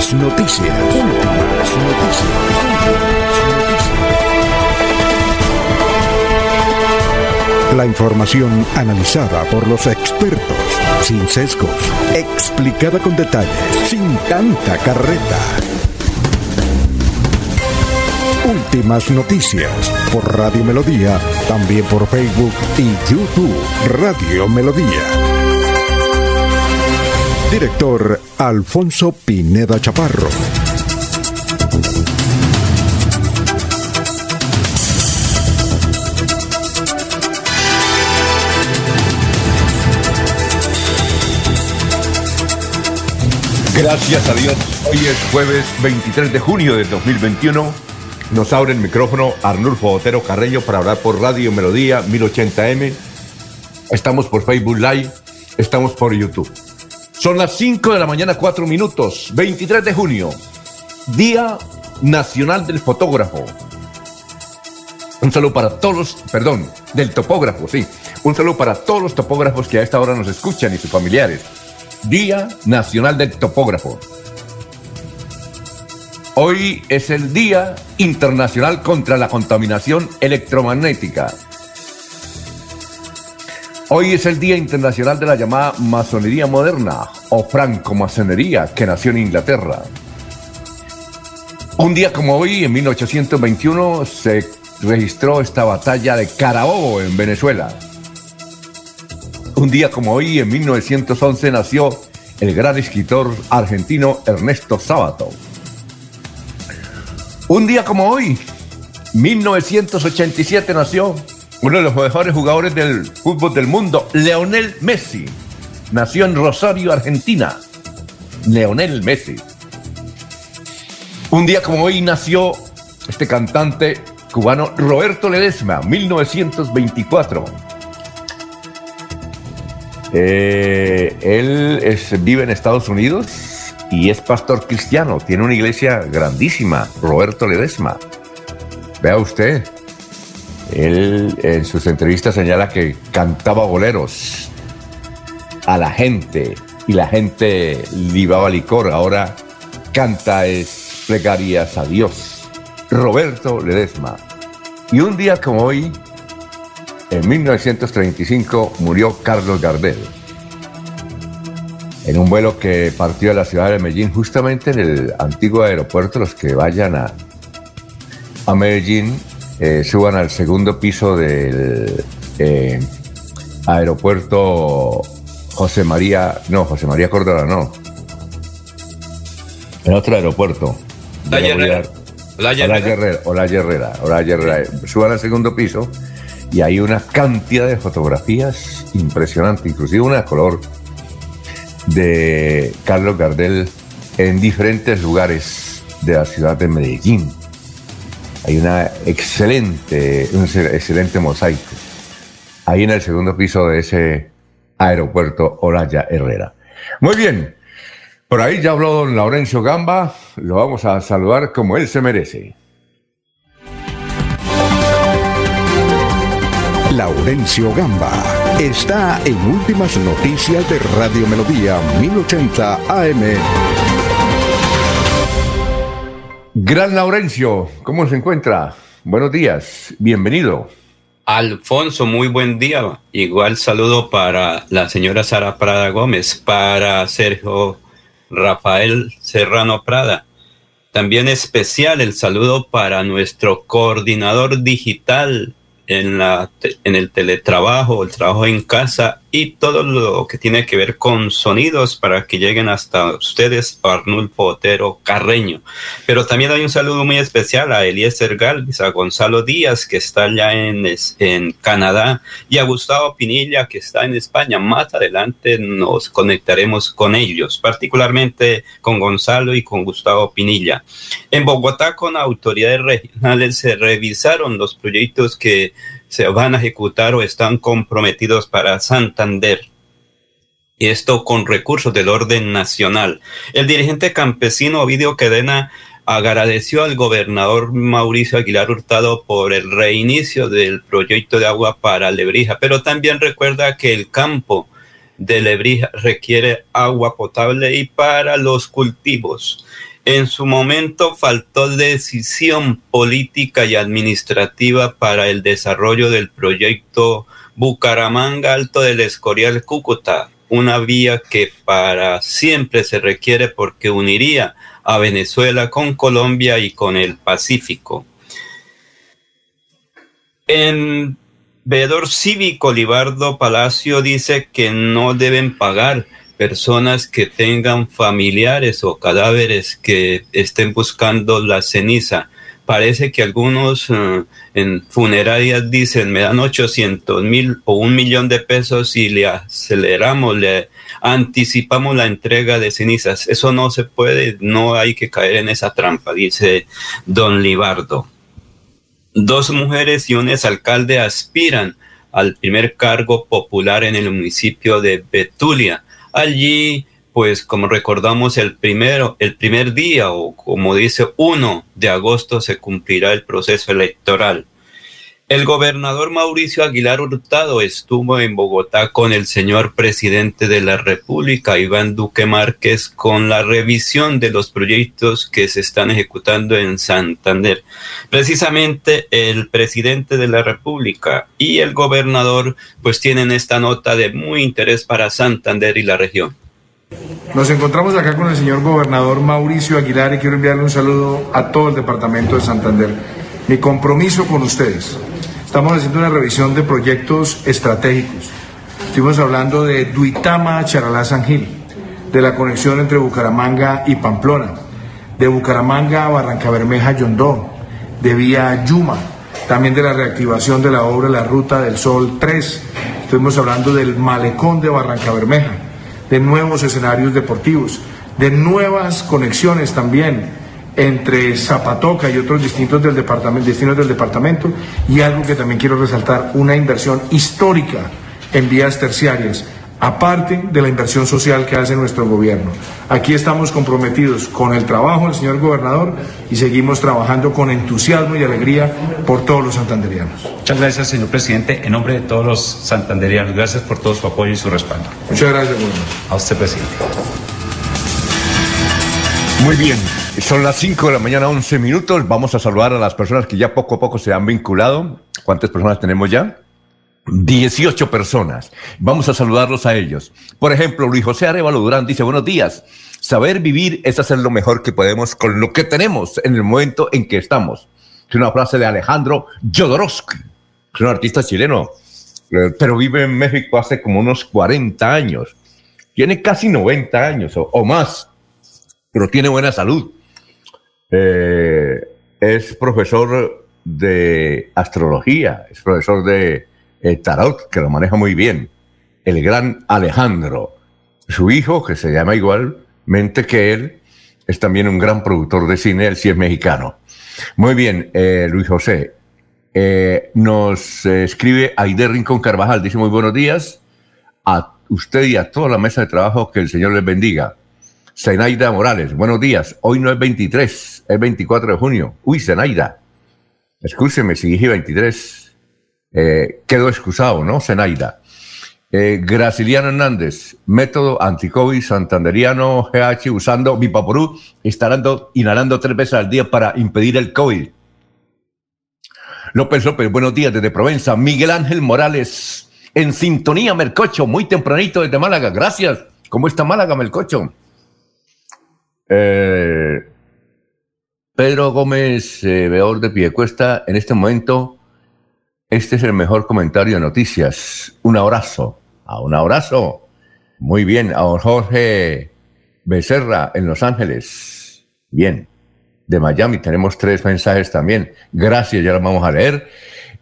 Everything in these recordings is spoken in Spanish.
Últimas noticias. Últimas noticias. La información analizada por los expertos, sin sesgos, explicada con detalles, sin tanta carreta. Últimas noticias por Radio Melodía, también por Facebook y YouTube Radio Melodía. Director Alfonso Pineda Chaparro. Gracias a Dios, hoy es jueves 23 de junio de 2021. Nos abre el micrófono Arnulfo Otero Carreño para hablar por Radio Melodía 1080M. Estamos por Facebook Live, estamos por YouTube. Son las 5 de la mañana, 4 minutos, 23 de junio, Día Nacional del Fotógrafo. Un saludo para todos los, perdón, del topógrafo, sí. Un saludo para todos los topógrafos que a esta hora nos escuchan y sus familiares. Día Nacional del Topógrafo. Hoy es el Día Internacional contra la Contaminación Electromagnética. Hoy es el Día Internacional de la llamada Masonería Moderna o Franco-Masonería que nació en Inglaterra. Un día como hoy, en 1821, se registró esta batalla de Carabobo en Venezuela. Un día como hoy, en 1911, nació el gran escritor argentino Ernesto Sábato. Un día como hoy, 1987, nació uno de los mejores jugadores del fútbol del mundo, Leonel Messi. Nació en Rosario, Argentina. Leonel Messi. Un día como hoy nació este cantante cubano Roberto Ledesma, 1924. Eh, él vive en Estados Unidos y es pastor cristiano. Tiene una iglesia grandísima, Roberto Ledesma. Vea usted, él en sus entrevistas señala que cantaba boleros a la gente y la gente libaba licor. Ahora canta es plegarias a Dios. Roberto Ledesma. Y un día como hoy, en 1935, murió Carlos Gardel. En un vuelo que partió de la ciudad de Medellín, justamente en el antiguo aeropuerto, los que vayan a, a Medellín eh, suban al segundo piso del eh, aeropuerto José María, no, José María Córdoba, no. En otro aeropuerto. La Herrera. La Herrera. Hola Herrera. Hola Herrera. Suban al segundo piso y hay una cantidad de fotografías impresionante, inclusive una de color de Carlos Gardel en diferentes lugares de la ciudad de Medellín. Hay una excelente, un excelente mosaico ahí en el segundo piso de ese aeropuerto Olaya Herrera. Muy bien, por ahí ya habló don Laurencio Gamba, lo vamos a saludar como él se merece. Laurencio Gamba está en Últimas Noticias de Radio Melodía 1080 AM. Gran Laurencio, ¿cómo se encuentra? Buenos días, bienvenido. Alfonso, muy buen día. Igual saludo para la señora Sara Prada Gómez, para Sergio Rafael Serrano Prada. También especial el saludo para nuestro coordinador digital en, la, en el teletrabajo, el trabajo en casa y todo lo que tiene que ver con sonidos para que lleguen hasta ustedes, Arnulfo Otero Carreño. Pero también hay un saludo muy especial a Eliezer Galvis, a Gonzalo Díaz, que está allá en, en Canadá, y a Gustavo Pinilla, que está en España. Más adelante nos conectaremos con ellos, particularmente con Gonzalo y con Gustavo Pinilla. En Bogotá, con autoridades regionales, se revisaron los proyectos que se van a ejecutar o están comprometidos para Santander. Y esto con recursos del orden nacional. El dirigente campesino Ovidio Cadena agradeció al gobernador Mauricio Aguilar Hurtado por el reinicio del proyecto de agua para Lebrija, pero también recuerda que el campo de Lebrija requiere agua potable y para los cultivos. En su momento faltó decisión política y administrativa para el desarrollo del proyecto Bucaramanga Alto del Escorial Cúcuta, una vía que para siempre se requiere porque uniría a Venezuela con Colombia y con el Pacífico. En veedor cívico Libardo Palacio dice que no deben pagar personas que tengan familiares o cadáveres que estén buscando la ceniza. Parece que algunos eh, en funerarias dicen, me dan 800 mil o un millón de pesos y le aceleramos, le anticipamos la entrega de cenizas. Eso no se puede, no hay que caer en esa trampa, dice don Libardo. Dos mujeres y un exalcalde aspiran al primer cargo popular en el municipio de Betulia. Allí, pues como recordamos, el primero, el primer día o como dice 1 de agosto se cumplirá el proceso electoral. El gobernador Mauricio Aguilar Hurtado estuvo en Bogotá con el señor presidente de la República, Iván Duque Márquez, con la revisión de los proyectos que se están ejecutando en Santander. Precisamente el presidente de la República y el gobernador pues tienen esta nota de muy interés para Santander y la región. Nos encontramos acá con el señor gobernador Mauricio Aguilar y quiero enviarle un saludo a todo el departamento de Santander. Mi compromiso con ustedes Estamos haciendo una revisión de proyectos estratégicos. Estuvimos hablando de Duitama Charalá San Gil, de la conexión entre Bucaramanga y Pamplona, de Bucaramanga Barranca Bermeja Yondó, de Vía Yuma, también de la reactivación de la obra La Ruta del Sol 3. Estuvimos hablando del malecón de Barranca Bermeja, de nuevos escenarios deportivos, de nuevas conexiones también entre Zapatoca y otros distintos del departamento, destinos del departamento y algo que también quiero resaltar, una inversión histórica en vías terciarias, aparte de la inversión social que hace nuestro gobierno. Aquí estamos comprometidos con el trabajo del señor gobernador y seguimos trabajando con entusiasmo y alegría por todos los santanderianos. Muchas gracias, señor presidente. En nombre de todos los santanderianos, gracias por todo su apoyo y su respaldo. Muchas gracias, gobernador. A usted, presidente. Muy bien, son las 5 de la mañana, 11 minutos. Vamos a saludar a las personas que ya poco a poco se han vinculado. ¿Cuántas personas tenemos ya? 18 personas. Vamos a saludarlos a ellos. Por ejemplo, Luis José Arevalo Durán dice, buenos días. Saber vivir es hacer lo mejor que podemos con lo que tenemos en el momento en que estamos. Es una frase de Alejandro Jodorowsky, es un artista chileno, eh, pero vive en México hace como unos 40 años. Tiene casi 90 años o, o más pero tiene buena salud. Eh, es profesor de astrología, es profesor de eh, tarot, que lo maneja muy bien. El gran Alejandro. Su hijo, que se llama igualmente que él, es también un gran productor de cine, él sí es mexicano. Muy bien, eh, Luis José. nos escribe Aide Rincón Carvajal, dice muy buenos días a usted y a toda la mesa de trabajo, que el Señor les bendiga. Zenaida Morales, buenos días. Hoy no es 23, es 24 de junio. Uy, Zenaida. Escúcheme si dije 23. Eh, quedó excusado, ¿no, Zenaida? Eh, Graciliano Hernández, método anticovid santanderiano GH usando Vipaporú, instalando, inhalando tres veces al día para impedir el COVID. López López, buenos días desde Provenza. Miguel Ángel Morales, en sintonía, Melcocho, muy tempranito desde Málaga. Gracias. ¿Cómo está Málaga, Melcocho? Eh, Pedro Gómez, eh, veedor de Piedecuesta, en este momento, este es el mejor comentario de noticias. Un abrazo, a un abrazo. Muy bien, a Jorge Becerra en Los Ángeles. Bien, de Miami tenemos tres mensajes también. Gracias, ya los vamos a leer.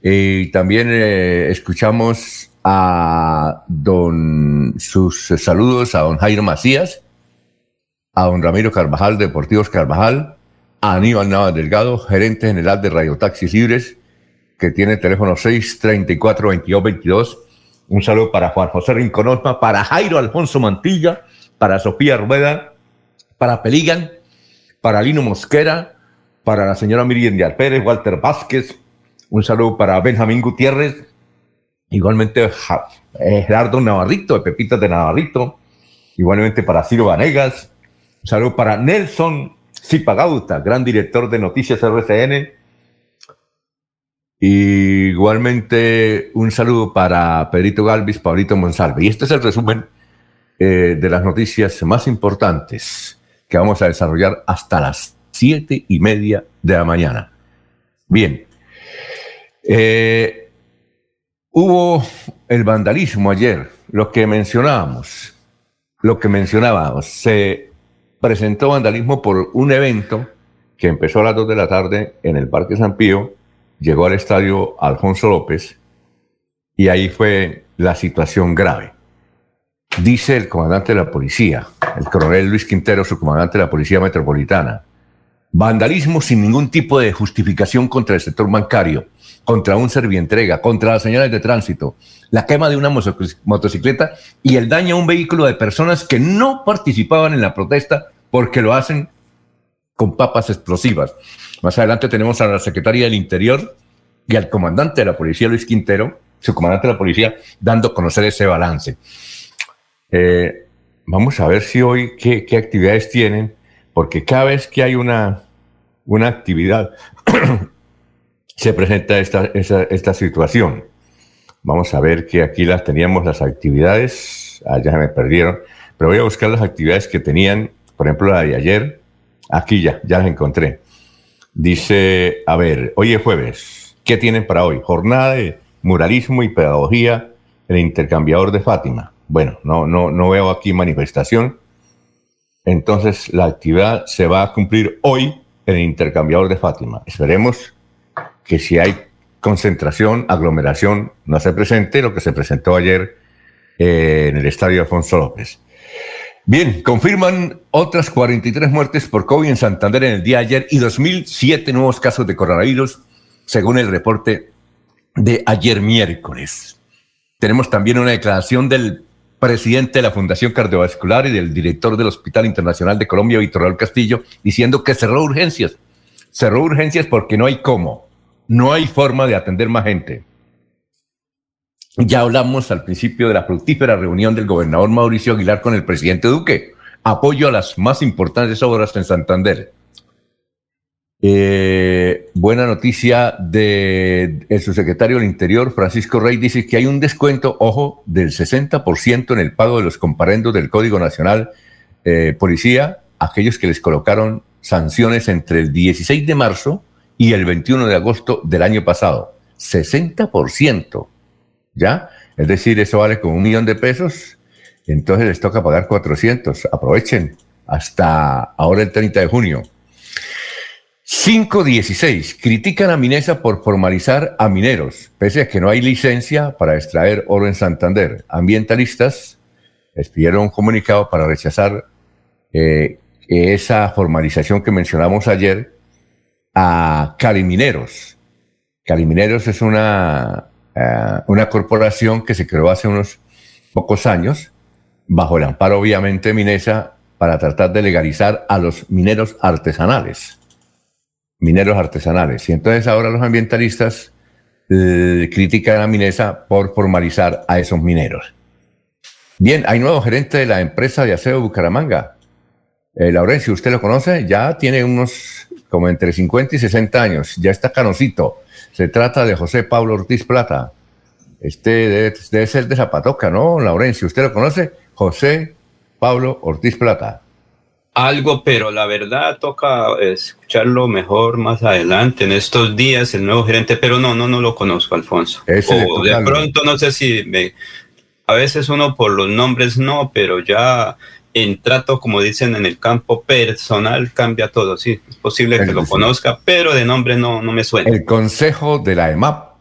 Y también eh, escuchamos a don sus saludos a don Jairo Macías a don Ramiro Carvajal, Deportivos Carvajal, a Aníbal Navas Delgado, gerente general de Radio Taxis Libres, que tiene teléfono 634-2222. Un saludo para Juan José Rinconosma, para Jairo Alfonso Mantilla, para Sofía Rueda, para Peligan, para Lino Mosquera, para la señora Miriam Díaz Pérez, Walter Vázquez. Un saludo para Benjamín Gutiérrez, igualmente eh, Gerardo Navarrito, de Pepitas de Navarrito, igualmente para Ciro Vanegas, saludo para Nelson Zipagauta, gran director de Noticias RCN. igualmente un saludo para Pedrito Galvis, Pablito Monsalve. Y este es el resumen eh, de las noticias más importantes que vamos a desarrollar hasta las siete y media de la mañana. Bien, eh, hubo el vandalismo ayer, lo que mencionábamos, lo que mencionábamos, se presentó vandalismo por un evento que empezó a las 2 de la tarde en el Parque San Pío, llegó al estadio Alfonso López y ahí fue la situación grave. Dice el comandante de la policía, el coronel Luis Quintero, su comandante de la Policía Metropolitana, vandalismo sin ningún tipo de justificación contra el sector bancario, contra un servientrega, contra las señales de tránsito, la quema de una motocicleta y el daño a un vehículo de personas que no participaban en la protesta porque lo hacen con papas explosivas. Más adelante tenemos a la secretaria del Interior y al comandante de la policía, Luis Quintero, su comandante de la policía, dando a conocer ese balance. Eh, vamos a ver si hoy qué, qué actividades tienen porque cada vez que hay una, una actividad, se presenta esta, esta, situación. Vamos a ver que aquí las teníamos las actividades, allá ah, me perdieron, pero voy a buscar las actividades que tenían, por ejemplo, la de ayer, aquí ya, ya las encontré. Dice, a ver, hoy es jueves, ¿qué tienen para hoy? Jornada de muralismo y pedagogía el intercambiador de Fátima. Bueno, no, no, no veo aquí manifestación, entonces la actividad se va a cumplir hoy en el intercambiador de Fátima. Esperemos que si hay concentración, aglomeración, no se presente lo que se presentó ayer eh, en el estadio Alfonso López. Bien, confirman otras 43 muertes por COVID en Santander en el día de ayer y 2.007 nuevos casos de coronavirus, según el reporte de ayer miércoles. Tenemos también una declaración del presidente de la Fundación Cardiovascular y del director del Hospital Internacional de Colombia, Víctor Castillo, diciendo que cerró urgencias. Cerró urgencias porque no hay cómo, no hay forma de atender más gente. Ya hablamos al principio de la fructífera reunión del gobernador Mauricio Aguilar con el presidente Duque. Apoyo a las más importantes obras en Santander. Eh, buena noticia de el subsecretario del Interior, Francisco Rey, dice que hay un descuento, ojo, del 60% en el pago de los comparendos del Código Nacional eh, Policía, aquellos que les colocaron sanciones entre el 16 de marzo y el 21 de agosto del año pasado. 60%, ¿ya? Es decir, eso vale como un millón de pesos, entonces les toca pagar 400. Aprovechen hasta ahora el 30 de junio. 516. Critican a Minesa por formalizar a mineros, pese a que no hay licencia para extraer oro en Santander. Ambientalistas expidieron un comunicado para rechazar eh, esa formalización que mencionamos ayer a Calimineros. Calimineros es una, eh, una corporación que se creó hace unos pocos años, bajo el amparo obviamente Minesa, para tratar de legalizar a los mineros artesanales mineros artesanales. Y entonces ahora los ambientalistas eh, critican a Minesa por formalizar a esos mineros. Bien, hay nuevo gerente de la empresa de aseo Bucaramanga. Eh, Laurencio, ¿usted lo conoce? Ya tiene unos como entre 50 y 60 años, ya está canosito. Se trata de José Pablo Ortiz Plata. Este debe, debe ser de Zapatoca, ¿no, Laurencio? ¿Usted lo conoce? José Pablo Ortiz Plata algo, pero la verdad toca escucharlo mejor más adelante, en estos días, el nuevo gerente, pero no, no, no lo conozco, Alfonso. o de pronto, no sé si me, a veces uno por los nombres no, pero ya en trato, como dicen en el campo personal, cambia todo. Sí, es posible que lo conozca, pero de nombre no, no me suena. El consejo de la EMAP,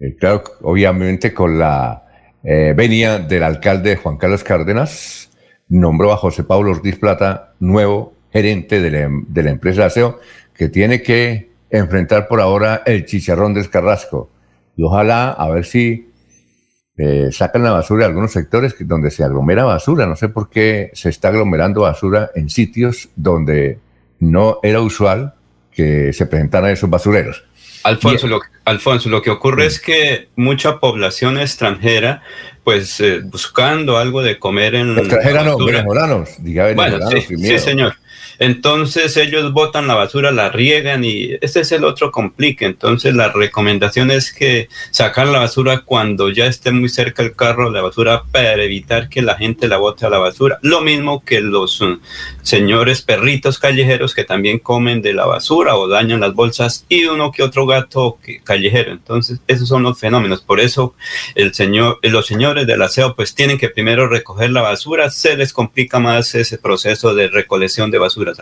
eh, claro, obviamente con la eh, venia del alcalde Juan Carlos Cárdenas, nombró a José Pablo Ortiz Plata nuevo gerente de la, empresa de aseo, que tiene que enfrentar por ahora el chicharrón del Carrasco. Y ojalá a ver si eh, sacan la basura de algunos sectores donde se aglomera basura. No sé por qué se está aglomerando basura en sitios donde no era usual que se presentaran esos basureros. Alfonso, lo, Alfonso, lo que ocurre es que mucha población extranjera, pues eh, buscando algo de comer en... Extranjera no, venezolanos, diga venezolanos sí, sí, señor. Entonces ellos botan la basura, la riegan y este es el otro complique. Entonces la recomendación es que sacar la basura cuando ya esté muy cerca el carro, la basura para evitar que la gente la bote a la basura. Lo mismo que los señores perritos callejeros que también comen de la basura o dañan las bolsas y uno que otro gato callejero. Entonces esos son los fenómenos. Por eso el señor, los señores del aseo pues tienen que primero recoger la basura. Se les complica más ese proceso de recolección de basura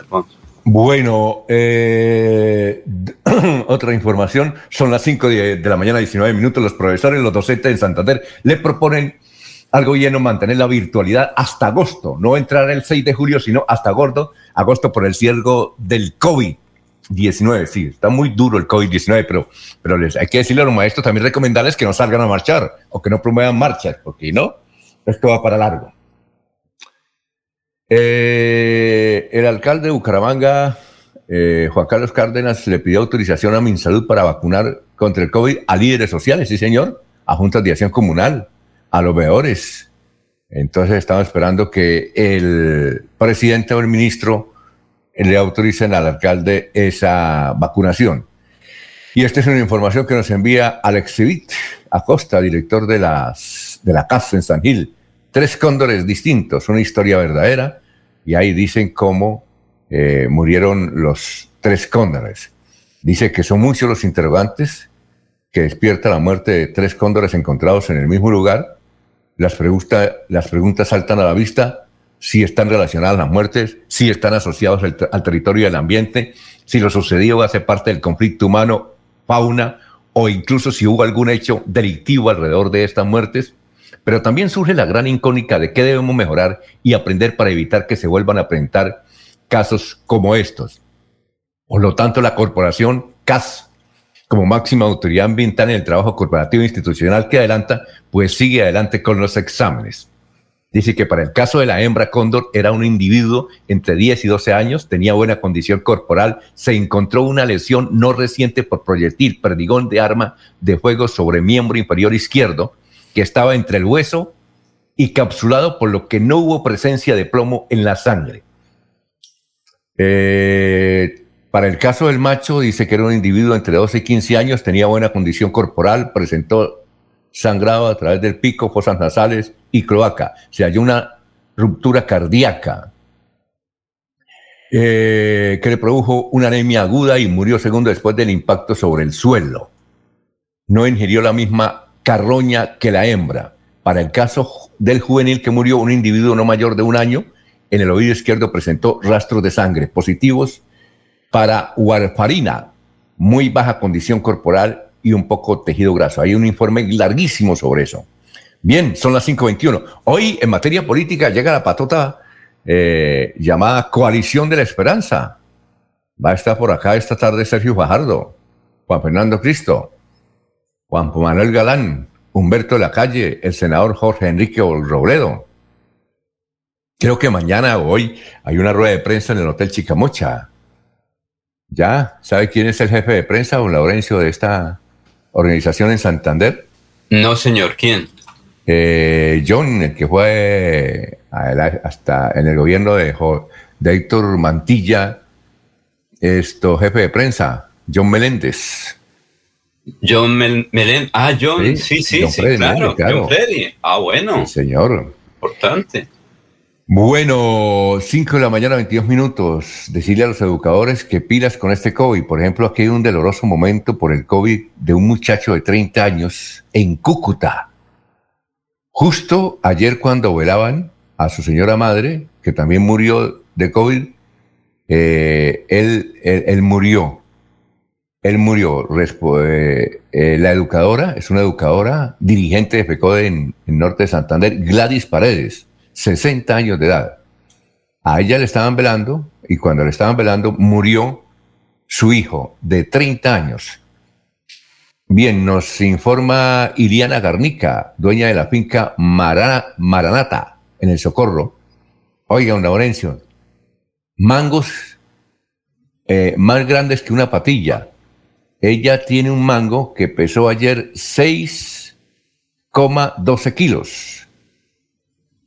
bueno, eh, otra información, son las 5 de, la mañana, 19 minutos, los profesores, los docentes en Santander le proponen al gobierno mantener la virtualidad hasta agosto, no entrar el 6 de julio, sino hasta agosto, agosto por el cierre del COVID-19, sí, está muy duro el COVID-19, pero, pero les, hay que decirle a los maestros también recomendarles que no salgan a marchar o que no promuevan marchas, porque no, esto va para largo. Eh, el alcalde de Bucaramanga, eh, Juan Carlos Cárdenas, le pidió autorización a MinSalud para vacunar contra el COVID a líderes sociales, sí señor, a juntas de acción comunal, a los veedores. Entonces estamos esperando que el presidente o el ministro le autoricen al alcalde esa vacunación. Y esta es una información que nos envía Alex Civit Acosta, director de, las, de la CAF en San Gil. Tres cóndores distintos, una historia verdadera y ahí dicen cómo eh, murieron los tres cóndores. Dice que son muchos los interrogantes que despierta la muerte de tres cóndores encontrados en el mismo lugar. Las, las preguntas saltan a la vista si están relacionadas las muertes, si están asociados al, al territorio y al ambiente, si lo sucedido hace parte del conflicto humano, fauna, o incluso si hubo algún hecho delictivo alrededor de estas muertes. Pero también surge la gran incógnita de qué debemos mejorar y aprender para evitar que se vuelvan a presentar casos como estos. Por lo tanto, la corporación CAS, como máxima autoridad ambiental en el trabajo corporativo institucional que adelanta, pues sigue adelante con los exámenes. Dice que para el caso de la hembra cóndor era un individuo entre 10 y 12 años, tenía buena condición corporal, se encontró una lesión no reciente por proyectil, perdigón de arma de fuego sobre miembro inferior izquierdo, que estaba entre el hueso y capsulado, por lo que no hubo presencia de plomo en la sangre. Eh, para el caso del macho, dice que era un individuo entre 12 y 15 años, tenía buena condición corporal, presentó sangrado a través del pico, fosas nasales y cloaca. Se halló una ruptura cardíaca eh, que le produjo una anemia aguda y murió segundo después del impacto sobre el suelo. No ingirió la misma carroña que la hembra. Para el caso del juvenil que murió, un individuo no mayor de un año, en el oído izquierdo presentó rastros de sangre positivos para warfarina, muy baja condición corporal y un poco tejido graso. Hay un informe larguísimo sobre eso. Bien, son las 5.21. Hoy en materia política llega la patota eh, llamada Coalición de la Esperanza. Va a estar por acá esta tarde Sergio Fajardo, Juan Fernando Cristo, Juan Manuel Galán, Humberto de la Calle, el senador Jorge Enrique Robledo. Creo que mañana o hoy hay una rueda de prensa en el Hotel Chicamocha. ¿Ya? ¿Sabe quién es el jefe de prensa, don Laurencio, de esta organización en Santander? No, señor, ¿quién? Eh, John, el que fue hasta en el gobierno de, de Héctor Mantilla, esto, jefe de prensa, John Meléndez. John Melen. Ah, John, sí, sí, sí, claro, John Freddy. Ah, bueno. señor. Importante. Bueno, 5 de la mañana, 22 minutos. Decirle a los educadores que pilas con este COVID. Por ejemplo, aquí hay un doloroso momento por el COVID de un muchacho de 30 años en Cúcuta. Justo ayer cuando velaban a su señora madre, que también murió de COVID, eh, él, él murió él murió. Eh, eh, la educadora, es una educadora, dirigente de FECODE en, en, Norte de Santander, Gladys Paredes, 60 años de edad. A ella le estaban velando y cuando le estaban velando murió su hijo de 30 años. Bien, nos informa Iliana Garnica, dueña de la finca Maranata, en el Socorro. Oiga, un Laurencio, mangos eh, más grandes que una patilla ella tiene un mango que pesó ayer 6,12 kilos.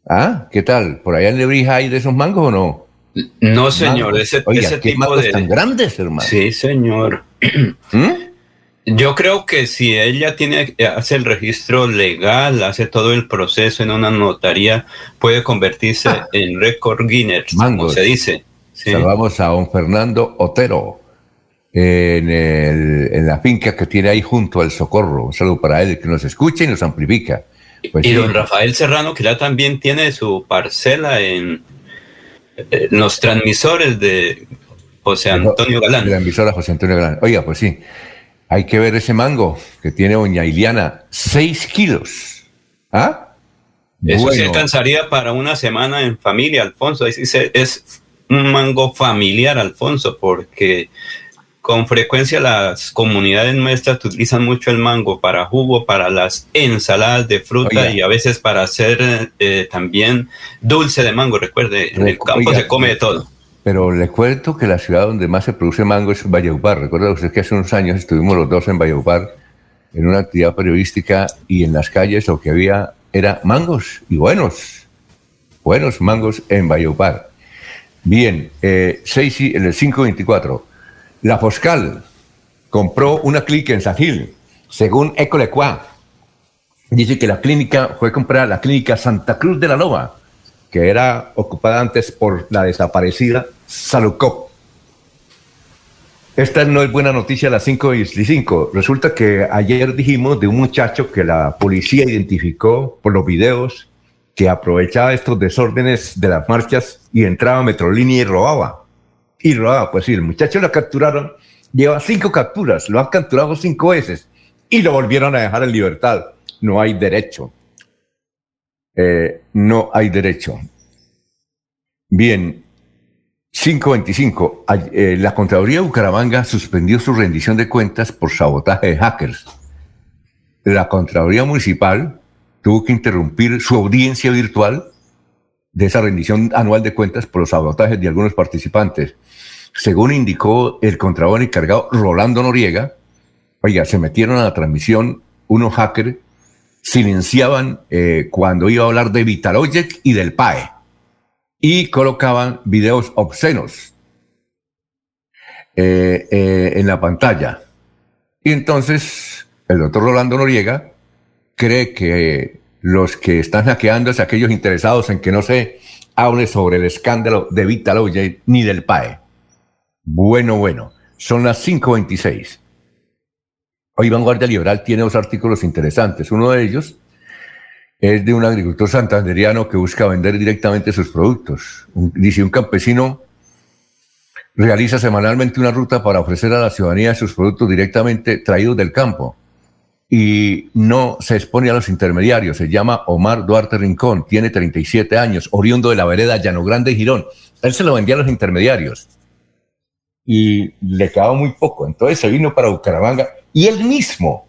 ¿Ah? ¿Qué tal? ¿Por allá en Lebrija hay de esos mangos o no? No, señor, ese, ese tipo de... tan grandes, hermano. Sí, señor. ¿Mm? Yo creo que si ella tiene, hace el registro legal, hace todo el proceso en una notaría, puede convertirse ah. en récord Guinness, como se dice. Saludamos a don Fernando Otero en, en, la finca que tiene ahí junto al Socorro. Un saludo para él, que nos escucha y nos amplifica. Pues y don Rafael Serrano, que ya también tiene su parcela en, los transmisores de José Antonio Galán. la emisora José Antonio Galán. Oiga, pues sí, hay que ver ese mango que tiene doña Iliana, 6 kilos. ¿Ah? Eso se alcanzaría para una semana en familia, Alfonso. Es un mango familiar, Alfonso, porque con frecuencia las comunidades nuestras utilizan mucho el mango para jugo, para las ensaladas de fruta y a veces para hacer eh, también dulce de mango. Recuerde, en el campo se come de todo. Pero le cuento que la ciudad donde más se produce mango es Valleupar. Recuerda usted que hace unos años estuvimos los dos en Valleupar en una actividad periodística y en las calles lo que había era mangos y buenos, buenos mangos en Valleupar. Bien, eh, en el 524 la Foscal compró una clínica en San Gil, según Ecolecua. Dice que la clínica fue comprada, la clínica Santa Cruz de la Loba, que era ocupada antes por la desaparecida Salucop. Esta no es buena noticia a las 5 y 5. Resulta que ayer dijimos de un muchacho que la policía identificó por los videos que aprovechaba estos desórdenes de las marchas y entraba a Metrolínea y robaba y robaba. Pues sí, el muchacho lo capturaron, lleva cinco capturas, lo han capturado cinco veces y lo volvieron a dejar en libertad. No hay derecho. Eh, no hay derecho. Bien, 525. Eh, la Contraloría de Bucaramanga suspendió su rendición de cuentas por sabotaje de hackers. La Contraloría Municipal tuvo que interrumpir su audiencia virtual de esa rendición anual de cuentas por los sabotajes de algunos participantes. Según indicó el contrabando encargado Rolando Noriega, oiga, se metieron a la transmisión unos hackers, silenciaban eh, cuando iba a hablar de Vitalogic y del PAE y colocaban videos obscenos eh, eh, en la pantalla. Y entonces el doctor Rolando Noriega cree que los que están hackeando es aquellos interesados en que no se hable sobre el escándalo de Vitalogic ni del PAE. Bueno, bueno, son las 5.26. Hoy Vanguardia Liberal tiene dos artículos interesantes. Uno de ellos es de un agricultor santanderiano que busca vender directamente sus productos. dice, un campesino realiza semanalmente una ruta para ofrecer a la ciudadanía sus productos directamente traídos del campo y no se expone a los intermediarios. Se llama Omar Duarte Rincón, tiene 37 años, oriundo de la vereda Llano Grande Girón. Él se lo vendía a los intermediarios y le quedaba muy poco. Entonces se vino para Bucaramanga y él mismo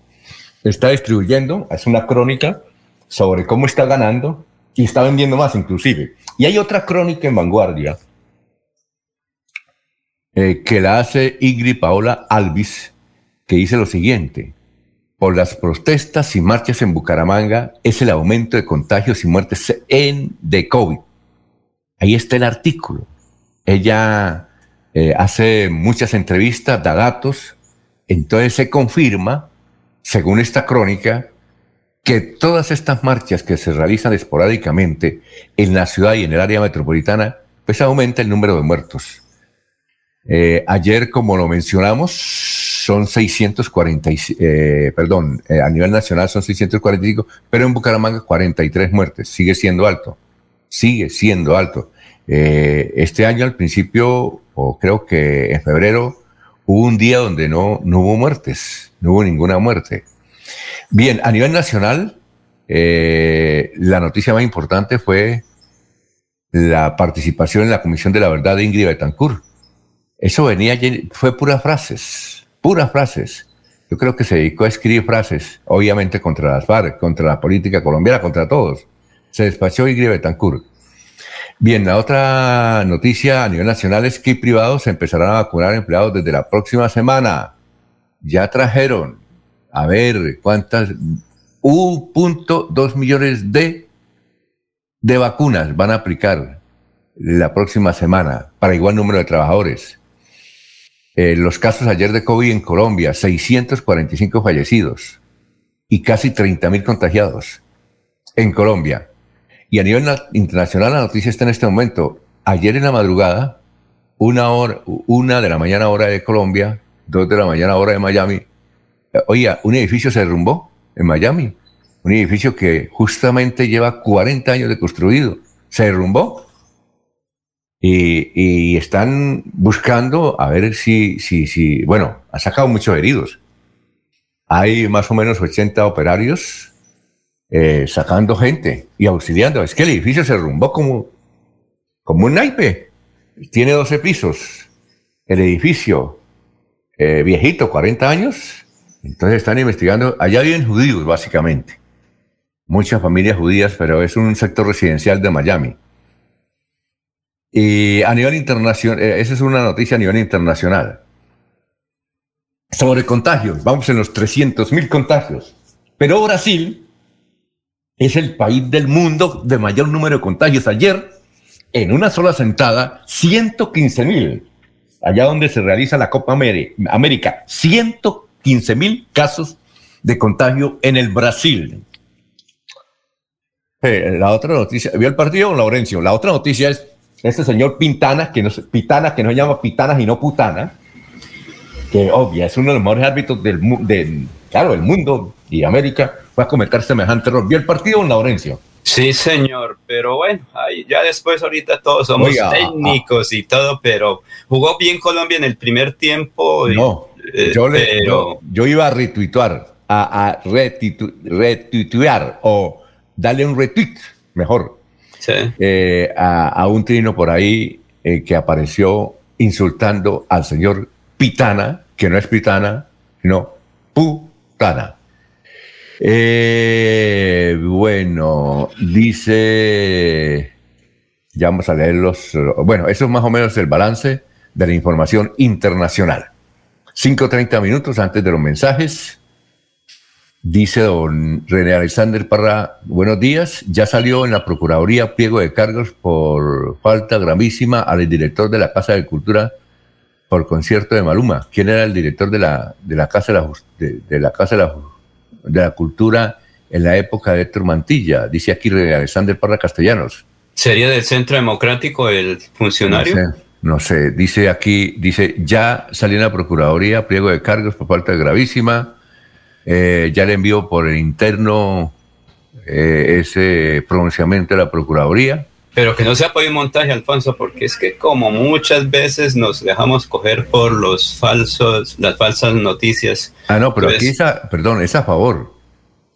está distribuyendo, es una crónica sobre cómo está ganando y está vendiendo más inclusive. Y hay otra crónica en vanguardia eh, que la hace Ingrid Paola Alvis, que dice lo siguiente. Por las protestas y marchas en Bucaramanga es el aumento de contagios y muertes en, de COVID. Ahí está el artículo. Ella eh, hace muchas entrevistas, da datos, entonces se confirma, según esta crónica, que todas estas marchas que se realizan esporádicamente en la ciudad y en el área metropolitana, pues aumenta el número de muertos. Eh, ayer, como lo mencionamos, son 640, eh, perdón, a nivel nacional son 645, pero en Bucaramanga 43 muertes, sigue siendo alto, sigue siendo alto. este año al principio o creo que en febrero, hubo un día donde no, no hubo muertes, no hubo ninguna muerte. Bien, a nivel nacional, eh, la noticia más importante fue la participación en la Comisión de la Verdad de Ingrid Betancourt. Eso venía, fue puras frases, puras frases. Yo creo que se dedicó a escribir frases, obviamente contra las FARC, contra la política colombiana, contra todos. Se despachó Ingrid Betancourt. Bien, la otra noticia a nivel nacional es que privados empezarán a vacunar empleados desde la próxima semana. Ya trajeron, a ver, cuántas, 1.2 millones de, de vacunas van a aplicar la próxima semana para igual número de trabajadores. Eh, los casos ayer de COVID en Colombia, 645 fallecidos y casi 30 mil contagiados en Colombia. Y a nivel internacional la noticia está en este momento. Ayer en la madrugada, una hora, una de la mañana hora de Colombia, dos de la mañana hora de Miami, eh, oiga, un edificio se derrumbó en Miami. Un edificio que justamente lleva 40 años de construido. Se derrumbó. Y, están buscando a ver si, si, si, bueno, ha sacado muchos heridos. Hay más o menos 80 operarios eh, sacando gente y auxiliando. Es que el edificio se derrumbó como, como un naipe. Tiene 12 pisos. El edificio eh, viejito, 40 años. Entonces están investigando. Allá viven judíos, básicamente. Muchas familias judías, pero es un sector residencial de Miami. Y a nivel internacional, eh, esa es una noticia a nivel internacional. Sobre contagios, vamos en los 300 mil contagios. Pero Brasil es el país del mundo de mayor número de contagios. Ayer, en una sola sentada, 115 mil. Allá donde se realiza la Copa América, 115 mil casos de contagio en el Brasil. Eh, la otra noticia, ¿vio el partido, Laurencio? La otra noticia es este señor Pintana, que no, Pitana, que no se llama Pitana, sino Putana, que obvia, es uno de los mejores árbitros del, del, claro, del mundo y América, fue a cometer semejante error. ¿Vio el partido, don Laurencio? Sí, señor, pero bueno, ya después ahorita todos somos técnicos y todo, pero jugó bien Colombia en el primer tiempo. no, eh, yo, le, yo, iba a retuituar, a, a retuituar o darle un retweet, mejor, eh, a, un trino por ahí eh, que apareció insultando al señor Pitana, que no es Pitana, sino Putana. Eh, bueno, dice, ya vamos a leer los, bueno, eso es más o menos el balance de la información internacional. 5.30 minutos antes de los mensajes. Dice don René Alexander Parra, buenos días. Ya salió en la Procuraduría pliego de cargos por falta gravísima al director de la Casa de Cultura por concierto de Maluma. ¿Quién era el director de la, de la Casa de la, de, la Casa de la, de la, Cultura en la época de Héctor Mantilla? Dice aquí Alexander Parra Castellanos. ¿Sería del Centro Democrático el funcionario? No sé, no sé. Dice aquí, dice, ya salió en la Procuraduría pliego de cargos por falta gravísima eh, ya le envió por el interno eh, ese pronunciamiento de la Procuraduría. Pero que no se apoye un montaje, Alfonso, porque es que como muchas veces nos dejamos coger por los falsos, las falsas noticias. Ah, no, pero aquí, pues perdón, es a favor.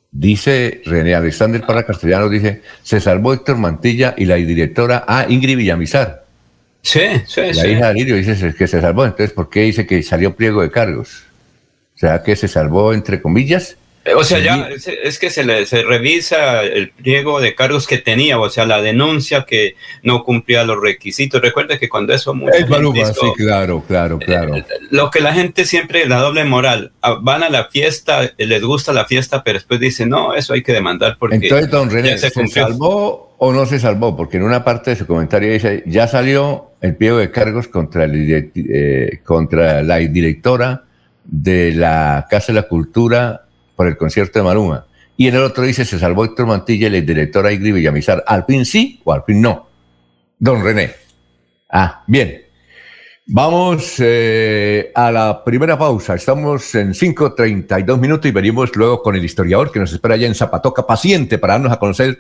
Dice René Alexander para Castellano, dice, se salvó Héctor Mantilla y la directora, ah, Ingrid Villamizar. Sí, sí, la hija de Lirio dice que se salvó, entonces, ¿por qué dice que salió pliego de cargos? O sea, que se salvó, entre comillas. Eh, o sea, ya es, que se, le, se revisa el pliego de cargos que tenía, o sea, la denuncia que no cumplía los requisitos. Recuerde que cuando eso... Es sí, claro, claro, eh, claro. lo que la gente siempre, la doble moral, ah, van a la fiesta, les gusta la fiesta, pero después dicen, no, eso hay que demandar porque... Entonces, don René, ¿se, salvó o no se salvó? Porque en una parte de su comentario dice, ya salió el pliego de cargos contra, el, eh, contra la directora de la Casa de la Cultura por el concierto de Maluma. Y en el otro dice, se salvó Héctor Mantilla y el director Aigri Villamizar. ¿Al fin sí o al fin no? Don René. Ah, bien. Vamos eh, a la primera pausa. Estamos en 5.32 minutos y venimos luego con el historiador que nos espera allá en Zapatoca, paciente para darnos a conocer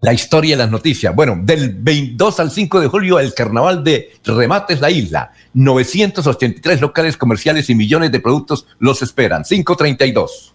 la historia y las noticias. Bueno, del 22 al 5 de julio, el carnaval de Remates La Isla. 983 locales comerciales y millones de productos los esperan. 532.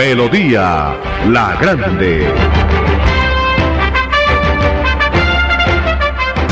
Melodía La Grande.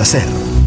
hacer.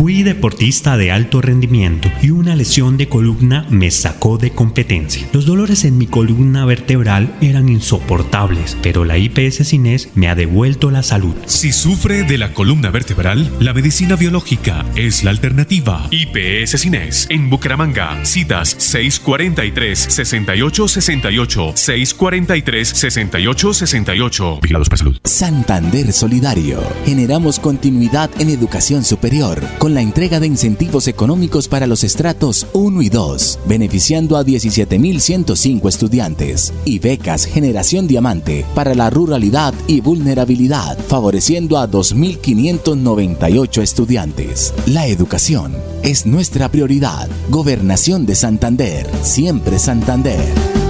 Fui deportista de alto rendimiento y una lesión de columna me sacó de competencia. Los dolores en mi columna vertebral eran insoportables, pero la IPS Cines me ha devuelto la salud. Si sufre de la columna vertebral, la medicina biológica es la alternativa. IPS Cines en Bucaramanga. Citas 643-6868, 643-6868. Vigilados para salud. Santander Solidario. Generamos continuidad en educación superior con la entrega de incentivos económicos para los estratos 1 y 2, beneficiando a 17.105 estudiantes, y becas Generación Diamante para la ruralidad y vulnerabilidad, favoreciendo a 2.598 estudiantes. La educación es nuestra prioridad. Gobernación de Santander, siempre Santander.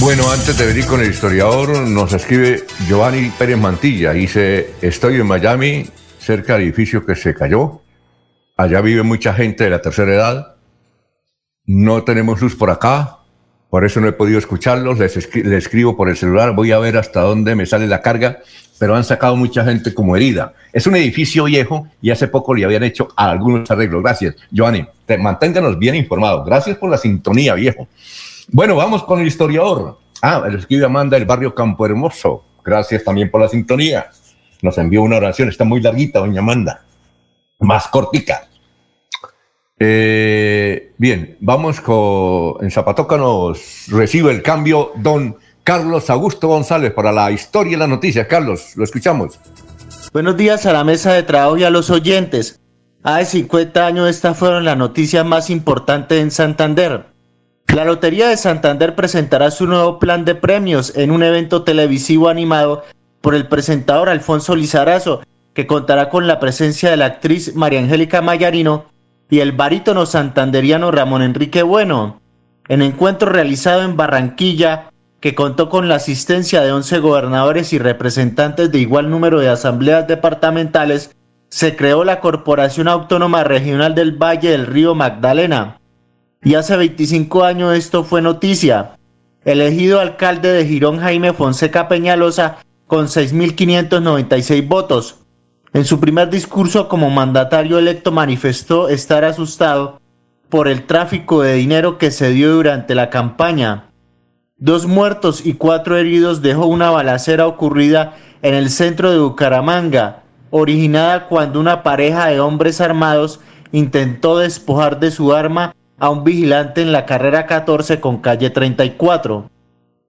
Bueno, antes de venir con el historiador, nos escribe Giovanni Pérez Mantilla. Dice, estoy en Miami, cerca del edificio que se cayó. Allá vive mucha gente de la tercera edad. No tenemos luz por acá, por eso no he podido escucharlos. Les, escribo por el celular, voy a ver hasta dónde me sale la carga, pero han sacado mucha gente como herida. Es un edificio viejo y hace poco le habían hecho algunos arreglos. Gracias, Giovanni. manténganos bien informados. Gracias por la sintonía, viejo. Bueno, vamos con el historiador. Ah, el escribe Amanda del barrio Campo Hermoso. Gracias también por la sintonía. Nos envió una oración, está muy larguita, doña Amanda. Más cortica. Eh, bien, vamos con. En Zapatoca nos recibe el cambio don Carlos Augusto González para la historia y las noticias. Carlos, lo escuchamos. Buenos días a la mesa de trabajo y a los oyentes. Hace 50 años estas fueron las noticias más importantes en Santander. La Lotería de Santander presentará su nuevo plan de premios en un evento televisivo animado por el presentador Alfonso Lizarazo, que contará con la presencia de la actriz María Angélica Mayarino y el barítono santanderiano Ramón Enrique Bueno. En encuentro realizado en Barranquilla, que contó con la asistencia de 11 gobernadores y representantes de igual número de asambleas departamentales, se creó la Corporación Autónoma Regional del Valle del Río Magdalena y hace 25 años esto fue noticia. Elegido alcalde de Girón Jaime Fonseca Peñalosa con 6.596 votos. En su primer discurso como mandatario electo manifestó estar asustado por el tráfico de dinero que se dio durante la campaña. Dos muertos y cuatro heridos dejó una balacera ocurrida en el centro de Bucaramanga, originada cuando una pareja de hombres armados intentó despojar de su arma a un vigilante en la carrera 14 con calle 34.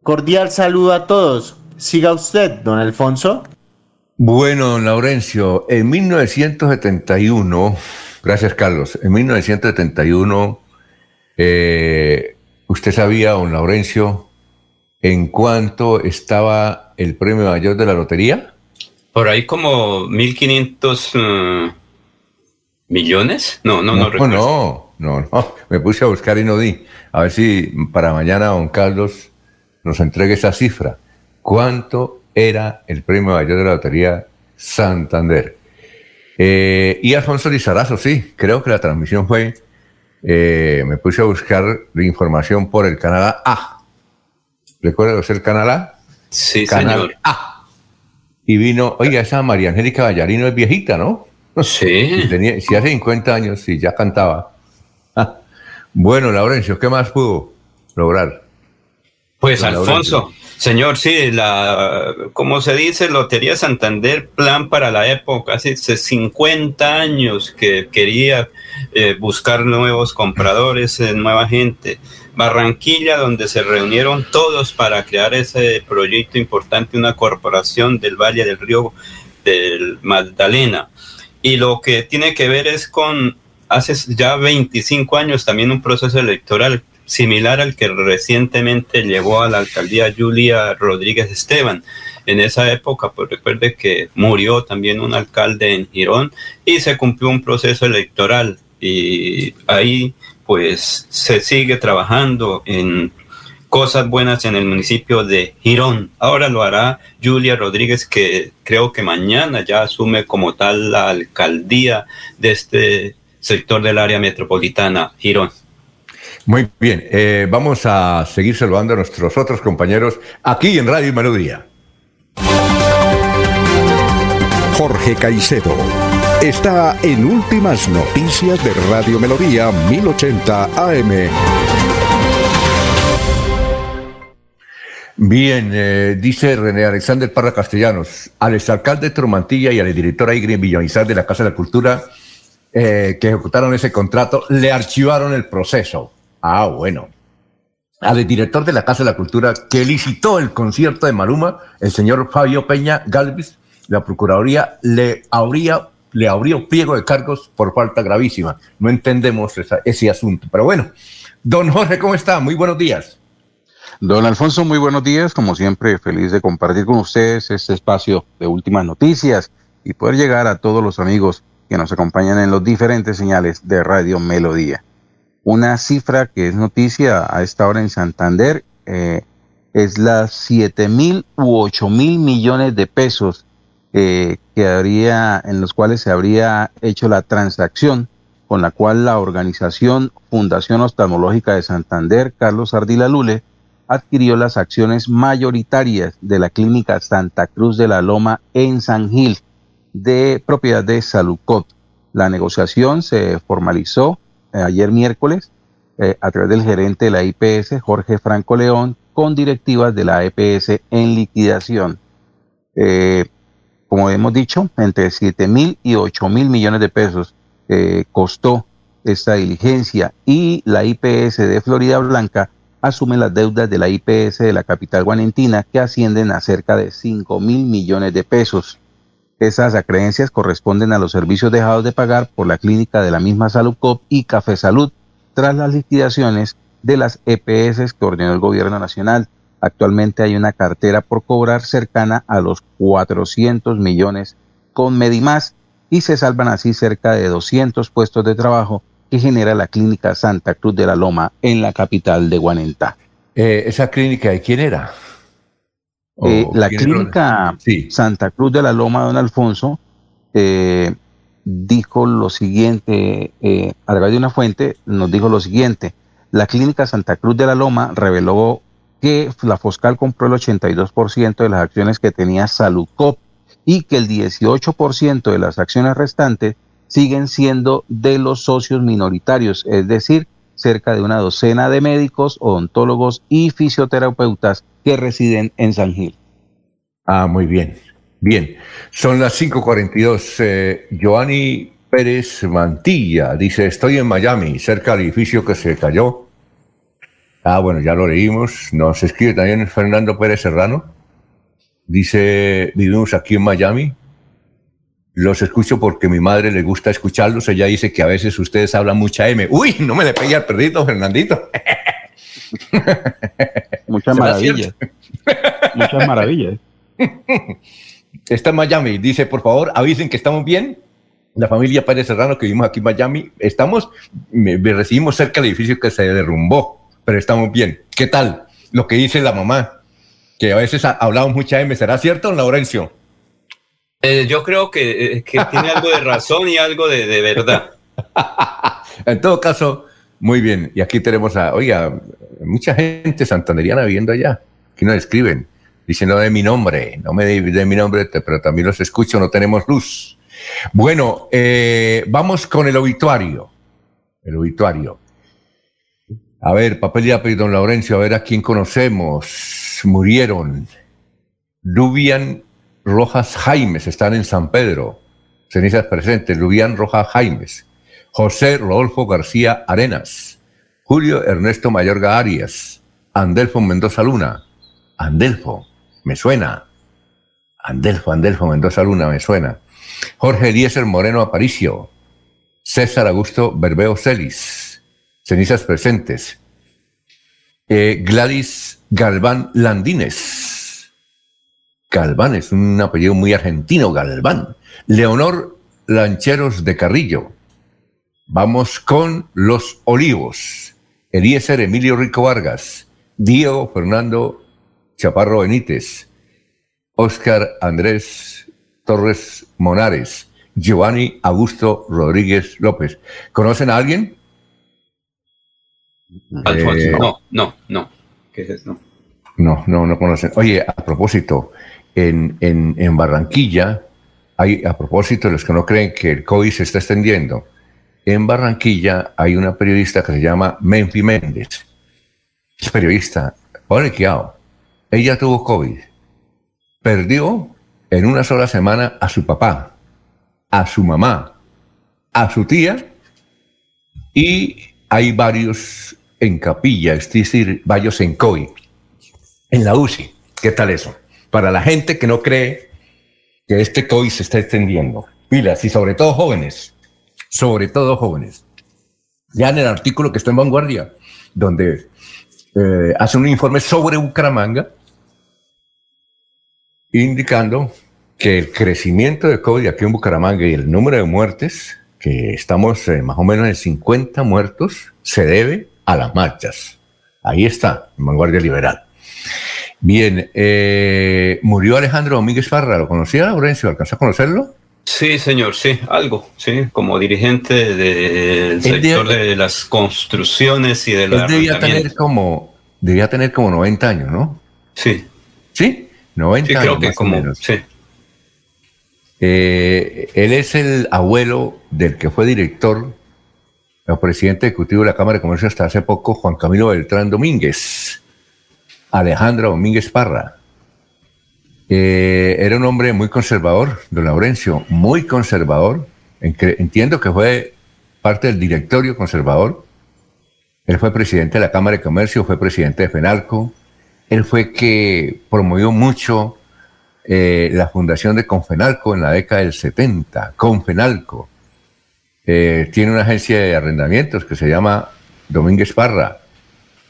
Cordial saludo a todos. Siga usted, don Alfonso. Bueno, don Laurencio, en 1971, gracias Carlos, en 1971, eh, ¿usted sabía, don Laurencio, en cuánto estaba el premio mayor de la lotería? Por ahí como 1.500 uh, millones. No, no, no, no, no, no, no, me puse a buscar y no di. A ver si para mañana don Carlos nos entregue esa cifra. ¿Cuánto era el premio mayor de la Lotería Santander? Eh, y Alfonso Lizarazo, sí, creo que la transmisión fue, eh, me puse a buscar la información por el canal A. ¿Recuerdas el canal A? Sí, canal señor. A. Y vino, oiga, esa María Angélica Vallarino es viejita, ¿no? Sí. Si, tenía, si hace 50 años, sí, ya cantaba. Bueno, Laurencio, ¿qué más pudo lograr? Pues Don Alfonso, Laurencio. señor, sí, la, como se dice, Lotería Santander, plan para la época, hace 50 años que quería eh, buscar nuevos compradores, eh, nueva gente. Barranquilla, donde se reunieron todos para crear ese proyecto importante, una corporación del Valle del Río del Magdalena. Y lo que tiene que ver es con hace ya 25 años también un proceso electoral similar al que recientemente llevó a la alcaldía Julia Rodríguez Esteban. En esa época, pues recuerde que murió también un alcalde en Girón y se cumplió un proceso electoral y ahí pues se sigue trabajando en cosas buenas en el municipio de Girón. Ahora lo hará Julia Rodríguez, que creo que mañana ya asume como tal la alcaldía de este sector del área metropolitana, Girón. Muy bien, eh, vamos a seguir saludando a nuestros otros compañeros aquí en Radio Melodía. Jorge Caicedo está en Últimas Noticias de Radio Melodía 1080 AM. Bien, eh, dice René Alexander Parra Castellanos, al exalcalde Tromantilla y al director Aigre Villamizar de la Casa de la Cultura eh, que ejecutaron ese contrato, le archivaron el proceso. Ah, bueno. Al director de la Casa de la Cultura que licitó el concierto de Maluma, el señor Fabio Peña Galvis, la Procuraduría le habría le abrió pliego de cargos por falta gravísima. No entendemos ese asunto. Pero bueno, don Jorge, ¿cómo está? Muy buenos días. Don Alfonso, muy buenos días. Como siempre, feliz de compartir con ustedes este espacio de últimas noticias y poder llegar a todos los amigos que nos acompañan en los diferentes señales de Radio Melodía. Una cifra que es noticia a esta hora en Santander eh, es las 7 mil u 8 mil millones de pesos eh, que habría, en los cuales se habría hecho la transacción con la cual la organización Fundación Oftalmológica de Santander, Carlos Ardila Lule, adquirió las acciones mayoritarias de la clínica Santa Cruz de la Loma en San Gil, de propiedad de Salucot. La negociación se formalizó eh, ayer miércoles eh, a través del gerente de la IPS, Jorge Franco León, con directivas de la EPS en liquidación. Eh, como hemos dicho, entre 7 mil y 8 mil millones de pesos costó esta diligencia y la IPS de Florida Blanca asume las deudas de la IPS de la capital guanentina que ascienden a cerca de 5 mil millones de pesos. Esas acreencias corresponden a los servicios dejados de pagar por la clínica de la misma Salud Cop y Café Salud tras las liquidaciones de las EPS que ordenó el gobierno nacional. Actualmente hay una cartera por cobrar cercana a los 400 millones con Medimás y se salvan así cerca de 200 puestos de trabajo que genera la clínica Santa Cruz de la Loma en la capital de Guanentá. Eh, ¿Esa clínica de quién era? ¿O Eh, la clínica Santa Cruz de la Loma, don Alfonso, eh, dijo lo siguiente, eh, a través de una fuente, nos dijo lo siguiente, la clínica Santa Cruz de la Loma reveló que la Foscal compró el 82% de las acciones que tenía Salucop y que el 18% de las acciones restantes siguen siendo de los socios minoritarios, es decir, cerca de una docena de médicos, odontólogos y fisioterapeutas que residen en San Gil. Ah, muy bien. Bien. Son las 5:42. Eh, Joanny Pérez Mantilla dice: Estoy en Miami, cerca del edificio que se cayó. Ah, bueno, ya lo leímos. Nos escribe también Fernando Pérez Serrano. Dice: Vivimos aquí en Miami. Los escucho porque mi madre le gusta escucharlos. Ella dice que a veces ustedes hablan mucha M. Uy, no me le pegue al perrito, Fernandito. Muchas ¿Será maravillas. Muchas maravillas. Está en Miami. Dice, por favor, avisen que estamos bien. La familia Pérez Serrano que vivimos aquí en Miami, estamos, me, me recibimos cerca del edificio que se derrumbó, pero estamos bien. ¿Qué tal? Lo que dice la mamá, que a veces ha- hablamos mucha M, ¿será cierto, don Laurencio? Eh, yo creo que, que tiene algo de razón y algo de, de verdad. en todo caso, muy bien. Y aquí tenemos a, oiga, mucha gente santanderiana viviendo allá. Aquí nos escriben, diciendo de mi nombre, no me de, mi nombre, pero también los escucho, no tenemos luz. Bueno, eh, vamos con el obituario. El obituario. A ver, papel y apellido, don Laurencio, a ver a quién conocemos. Murieron. Lubian Rojas Jaimes, están en San Pedro. Cenizas presentes, Lubian Rojas Jaimes. José Rodolfo García Arenas, Julio Ernesto Mayorga Arias, Andelfo Mendoza Luna, Andelfo, me suena, Andelfo, Andelfo Mendoza Luna, me suena, Jorge Eliezer Moreno Aparicio, César Augusto Berbeo Celis, cenizas presentes, eh, Gladys Galván Landines, Galván es un apellido muy argentino, Galván, Leonor Lancheros de Carrillo, Vamos con los olivos. Eliezer Emilio Rico Vargas, Diego Fernando Chaparro Benítez, Óscar Andrés Torres Monares, Giovanni Augusto Rodríguez López. ¿Conocen a alguien? Alfonso, eh, no, no, no. ¿Qué es eso? No, no, no conocen. Oye, a propósito, en, en, en Barranquilla, hay, a propósito de los que no creen que el COVID se está extendiendo, en Barranquilla hay una periodista que se llama Menfi Méndez. Es periodista, Orequiao. Ella tuvo COVID. Perdió en una sola semana a su papá, a su mamá, a su tía y hay varios en capilla, es decir, varios en COVID, en la UCI. ¿Qué tal eso? Para la gente que no cree que este COVID se está extendiendo. Pilas y sobre todo jóvenes sobre todo jóvenes. Ya en el artículo que está en Vanguardia, donde eh, hace un informe sobre Bucaramanga, indicando que el crecimiento de COVID aquí en Bucaramanga y el número de muertes, que estamos eh, más o menos en 50 muertos, se debe a las marchas. Ahí está, en Vanguardia Liberal. Bien, eh, murió Alejandro Domínguez Farra, ¿lo conocía, Laurencio? ¿Alcanzó a conocerlo? Sí, señor, sí, algo, sí, como dirigente del sector de las construcciones y de la. debía tener como, debía tener como 90 años, ¿no? Sí. ¿Sí? 90 sí, años. creo que como, sí. Eh, él es el abuelo del que fue director, el presidente ejecutivo de la Cámara de Comercio hasta hace poco, Juan Camilo Beltrán Domínguez, Alejandro Domínguez Parra. Eh, era un hombre muy conservador, don Laurencio, muy conservador. entiendo que fue parte del directorio conservador. Él fue presidente de la Cámara de Comercio, fue presidente de FENALCO. Él fue que promovió mucho eh, la fundación de Confenalco en la década del 70. Confenalco. Eh, tiene una agencia de arrendamientos que se llama Domínguez Parra.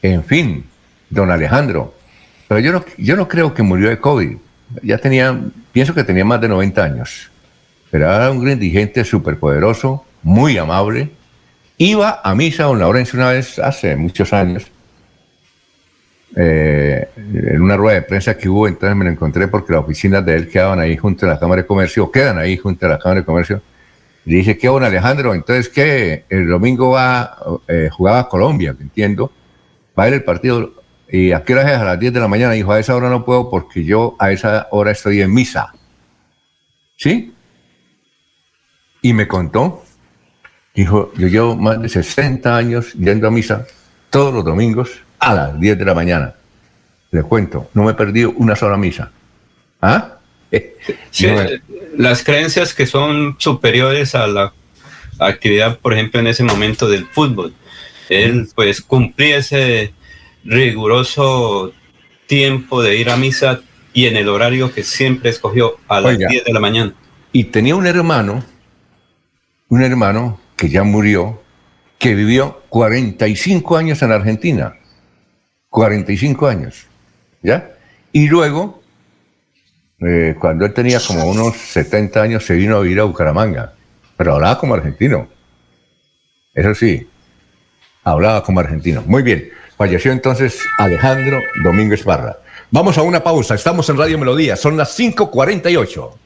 En fin, don Alejandro. Pero yo no, yo no creo que murió de COVID ya tenía, pienso que tenía más de 90 años, pero era un dirigente súper poderoso, muy amable. Iba a misa don Laurencio una vez hace muchos años, eh, en una rueda de prensa que hubo, entonces me lo encontré porque las oficinas de él quedaban ahí junto a la Cámara de Comercio, quedan ahí junto a la Cámara de Comercio. Y dije, ¿qué bueno Alejandro? Entonces, ¿qué? El domingo va, eh, jugaba a Colombia, entiendo, va a ir el partido ¿Y a qué hora es? A las 10 de la mañana. Dijo, a esa hora no puedo porque yo a esa hora estoy en misa. ¿Sí? Y me contó, dijo, yo llevo más de 60 años yendo a misa todos los domingos a las 10 de la mañana. Le cuento, no me he perdido una sola misa. ¿Ah? Sí, Las creencias que son superiores a la actividad, por ejemplo, en ese momento del fútbol. Él pues cumplía ese riguroso tiempo de ir a misa y en el horario que siempre escogió a las 10 de la mañana. Y tenía un hermano, un hermano que ya murió, que vivió 45 años en Argentina. 45 años. ¿Ya? Y luego, eh, cuando él tenía como unos 70 años, se vino a vivir a Bucaramanga. Pero hablaba como argentino. Eso sí, hablaba como argentino. Muy bien. Falleció entonces Alejandro Domínguez Barra. Vamos a una pausa. Estamos en Radio Melodía. Son las 5:48.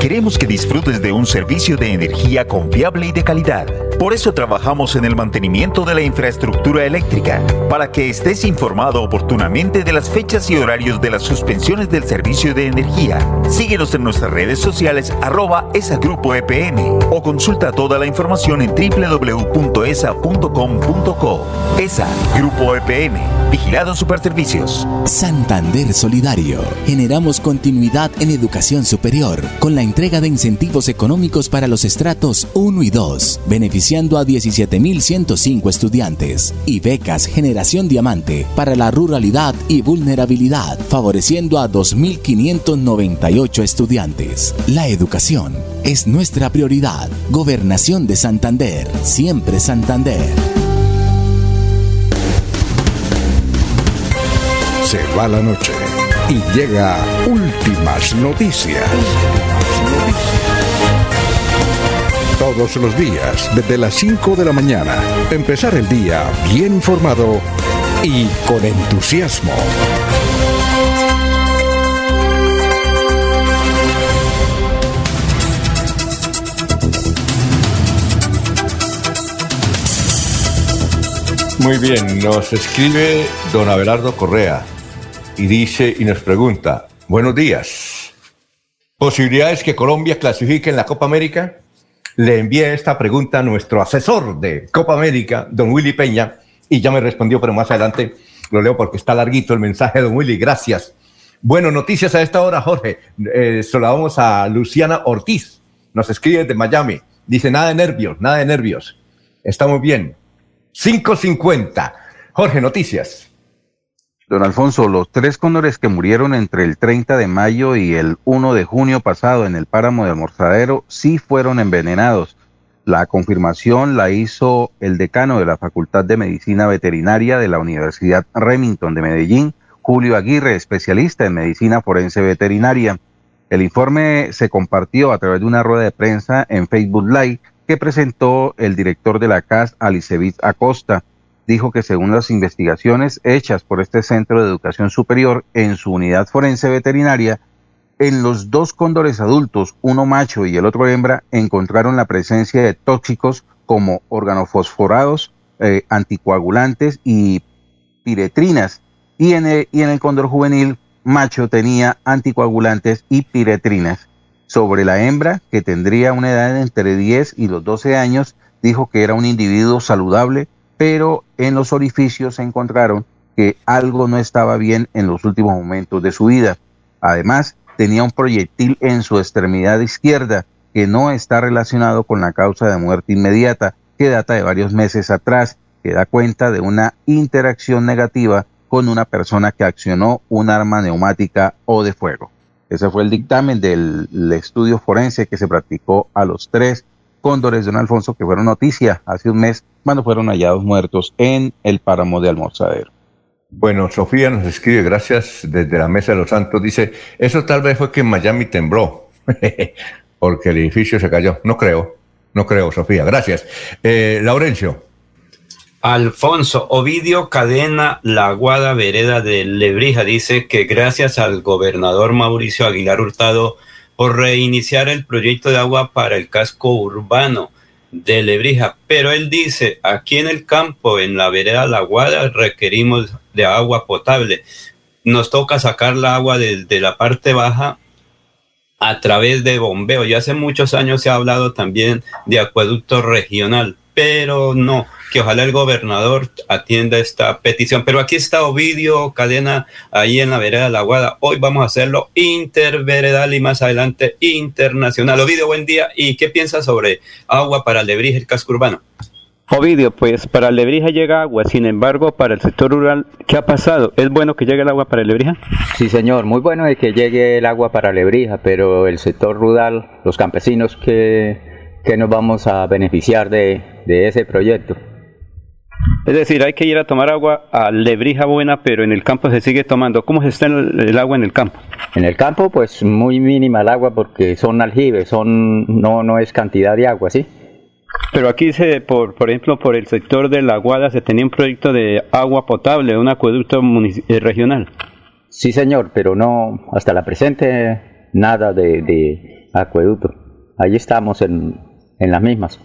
Queremos que disfrutes de un servicio de energía confiable y de calidad. Por eso trabajamos en el mantenimiento de la infraestructura eléctrica, para que estés informado oportunamente de las fechas y horarios de las suspensiones del servicio de energía. Síguenos en nuestras redes sociales arroba esa grupo EPM o consulta toda la información en www.esa.com.co. ESA Grupo EPM, Vigilado Superservicios. Santander Solidario. Generamos continuidad en educación superior con la entrega de incentivos económicos para los estratos 1 y 2, beneficiando a 17.105 estudiantes, y becas Generación Diamante para la ruralidad y vulnerabilidad, favoreciendo a 2.598 estudiantes. La educación es nuestra prioridad. Gobernación de Santander, siempre Santander. Se va la noche y llega últimas noticias. Todos los días, desde las 5 de la mañana, empezar el día bien informado y con entusiasmo. Muy bien, nos escribe don Abelardo Correa y dice y nos pregunta, buenos días, ¿posibilidades que Colombia clasifique en la Copa América? Le envié esta pregunta a nuestro asesor de Copa América, don Willy Peña, y ya me respondió, pero más adelante lo leo porque está larguito el mensaje, don Willy, gracias. Bueno, noticias a esta hora, Jorge. Eh, vamos a Luciana Ortiz, nos escribe desde Miami, dice, nada de nervios, nada de nervios, estamos bien. 5.50. Jorge, noticias. Don Alfonso, los tres cóndores que murieron entre el 30 de mayo y el 1 de junio pasado en el páramo de Almorzadero sí fueron envenenados. La confirmación la hizo el decano de la Facultad de Medicina Veterinaria de la Universidad Remington de Medellín, Julio Aguirre, especialista en medicina forense veterinaria. El informe se compartió a través de una rueda de prensa en Facebook Live que presentó el director de la CAS, Alicevit Acosta dijo que según las investigaciones hechas por este Centro de Educación Superior en su unidad forense veterinaria, en los dos cóndores adultos, uno macho y el otro hembra, encontraron la presencia de tóxicos como organofosforados, eh, anticoagulantes y piretrinas. Y en, el, y en el cóndor juvenil macho tenía anticoagulantes y piretrinas. Sobre la hembra, que tendría una edad entre 10 y los 12 años, dijo que era un individuo saludable, pero en los orificios se encontraron que algo no estaba bien en los últimos momentos de su vida. Además, tenía un proyectil en su extremidad izquierda que no está relacionado con la causa de muerte inmediata, que data de varios meses atrás, que da cuenta de una interacción negativa con una persona que accionó un arma neumática o de fuego. Ese fue el dictamen del estudio forense que se practicó a los tres cóndores de don Alfonso que fueron noticia hace un mes cuando fueron hallados muertos en el páramo de Almorzadero. Bueno, Sofía nos escribe, gracias desde la Mesa de los Santos, dice, eso tal vez fue que en Miami tembló, porque el edificio se cayó. No creo, no creo, Sofía, gracias. Eh, Laurencio. Alfonso Ovidio Cadena Laguada Vereda de Lebrija dice que gracias al gobernador Mauricio Aguilar Hurtado por reiniciar el proyecto de agua para el casco urbano de Lebrija. Pero él dice, aquí en el campo, en la vereda La Guada, requerimos de agua potable. Nos toca sacar la agua desde la parte baja a través de bombeo. Ya hace muchos años se ha hablado también de acueducto regional, pero no, que ojalá el gobernador atienda esta petición. Pero aquí está Ovidio Cadena, ahí en la vereda de la Guada. Hoy vamos a hacerlo interveredal y más adelante internacional. Ovidio, buen día. ¿Y qué piensas sobre agua para Lebrija, el casco urbano? Ovidio, pues para Lebrija llega agua, sin embargo, para el sector rural, ¿qué ha pasado? ¿Es bueno que llegue el agua para Lebrija? Sí, señor, muy bueno de que llegue el agua para Lebrija, pero el sector rural, los campesinos, ¿qué, nos vamos a beneficiar de, ese proyecto? Es decir, hay que ir a tomar agua a Lebrija buena, pero en el campo se sigue tomando. ¿Cómo se está el, agua en el campo? En el campo, pues muy mínima el agua porque son aljibes, son, no, no es cantidad de agua, ¿sí? Pero aquí, se, por, por ejemplo, por el sector de la Guada se tenía un proyecto de agua potable, un acueducto eh, regional. Sí, señor, pero no, hasta la presente, nada de, acueducto. Ahí estamos en, en las mismas.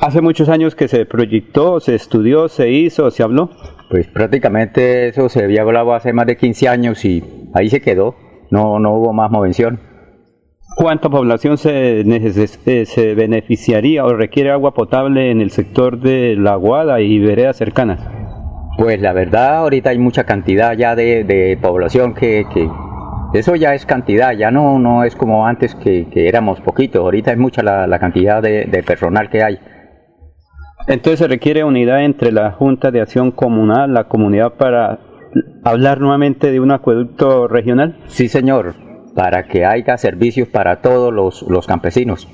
¿Hace muchos años que se proyectó, se estudió, se hizo, se habló? Pues prácticamente eso se había hablado hace más de 15 años y ahí se quedó. No, no hubo más movención. ¿Cuánta población se, eh, se beneficiaría o requiere agua potable en el sector de la Guada y veredas cercanas? Pues la verdad, ahorita hay mucha cantidad ya de, población que, eso ya es cantidad, ya no, no es como antes que, éramos poquitos, ahorita es mucha la, cantidad de, de, personal que hay. Entonces se requiere unidad entre la Junta de Acción Comunal, la comunidad para hablar nuevamente de un acueducto regional. Sí, señor, para que haya servicios para todos los, campesinos.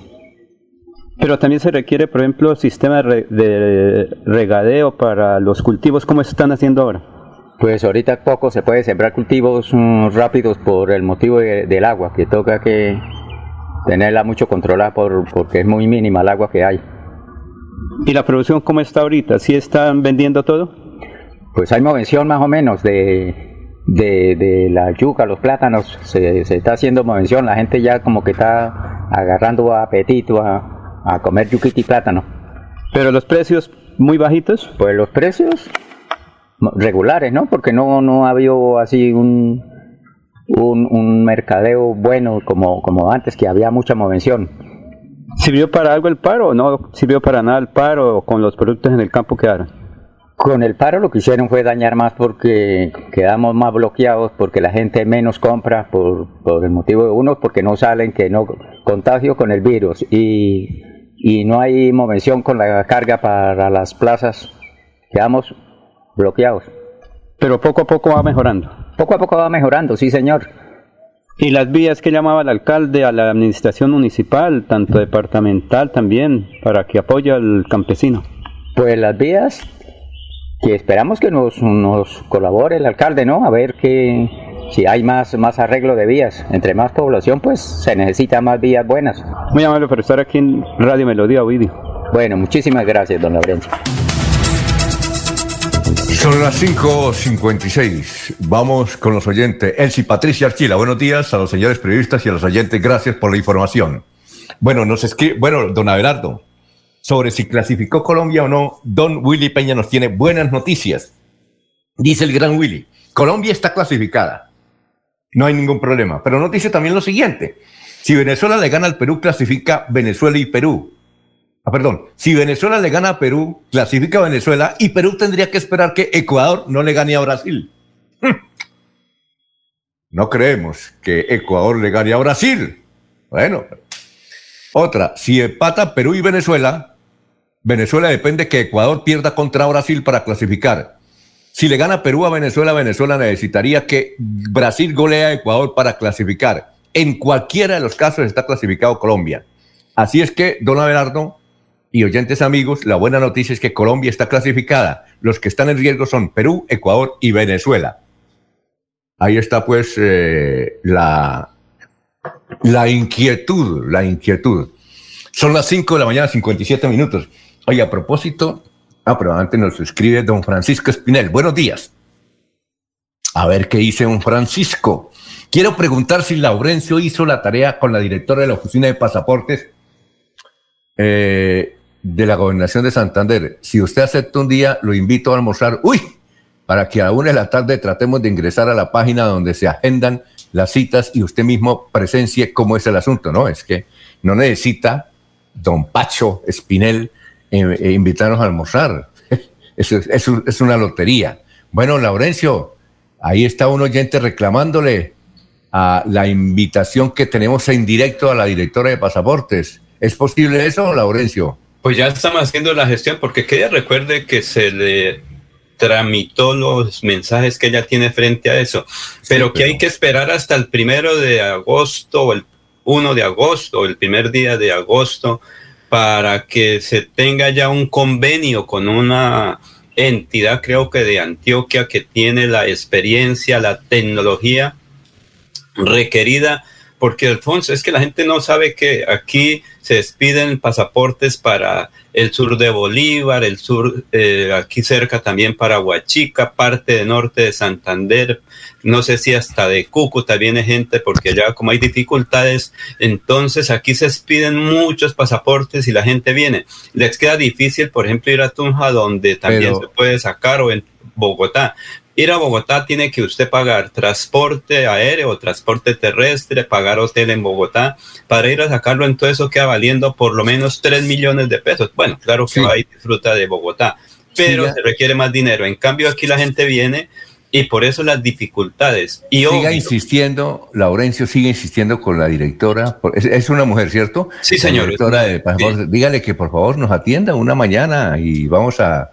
Pero también se requiere, por ejemplo, sistema de regadeo para los cultivos. ¿Cómo se están haciendo ahora? Pues ahorita poco se puede sembrar cultivos mm, rápidos por el motivo del agua, que toca que tenerla mucho controlada por, porque es muy mínima el agua que hay. ¿Y la producción cómo está ahorita? ¿Sí están vendiendo todo? Pues hay movención más o menos de de, de la yuca, los plátanos, se, se, está haciendo mención, la gente ya como que está agarrando apetito a, a comer yuquita y plátano. ¿Pero los precios muy bajitos? Pues los precios regulares, ¿no? Porque no, no ha habido así un, un, un mercadeo bueno como, como antes, que había mucha movención. ¿Sirvió para algo el paro o no sirvió para nada el paro con los productos en el campo que harán? Con el paro lo que hicieron fue dañar más porque quedamos más bloqueados, porque la gente menos compra por, el motivo de uno, porque no salen, que no contagio con el virus y, y no hay movención con la carga para las plazas, quedamos bloqueados. Pero poco a poco va mejorando. Poco a poco va mejorando, sí señor. ¿Y las vías que llamaba el alcalde a la administración municipal, tanto departamental también, para que apoye al campesino? Pues las vías que esperamos que nos, nos colabore el alcalde, ¿no? A ver que si hay más, más arreglo de vías, entre más población, pues se necesita más vías buenas. Muy amable por estar aquí en Radio Melodía Ovidio. Bueno, muchísimas gracias, don Laurencio. Son las 5.56. Vamos con los oyentes. Elsie Patricia Archila, buenos días a los señores periodistas y a los oyentes. Gracias por la información. Bueno, nos escribe, bueno, don Abelardo, sobre si clasificó Colombia o no, don Willy Peña nos tiene buenas noticias. Dice el gran Willy, Colombia está clasificada. No hay ningún problema. Pero nos dice también lo siguiente. Si Venezuela le gana al Perú, clasifica Venezuela y Perú. Ah, perdón. Si Venezuela le gana a Perú, clasifica Venezuela y Perú tendría que esperar que Ecuador no le gane a Brasil. No creemos que Ecuador le gane a Brasil. Bueno. Otra, si empata Perú y Venezuela, Venezuela depende que Ecuador pierda contra Brasil para clasificar. Si le gana Perú a Venezuela, Venezuela necesitaría que Brasil golea a Ecuador para clasificar. En cualquiera de los casos está clasificado Colombia. Así es que, don Abelardo y oyentes amigos, la buena noticia es que Colombia está clasificada. Los que están en riesgo son Perú, Ecuador y Venezuela. Ahí está pues eh, la, la inquietud, la inquietud. Son las 5 de la mañana, 57 minutos. Oye, a propósito, ah, pero antes nos escribe don Francisco Espinel. Buenos días. A ver qué dice don Francisco. Quiero preguntar si Laurencio hizo la tarea con la directora de la Oficina de Pasaportes eh, de la Gobernación de Santander. Si usted acepta un día, lo invito a almorzar. ¡Uy! Para que a una la tarde tratemos de ingresar a la página donde se agendan las citas y usted mismo presencie cómo es el asunto, ¿no? Es que no necesita don Pacho Espinel eh, eh, invitarnos a almorzar. Eso es, una lotería. Bueno, Laurencio, ahí está un oyente reclamándole a la invitación que tenemos en directo a la directora de pasaportes. ¿Es posible eso, Laurencio? Pues ya estamos haciendo la gestión porque que ella recuerde que se le tramitó los mensajes que ella tiene frente a eso, pero que hay que esperar hasta el primero de agosto o el 1 de agosto o el primer día de agosto para que se tenga ya un convenio con una entidad, creo que de Antioquia, que tiene la experiencia, la tecnología requerida porque Alfonso, es que la gente no sabe que aquí se despiden pasaportes para el sur de Bolívar, el sur, eh, aquí cerca también para Huachica, parte de norte de Santander, no sé si hasta de Cúcuta viene gente, porque ya como hay dificultades, entonces aquí se despiden muchos pasaportes y la gente viene. Les queda difícil, por ejemplo, ir a Tunja, donde también se puede sacar, o en Bogotá, ir a Bogotá tiene que usted pagar transporte aéreo, transporte terrestre, pagar hotel en Bogotá. Para ir a sacarlo, en todo eso queda valiendo por lo menos 3 millones de pesos. Bueno, claro que va y disfruta de Bogotá, pero se requiere más dinero. En cambio, aquí la gente viene y por eso las dificultades. Y Siga insistiendo, Laurencio sigue insistiendo con la directora. Es, una mujer, ¿cierto? Sí, señor. directora de Dígale que por favor nos atienda una mañana y vamos a,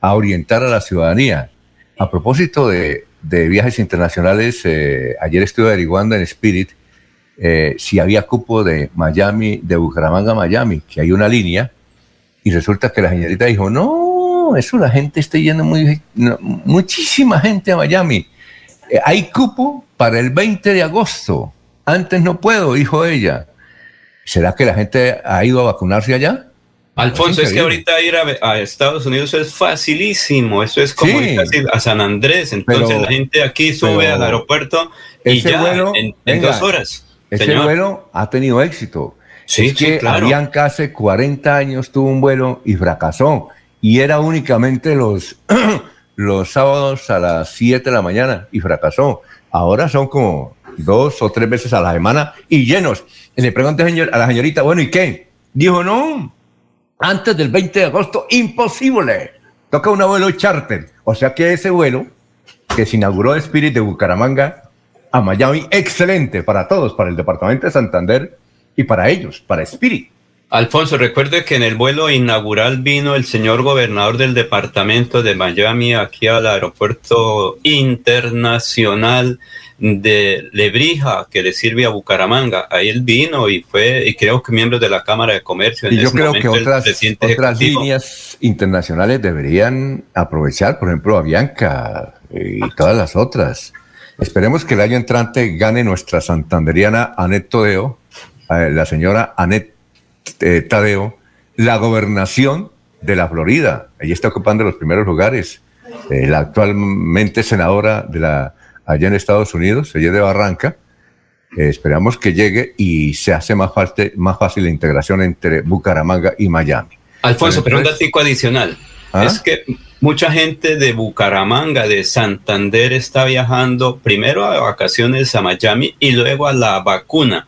a orientar a la ciudadanía. A propósito de, viajes internacionales, eh, ayer estuve averiguando en Spirit eh, si había cupo de Miami, de Bucaramanga a Miami, que hay una línea, y resulta que la señorita dijo, no, eso la gente está yendo muy, muchísima gente a Miami. Eh, hay cupo para el 20 de agosto. Antes no puedo, dijo ella. ¿Será que la gente ha ido a vacunarse allá? Alfonso, es, que ahorita ir a, Estados Unidos es facilísimo. Eso es como ir a San Andrés. Entonces la gente aquí sube al aeropuerto y ya en, dos horas. Ese vuelo ha tenido éxito. Sí, es que habían casi 40 años tuvo un vuelo y fracasó. Y era únicamente los, los sábados a las 7 de la mañana y fracasó. Ahora son como dos o tres veces a la semana y llenos. Le pregunté a la señorita, bueno, ¿y qué? Dijo, no, antes del 20 de agosto, imposible. Toca un vuelo charter. O sea que ese vuelo que se inauguró Spirit de Bucaramanga a Miami, excelente para todos, para el departamento de Santander y para ellos, para Spirit. Alfonso, recuerde que en el vuelo inaugural vino el señor gobernador del departamento de Miami aquí al aeropuerto internacional de Lebrija, que le sirve a Bucaramanga. Ahí él vino y fue, y creo que miembros de la Cámara de Comercio. y yo creo que otras, otras líneas internacionales deberían aprovechar, por ejemplo, Avianca y todas las otras. Esperemos que el año entrante gane nuestra santanderiana Anet Todeo, eh, la señora Anet eh, Tadeo, la gobernación de la Florida. Ella está ocupando los primeros lugares. Eh, la actualmente senadora de la allá en Estados Unidos, es de Barranca. Eh, esperamos que llegue y se hace más, más fácil la integración entre Bucaramanga y Miami. Alfonso, pero, un dato adicional. ¿Ah? Es que mucha gente de Bucaramanga, de Santander, está viajando primero a vacaciones a Miami y luego a la vacuna.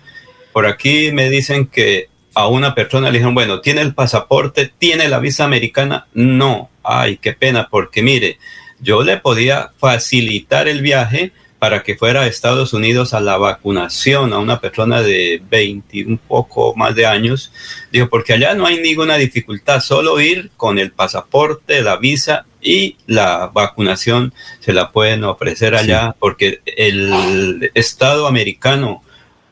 Por aquí me dicen que a una persona le dijeron, bueno, ¿tiene el pasaporte? ¿Tiene la visa americana? No. Ay, qué pena, porque mire, yo le podía facilitar el viaje para que fuera a Estados Unidos a la vacunación a una persona de 20, un poco más de años. Digo, porque allá no hay ninguna dificultad, solo ir con el pasaporte, la visa y la vacunación se la pueden ofrecer allá, porque el Estado americano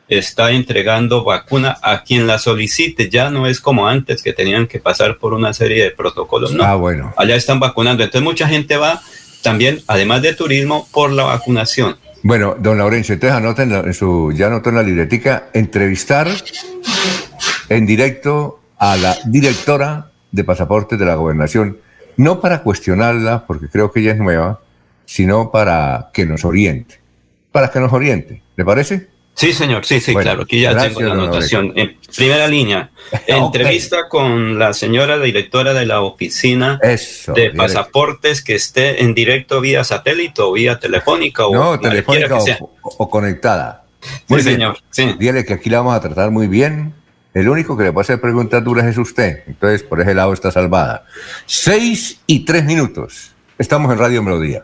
está entregando vacuna a quien la solicite. Ya no es como antes que tenían que pasar por una serie de protocolos. No, ah, bueno. Allá están vacunando. Entonces mucha gente va también, además de turismo, por la vacunación. Bueno, don Laurencio, entonces anoten en su, ya anotó en la libretica, entrevistar en directo a la directora de pasaportes de la gobernación, no para cuestionarla, porque creo que ella es nueva, sino para que nos oriente. Para que nos oriente, ¿le parece? Sí, señor, sí, sí, claro, aquí ya tengo la anotación. En primera línea, entrevista con la señora directora de la oficina de pasaportes que esté en directo vía satélite o vía telefónica no, o telefónica o, conectada. Muy sí, señor, sí. Dile que aquí la vamos a tratar muy bien. El único que le puede hacer preguntas duras es usted. Entonces, por ese lado está salvada. Seis y tres minutos. Estamos en Radio Melodía.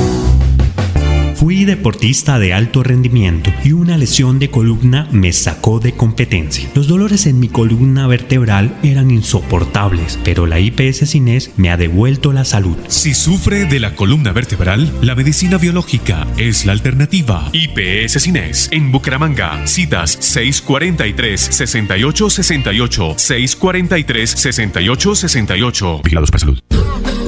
Fui deportista de alto rendimiento y una lesión de columna me sacó de competencia. Los dolores en mi columna vertebral eran insoportables, pero la IPS Cines me ha devuelto la salud. Si sufre de la columna vertebral, la medicina biológica es la alternativa. IPS Cines en Bucaramanga. Citas 643-6868, 643-6868. Vigilados para salud.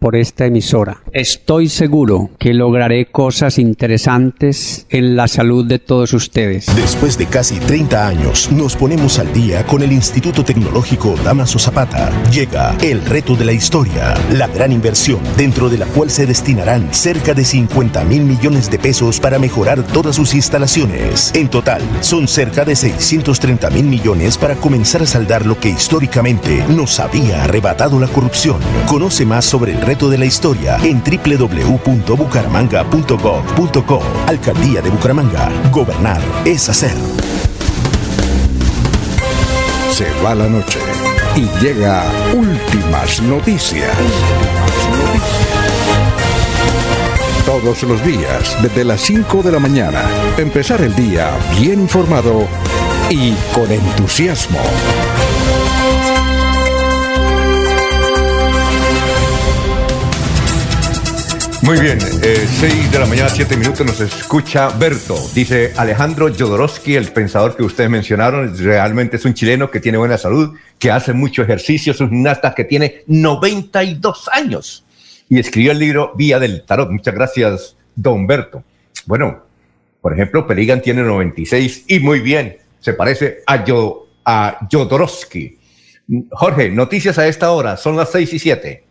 por esta emisora. Estoy seguro que lograré cosas interesantes en la salud de todos ustedes. Después de casi 30 años, nos ponemos al día con el Instituto Tecnológico Damaso Zapata. Llega el reto de la historia, la gran inversión dentro de la cual se destinarán cerca de 50 mil millones de pesos para mejorar todas sus instalaciones. En total, son cerca de 630 mil millones para comenzar a saldar lo que históricamente nos había arrebatado la corrupción. Conoce más sobre el reto de la historia en www.bucaramanga.gov.co. Alcaldía de Bucaramanga. Gobernar es hacer. Se va la noche y llega últimas noticias. Todos los días, desde las 5 de la mañana, empezar el día bien informado y con entusiasmo. Muy bien, 6 eh, de la mañana, 7 minutos, nos escucha Berto. Dice Alejandro Jodorowsky, el pensador que ustedes mencionaron, realmente es un chileno que tiene buena salud, que hace mucho ejercicio, es un gimnasta que tiene 92 años y escribió el libro Vía del Tarot. Muchas gracias, don Berto. Bueno, por ejemplo, Peligan tiene 96 y muy bien, se parece a, Yo, a Jodorowsky. Jorge, noticias a esta hora, son las 6 y 7.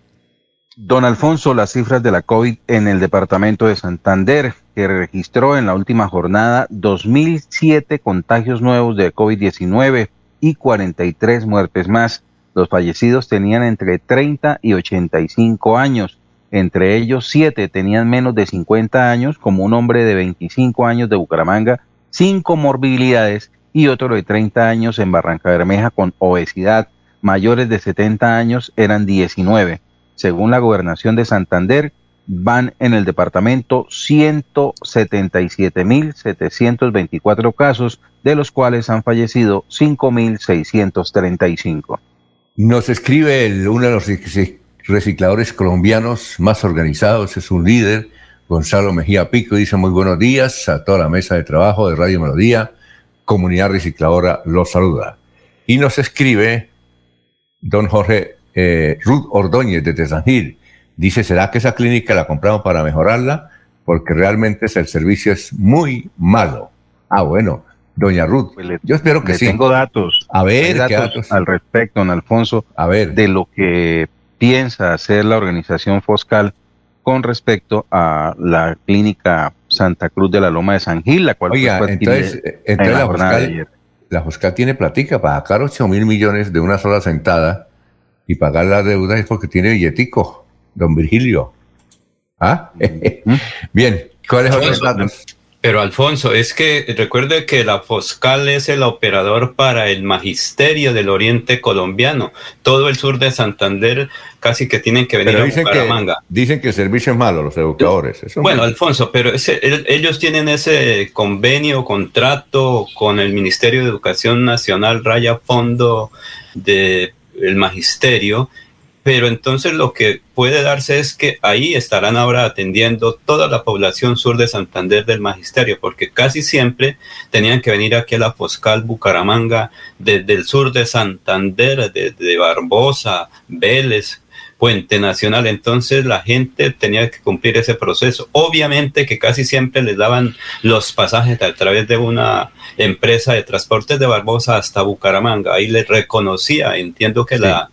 Don Alfonso, las cifras de la COVID en el departamento de Santander, que registró en la última jornada 2.007 contagios nuevos de COVID-19 y 43 muertes más. Los fallecidos tenían entre 30 y 85 años. Entre ellos, siete tenían menos de 50 años, como un hombre de 25 años de Bucaramanga, sin comorbilidades, y otro de 30 años en Barranca Bermeja con obesidad. Mayores de 70 años eran 19. Según la gobernación de Santander, van en el departamento 177.724 casos, de los cuales han fallecido 5.635. Nos escribe uno de los recicladores colombianos más organizados, es un líder, Gonzalo Mejía Pico, dice muy buenos días a toda la mesa de trabajo de Radio Melodía, comunidad recicladora los saluda. Y nos escribe don Jorge eh, Ruth Ordóñez de San Dice, ¿será que esa clínica la compramos para mejorarla? Porque realmente el servicio es muy malo. Ah, bueno, doña Ruth, pues yo espero que sí. Tengo datos. A ver, datos, al respecto, don Alfonso. A ver. De lo que piensa hacer la organización Foscal con respecto a la clínica Santa Cruz de la Loma de San Gil, la cual Oiga, entonces, entonces la, Foscal, la Foscal tiene platica para sacar 8 mil millones de una sola sentada y pagar la deuda es porque tiene billetico don Virgilio. ¿Ah? Bien, ¿cuáles son los datos? Pero Alfonso, es que recuerde que la Foscal es el operador para el magisterio del oriente colombiano. Todo el sur de Santander casi que tienen que venir a Bucaramanga. dicen que el servicio es malo, los educadores. bueno, Alfonso, pero ellos tienen ese convenio, contrato con el Ministerio de Educación Nacional, raya fondo del magisterio, pero entonces lo que puede darse es que ahí estarán ahora atendiendo toda la población sur de Santander del Magisterio, porque casi siempre tenían que venir aquí a la Foscal Bucaramanga desde el sur de Santander, desde Barbosa, Vélez, Puente Nacional. Entonces la gente tenía que cumplir ese proceso. Obviamente que casi siempre les daban los pasajes a través de una empresa de transportes de Barbosa hasta Bucaramanga. Ahí les reconocía, entiendo que la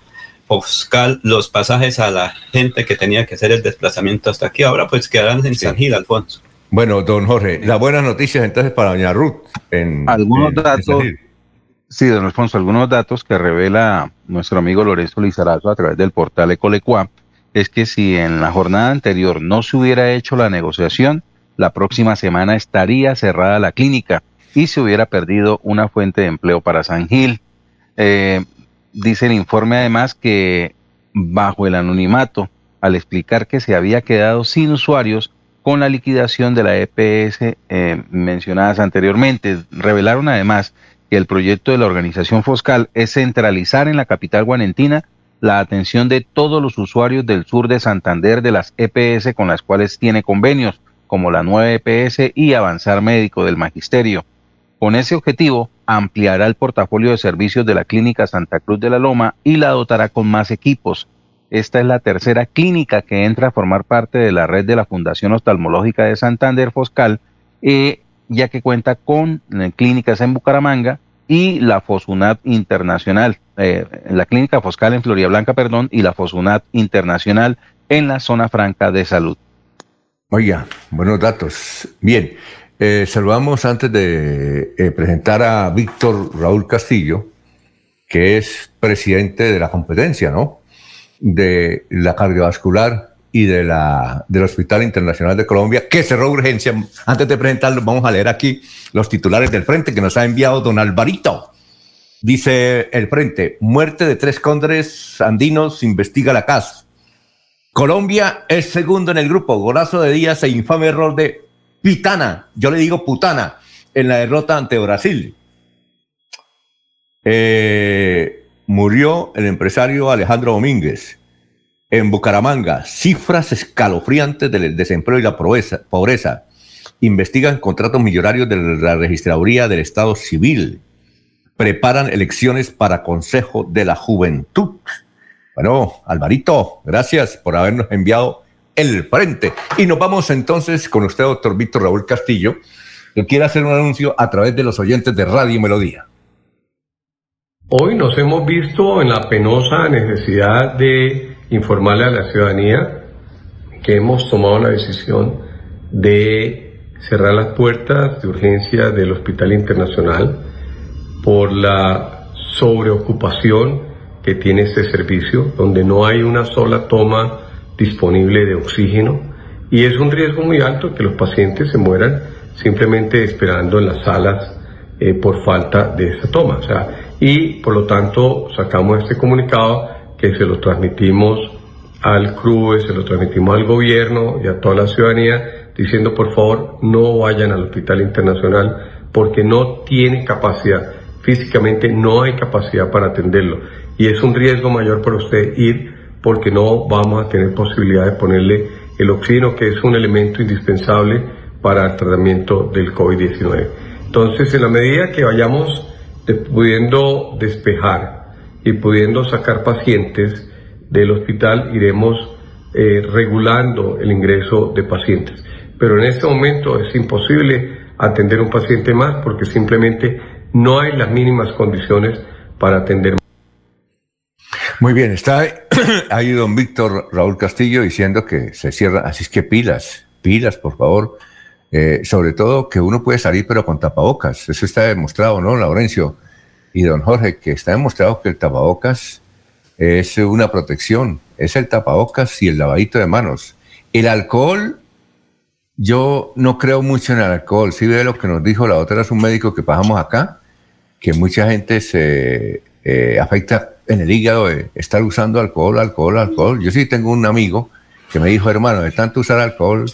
Foscal los pasajes a la gente que tenía que hacer el desplazamiento hasta aquí. Ahora pues quedarán en San Gil, Alfonso. Bueno, don Jorge, las buenas noticias entonces para doña Ruth. En, algunos datos, sí, don Alfonso, algunos datos que revela nuestro amigo Lorenzo Lizarazo a través del portal Ecolecua es que si en la jornada anterior no se hubiera hecho la negociación, la próxima semana estaría cerrada la clínica y se hubiera perdido una fuente de empleo para San Gil. Eh, dice el informe además que bajo el anonimato, al explicar que se había quedado sin usuarios con la liquidación de la EPS eh, mencionadas anteriormente, revelaron además el proyecto de la organización Foscal es centralizar en la capital guanentina la atención de todos los usuarios del sur de Santander de las EPS con las cuales tiene convenios, como la nueva EPS y Avanzar Médico del Magisterio. Con ese objetivo, ampliará el portafolio de servicios de la Clínica Santa Cruz de la Loma y la dotará con más equipos. Esta es la tercera clínica que entra a formar parte de la red de la Fundación Oftalmológica de Santander Foscal, eh, ya que cuenta con eh, clínicas en Bucaramanga y la Fosunat Internacional, eh, la clínica Foscal en Floria Blanca, perdón, y la Fosunat Internacional en la zona franca de salud. Oiga, buenos datos. Bien, eh, saludamos antes de eh, presentar a Víctor Raúl Castillo, que es presidente de la competencia, ¿no? De la cardiovascular y de la, del Hospital Internacional de Colombia, que cerró urgencia. Antes de presentarlo, vamos a leer aquí los titulares del frente que nos ha enviado don Alvarito. Dice el frente, muerte de tres cóndores andinos, investiga la CAS. Colombia es segundo en el grupo, golazo de Díaz e infame error de pitana, yo le digo putana, en la derrota ante Brasil. Eh, murió el empresario Alejandro Domínguez. En Bucaramanga, cifras escalofriantes del desempleo y la pobreza. Investigan contratos millonarios de la registraduría del Estado Civil. Preparan elecciones para Consejo de la Juventud. Bueno, Alvarito, gracias por habernos enviado el frente. Y nos vamos entonces con usted, doctor Víctor Raúl Castillo, que quiere hacer un anuncio a través de los oyentes de Radio Melodía. Hoy nos hemos visto en la penosa necesidad de informarle a la ciudadanía que hemos tomado la decisión de cerrar las puertas de urgencia del Hospital Internacional por la sobreocupación que tiene este servicio, donde no hay una sola toma disponible de oxígeno y es un riesgo muy alto que los pacientes se mueran simplemente esperando en las salas eh, por falta de esa toma. Y por lo tanto sacamos este comunicado que se lo transmitimos al CRUE, se lo transmitimos al gobierno y a toda la ciudadanía, diciendo por favor no vayan al Hospital Internacional porque no tiene capacidad, físicamente no hay capacidad para atenderlo y es un riesgo mayor para usted ir porque no vamos a tener posibilidad de ponerle el oxígeno, que es un elemento indispensable para el tratamiento del COVID-19. Entonces, en la medida que vayamos pudiendo despejar y pudiendo sacar pacientes del hospital, iremos eh, regulando el ingreso de pacientes. Pero en este momento es imposible atender un paciente más porque simplemente no hay las mínimas condiciones para atender. Muy bien, está ahí don Víctor Raúl Castillo diciendo que se cierra, así es que pilas, pilas, por favor. Eh, sobre todo que uno puede salir pero con tapabocas, eso está demostrado, ¿no, Laurencio? Y don Jorge, que está demostrado que el tapabocas es una protección, es el tapabocas y el lavadito de manos. El alcohol, yo no creo mucho en el alcohol, si ve lo que nos dijo la otra, es un médico que pasamos acá, que mucha gente se eh, afecta en el hígado de estar usando alcohol, alcohol, alcohol. Yo sí tengo un amigo que me dijo, hermano, de tanto usar alcohol,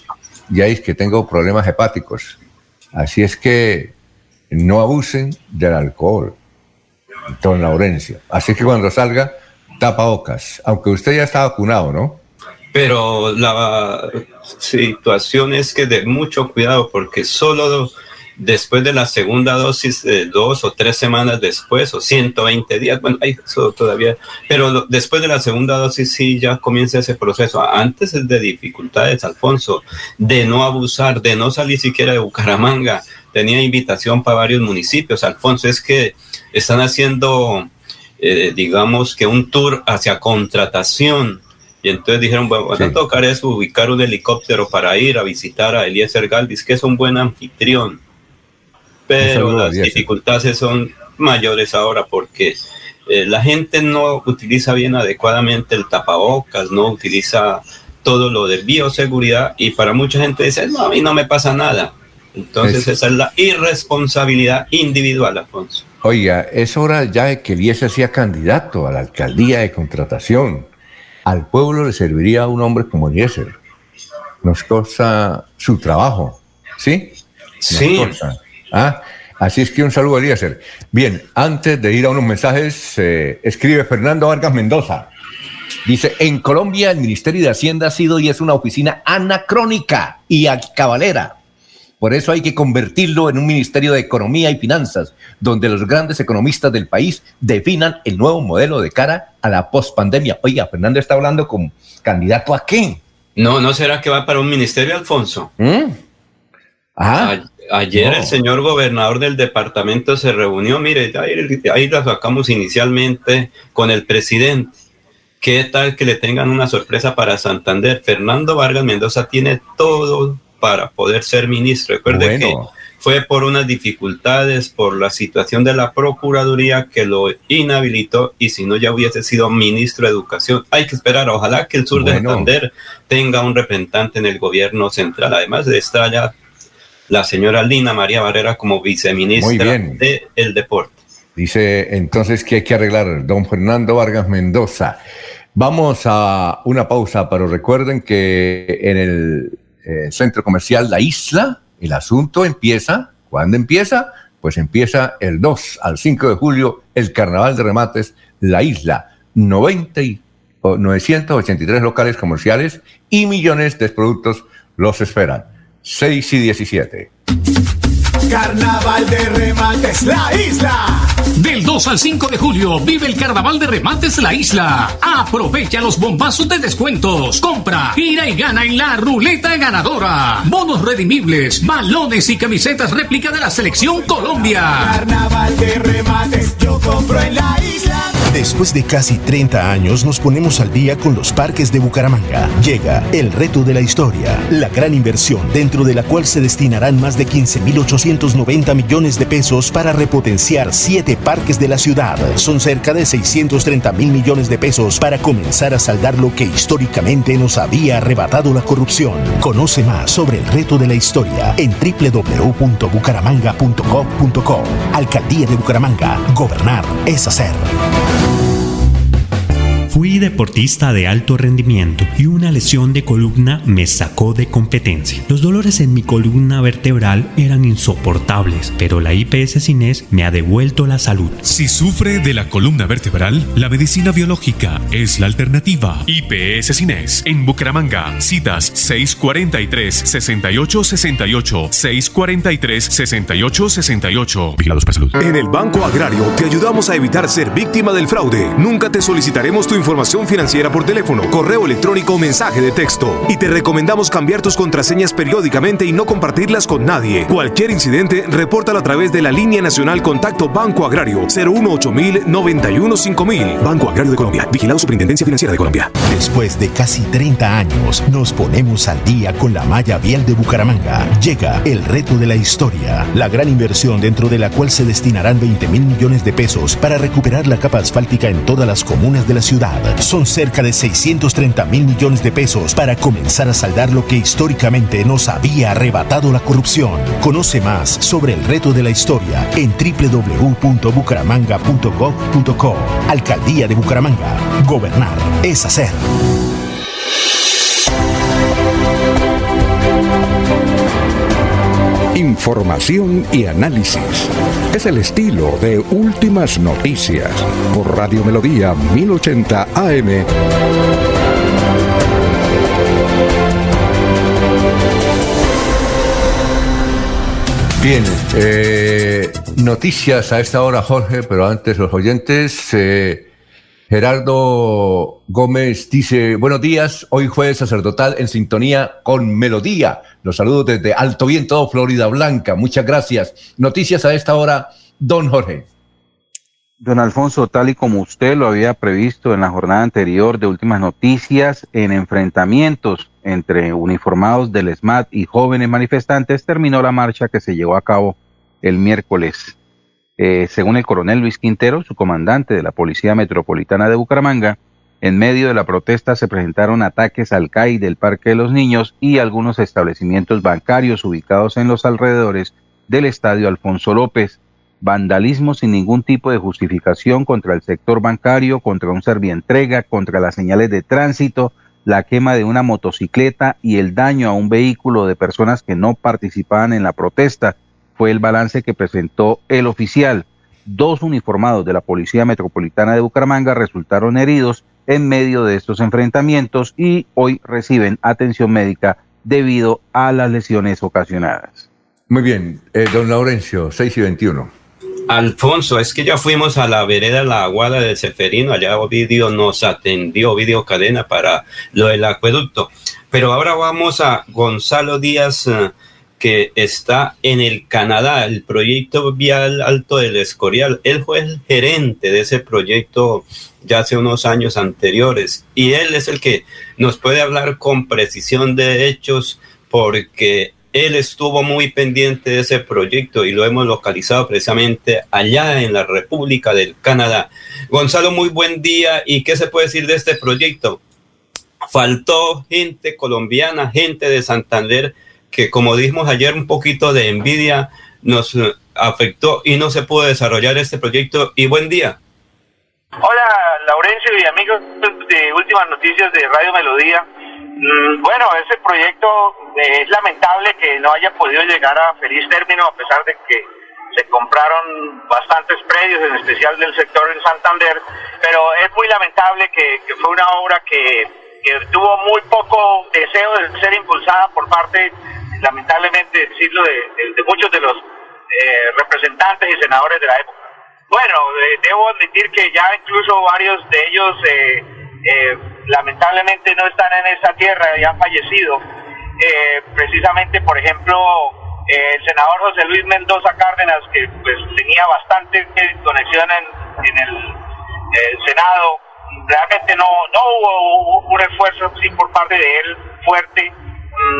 ya es que tengo problemas hepáticos. Así es que no abusen del alcohol, don Laurencio. Así que cuando salga, tapa bocas, aunque usted ya está vacunado, ¿no? Pero la situación es que de mucho cuidado, porque solo después de la segunda dosis, de dos o tres semanas después, o 120 días, bueno, eso todavía, pero después de la segunda dosis sí ya comienza ese proceso. Antes es de dificultades, Alfonso, de no abusar, de no salir siquiera de Bucaramanga. Tenía invitación para varios municipios, Alfonso, es que están haciendo, eh, digamos que un tour hacia contratación. Y entonces dijeron, bueno, van a tocar es ubicar un helicóptero para ir a visitar a Eliezer Galvis, que es un buen anfitrión pero las dificultades son mayores ahora porque eh, la gente no utiliza bien adecuadamente el tapabocas, no utiliza todo lo de bioseguridad y para mucha gente dice, no, a mí no me pasa nada. Entonces esa es la irresponsabilidad individual, Alfonso. Oiga, es hora ya de que Eliezer sea candidato a la alcaldía de contratación. Al pueblo le serviría un hombre como Eliezer. Nos cosa su trabajo, ¿sí? sí. ¿Ah? Así es que un saludo a Eliezer. Bien, antes de ir a unos mensajes, eh, escribe Fernando Vargas Mendoza. Dice, en Colombia el Ministerio de Hacienda ha sido y es una oficina anacrónica y cabalera. Por eso hay que convertirlo en un Ministerio de Economía y Finanzas, donde los grandes economistas del país definan el nuevo modelo de cara a la pospandemia. Oiga, Fernando está hablando como candidato a qué? No, ¿no será que va para un ministerio, Alfonso? ¿Mm? Ajá. Ayer el señor gobernador del departamento se reunió, mire, ahí, ahí la sacamos inicialmente con el presidente. ¿Qué tal que le tengan una sorpresa para Santander? Fernando Vargas Mendoza tiene todo para poder ser ministro. Recuerde que fue por unas dificultades, por la situación de la Procuraduría que lo inhabilitó y si no ya hubiese sido ministro de Educación. Hay que esperar, ojalá que el sur de Santander tenga un representante en el gobierno central. Además de estar ya la señora Lina María Barrera como viceministra del deporte. Dice entonces que hay que arreglar, don Fernando Vargas Mendoza. Vamos a una pausa, pero recuerden que en el eh, centro comercial La Isla, el asunto empieza, ¿cuándo empieza? Pues empieza el 2 al 5 de julio, el Carnaval de Remates La Isla. 90 y, 983 locales comerciales y millones de productos los esperan. 6 y 17. Carnaval de Remates La Isla. Del 2 al 5 de julio vive el Carnaval de Remates La Isla. Aprovecha los bombazos de descuentos. Compra, gira y gana en la ruleta ganadora. Bonos redimibles, balones y camisetas réplica de la selección Colombia. Carnaval de Remates, yo compro en La Isla. Después de casi 30 años nos ponemos al día con los parques de Bucaramanga. Llega el reto de la historia, la gran inversión dentro de la cual se destinarán más de 15.890 millones de pesos para repotenciar siete parques de la ciudad. Son cerca de 630 mil millones de pesos para comenzar a saldar lo que históricamente nos había arrebatado la corrupción. Conoce más sobre el reto de la historia en www.bucaramanga.gov.co. Alcaldía de Bucaramanga. Gobernar es hacer. Fui deportista de alto rendimiento y una lesión de columna me sacó de competencia. Los dolores en mi columna vertebral eran insoportables, pero la IPS Cines me ha devuelto la salud. Si sufre de la columna vertebral, la medicina biológica es la alternativa. IPS Cines en Bucaramanga. Citas 643 6868 643 6868. Vigilados para salud. En el Banco Agrario te ayudamos a evitar ser víctima del fraude. Nunca te solicitaremos tu información financiera por teléfono, correo electrónico o mensaje de texto. Y te recomendamos cambiar tus contraseñas periódicamente y no compartirlas con nadie. Cualquier incidente, repórtalo a través de la línea nacional Contacto Banco Agrario 018 91 5000. Banco Agrario de Colombia. Vigilado Superintendencia Financiera de Colombia. Después de casi 30 años, nos ponemos al día con la malla vial de Bucaramanga. Llega el reto de la historia, la gran inversión dentro de la cual se destinarán 20 mil millones de pesos para recuperar la capa asfáltica en todas las comunas de la ciudad. Son cerca de 630 mil millones de pesos para comenzar a saldar lo que históricamente nos había arrebatado la corrupción. Conoce más sobre el reto de la historia en www.bucaramanga.gov.co. Alcaldía de Bucaramanga. Gobernar es hacer. Información y análisis. Es el estilo de Últimas Noticias por Radio Melodía 1080 AM. Bien, eh, noticias a esta hora, Jorge, pero antes los oyentes. eh, Gerardo Gómez dice, buenos días, hoy jueves sacerdotal en sintonía con Melodía. Los saludo desde Alto Viento, Florida Blanca. Muchas gracias. Noticias a esta hora, don Jorge. Don Alfonso, tal y como usted lo había previsto en la jornada anterior de últimas noticias, en enfrentamientos entre uniformados del SMAT y jóvenes manifestantes, terminó la marcha que se llevó a cabo el miércoles. Eh, según el coronel Luis Quintero, su comandante de la Policía Metropolitana de Bucaramanga, en medio de la protesta se presentaron ataques al CAI del Parque de los Niños y algunos establecimientos bancarios ubicados en los alrededores del Estadio Alfonso López. Vandalismo sin ningún tipo de justificación contra el sector bancario, contra un servientrega, contra las señales de tránsito, la quema de una motocicleta y el daño a un vehículo de personas que no participaban en la protesta fue el balance que presentó el oficial. Dos uniformados de la Policía Metropolitana de Bucaramanga resultaron heridos en medio de estos enfrentamientos y hoy reciben atención médica debido a las lesiones ocasionadas. Muy bien, eh, don Laurencio, 6 y 21. Alfonso, es que ya fuimos a la vereda La Aguada de Seferino, allá Ovidio nos atendió, Ovidio Cadena, para lo del acueducto. Pero ahora vamos a Gonzalo Díaz, eh, que está en el Canadá, el proyecto vial Alto del Escorial. Él fue el gerente de ese proyecto ya hace unos años anteriores y él es el que nos puede hablar con precisión de hechos porque él estuvo muy pendiente de ese proyecto y lo hemos localizado precisamente allá en la República del Canadá. Gonzalo, muy buen día. ¿Y qué se puede decir de este proyecto? Faltó gente colombiana, gente de Santander, que como dijimos ayer, un poquito de envidia nos afectó y no se pudo desarrollar este proyecto. Y buen día. Hola, Laurencio y amigos de Últimas Noticias de Radio Melodía. Mm, Bueno, ese proyecto eh, es lamentable que no haya podido llegar a feliz término a pesar de que se compraron bastantes predios, en especial del sector en Santander, pero es muy lamentable que, fue una obra que tuvo muy poco deseo de ser impulsada por parte, lamentablemente decirlo, de, muchos de los eh, representantes y senadores de la época. Bueno, eh, debo admitir que ya incluso varios de ellos eh, lamentablemente no están en esa tierra y han fallecido. Precisamente, por ejemplo, el senador José Luis Mendoza Cárdenas, que pues tenía bastante conexión en, el, el Senado, realmente no, no hubo un esfuerzo sí, por parte de él fuerte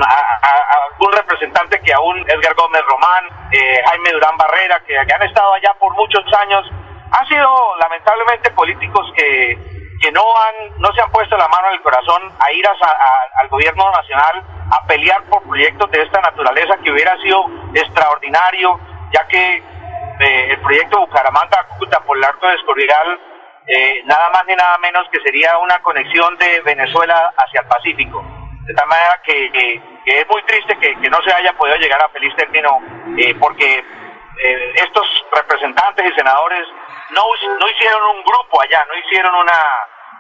a, algún representante que aún Edgar Gómez Román, eh, Jaime Durán Barrera, que, han estado allá por muchos años, han sido lamentablemente políticos que, que no han no se han puesto la mano en el corazón a ir a al gobierno nacional a pelear por proyectos de esta naturaleza que hubiera sido extraordinario, ya que eh, el proyecto Bucaramanga Cúcuta por el Arco de Escorial eh, nada más ni nada menos que sería una conexión de Venezuela hacia el Pacífico. De tal manera que, que- es muy triste que, que no se haya podido llegar a feliz término, eh, porque eh, estos representantes y senadores no, no hicieron un grupo allá, no hicieron una,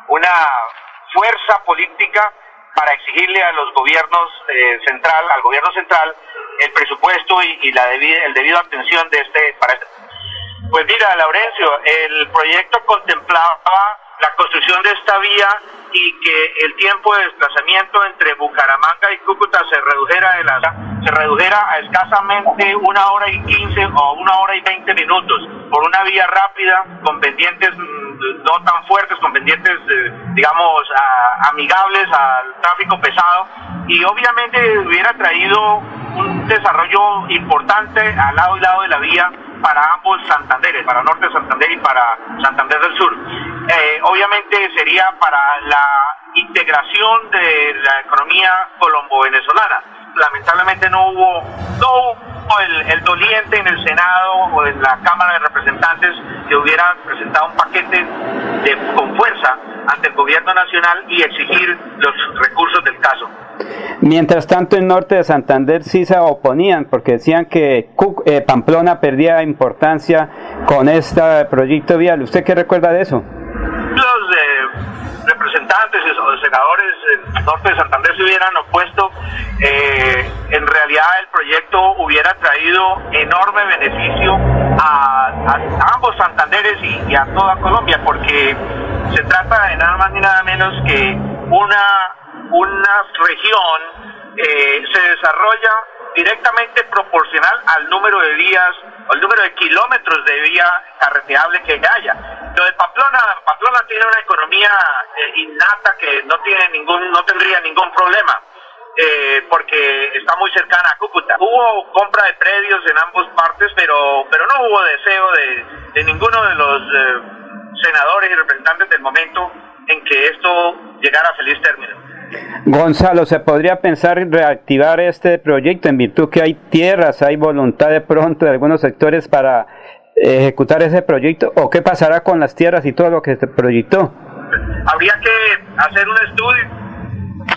una fuerza política para exigirle a los gobiernos eh, central, al gobierno central, el presupuesto y, y la debi- el debido atención de este para este. Pues mira, Laurencio, el proyecto contemplaba la construcción de esta vía y que el tiempo de desplazamiento entre Bucaramanga y Cúcuta se redujera de la, se redujera a escasamente una hora y quince o una hora y veinte minutos por una vía rápida con pendientes mm, no tan fuertes, con pendientes eh, digamos amigables al tráfico pesado. Y obviamente hubiera traído un desarrollo importante al lado y lado de la vía para ambos Santanderes, para Norte de Santander y para Santander del Sur. Eh, obviamente sería para la integración de la economía colombo-venezolana. Lamentablemente no hubo, no el, doliente en el Senado o en la Cámara de que hubiera presentado un paquete de, con fuerza ante el gobierno nacional y exigir los recursos del caso. Mientras tanto, en norte de Santander sí se oponían porque decían que eh, Pamplona perdía importancia con este proyecto vial. ¿Usted qué recuerda de eso? los eh, representantes senadores del norte de Santander se hubieran opuesto, eh, en realidad el proyecto hubiera traído enorme beneficio a, ambos Santanderes y, y a toda Colombia, porque se trata de nada más ni nada menos que una, una región eh, se desarrolla directamente proporcional al número de vías, al número de kilómetros de vía carreteable que haya. Lo de Pamplona, Pamplona tiene una economía eh, innata que no tiene ningún, no tendría ningún problema. eh, porque está muy cercana a Cúcuta. Hubo compra de predios en ambas partes, pero pero no hubo deseo de, ninguno de los eh, senadores y representantes del momento en que esto llegara a feliz término. Gonzalo, ¿se podría pensar en reactivar este proyecto en virtud que hay tierras, hay voluntad de pronto de algunos sectores para ejecutar ese proyecto? ¿O qué pasará con las tierras y todo lo que se proyectó? habría que hacer un estudio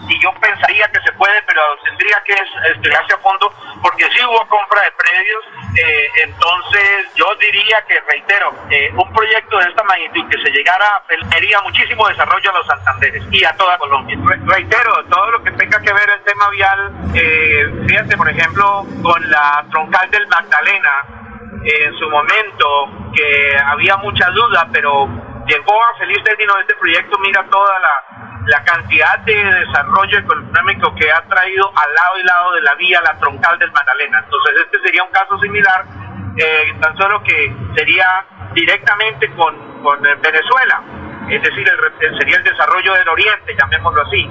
y yo pensaría que se puede, pero tendría que es- estudiarse a fondo porque sí hubo compra de predios, eh, entonces yo diría que, reitero, eh, un proyecto de esta magnitud que se llegara daría muchísimo desarrollo a los Santanderes y a toda Colombia. Re- reitero, todo lo que tenga que ver el tema vial, eh, fíjate, por ejemplo, con la troncal del Magdalena, en su momento que había mucha duda, pero llegó a feliz término este proyecto, mira toda la, la cantidad de desarrollo económico que ha traído al lado y lado de la vía, la troncal del Magdalena. Entonces este sería un caso similar, eh, tan solo que sería directamente con, con eh, Venezuela, es decir, el el- sería el desarrollo del Oriente, llamémoslo así.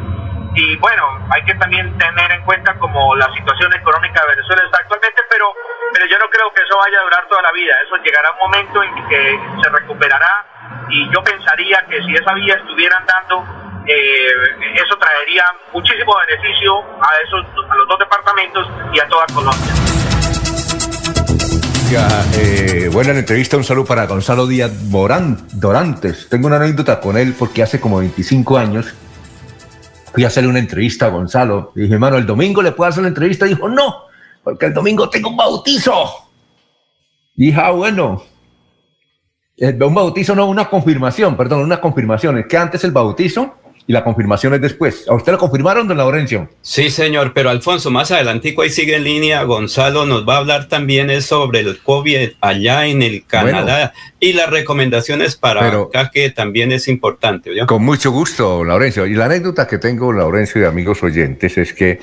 Y bueno, hay que también tener en cuenta como la situación económica de Venezuela está actualmente, pero, pero yo no creo que eso vaya a durar toda la vida. Eso llegará un momento en que se recuperará y yo pensaría que si esa vía estuviera andando, eh, eso traería muchísimo beneficio a, esos, a los dos departamentos y a toda Colombia. Eh, buena entrevista, un saludo para Gonzalo Díaz Morán, Dorantes. Tengo una anécdota con él porque hace como 25 años fui a hacerle una entrevista a Gonzalo. Y dije, hermano, el domingo le puedo hacer la entrevista. Y dijo, no, porque el domingo tengo un bautizo. Y dije, ah, bueno. Eh, Un bautizo, no, una confirmación, perdón, una confirmación. Es que antes el bautizo y la confirmación es después. ¿A usted lo confirmaron, don Laurencio? Sí, señor, pero Alfonso, más adelantico ahí sigue en línea, Gonzalo nos va a hablar también es sobre el COVID allá en el Canadá y las recomendaciones para Pero- acá que también es importante. ¿oyó? Con mucho gusto, Laurencio. Y la anécdota que tengo, Laurencio, y amigos oyentes, es que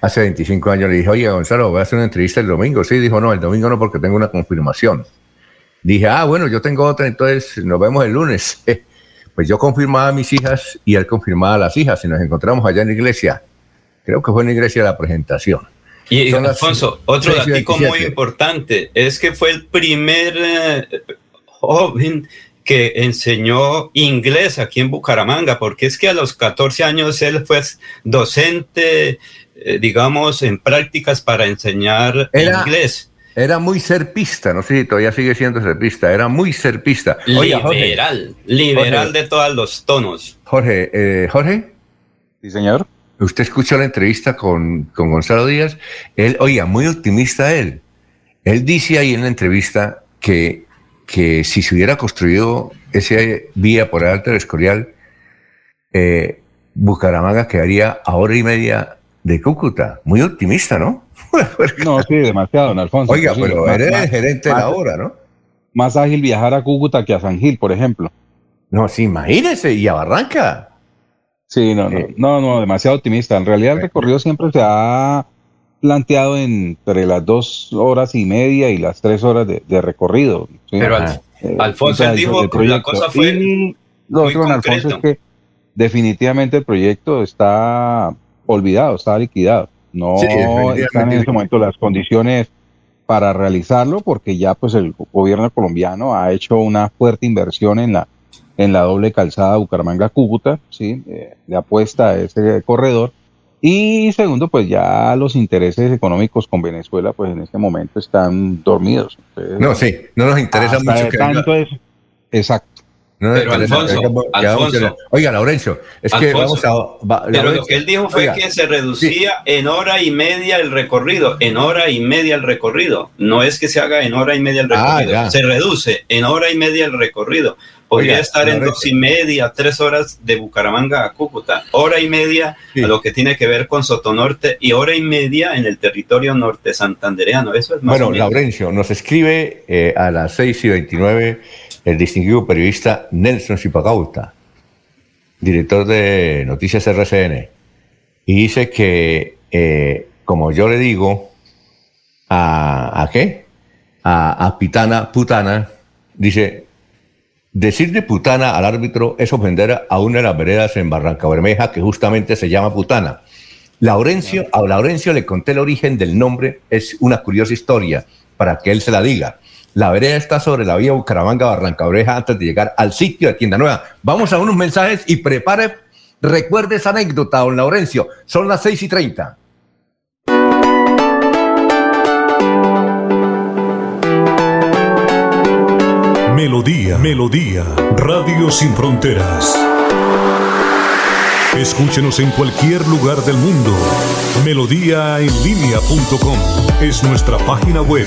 hace 25 años le dije, oye, Gonzalo, voy a hacer una entrevista el domingo. Sí, dijo, no, el domingo no, porque tengo una confirmación. Dije, ah, bueno, yo tengo otra, entonces nos vemos el lunes. Pues yo confirmaba a mis hijas y él confirmaba a las hijas y nos encontramos allá en la iglesia. Creo que fue en la iglesia la presentación. Y Son Alfonso, otro datico muy 27. importante es que fue el primer eh, joven que enseñó inglés aquí en Bucaramanga, porque es que a los 14 años él fue docente, eh, digamos, en prácticas para enseñar Era- inglés. Era muy serpista, no sé si todavía sigue siendo serpista, era muy serpista. liberal, liberal de todos los tonos. Jorge, eh, Jorge. Sí, señor. Usted escuchó la entrevista con, con Gonzalo Díaz. Él, oiga, muy optimista él. Él dice ahí en la entrevista que, que si se hubiera construido esa vía por el Alto del Escorial, eh, Bucaramanga quedaría a hora y media de Cúcuta. Muy optimista, ¿no? No, sí, demasiado, don Alfonso. Oiga, pero eres el gerente de la obra, ¿no? Más ágil viajar a Cúcuta que a San Gil, por ejemplo. No, sí, imagínese, y a Barranca. Sí, no, no, Eh. no, no, demasiado optimista. En realidad el recorrido siempre se ha planteado entre las dos horas y media y las tres horas de, de recorrido. ¿sí? Pero Al-. Eh, Alfonso, él dijo que la cosa fue Y lo otro, don Alfonso, es que definitivamente el proyecto está olvidado, está liquidado. No Sí, están en este momento las condiciones para realizarlo porque ya pues el gobierno colombiano ha hecho una fuerte inversión en la en la doble calzada Bucaramanga-Cúcuta, ¿sí? Eh, de apuesta a ese corredor. Y segundo, pues ya los intereses económicos con Venezuela, pues en este momento están dormidos. Entonces, No, sí, no nos interesa mucho que tanto es exacto. No Pero, interesa Alfonso, que venga- que Alfonso. Oiga, Laurencio, es que Alfonso, vamos a... va- Pero lo que él dijo fue oiga, que se reducía en hora y media el recorrido, en hora y media el recorrido. No es que se haga en hora y media el Ah, recorrido, se reduce en hora y media el recorrido. Podría Oiga, estar en dos y media, tres horas de Bucaramanga a Cúcuta, hora y media Sí. a lo que tiene que ver con Sotonorte y hora y media en el territorio norte santandereano. Eso es más Bueno. Laurencio, nos escribe eh, a las 6 y 29 el distinguido periodista Nelson Zipagauta, director de Noticias RCN, y dice que, eh, como yo le digo, a, ¿a qué? A, a Pitana, Putana, dice, decir de Putana al árbitro es ofender a una de las veredas en Barranca Bermeja que justamente se llama Putana. Laurencio, a Laurencio le conté el origen del nombre, es una curiosa historia para que él se la diga. La vereda está sobre la vía Bucaramanga Barranca Oreja antes de llegar al sitio de Tienda Nueva. Vamos a unos mensajes y prepare, recuerde esa anécdota, don Laurencio. Son las 6 y 30. Melodía, Melodía, Radio Sin Fronteras. Escúchenos en cualquier lugar del mundo. Melodíaenlínea.com es nuestra página web.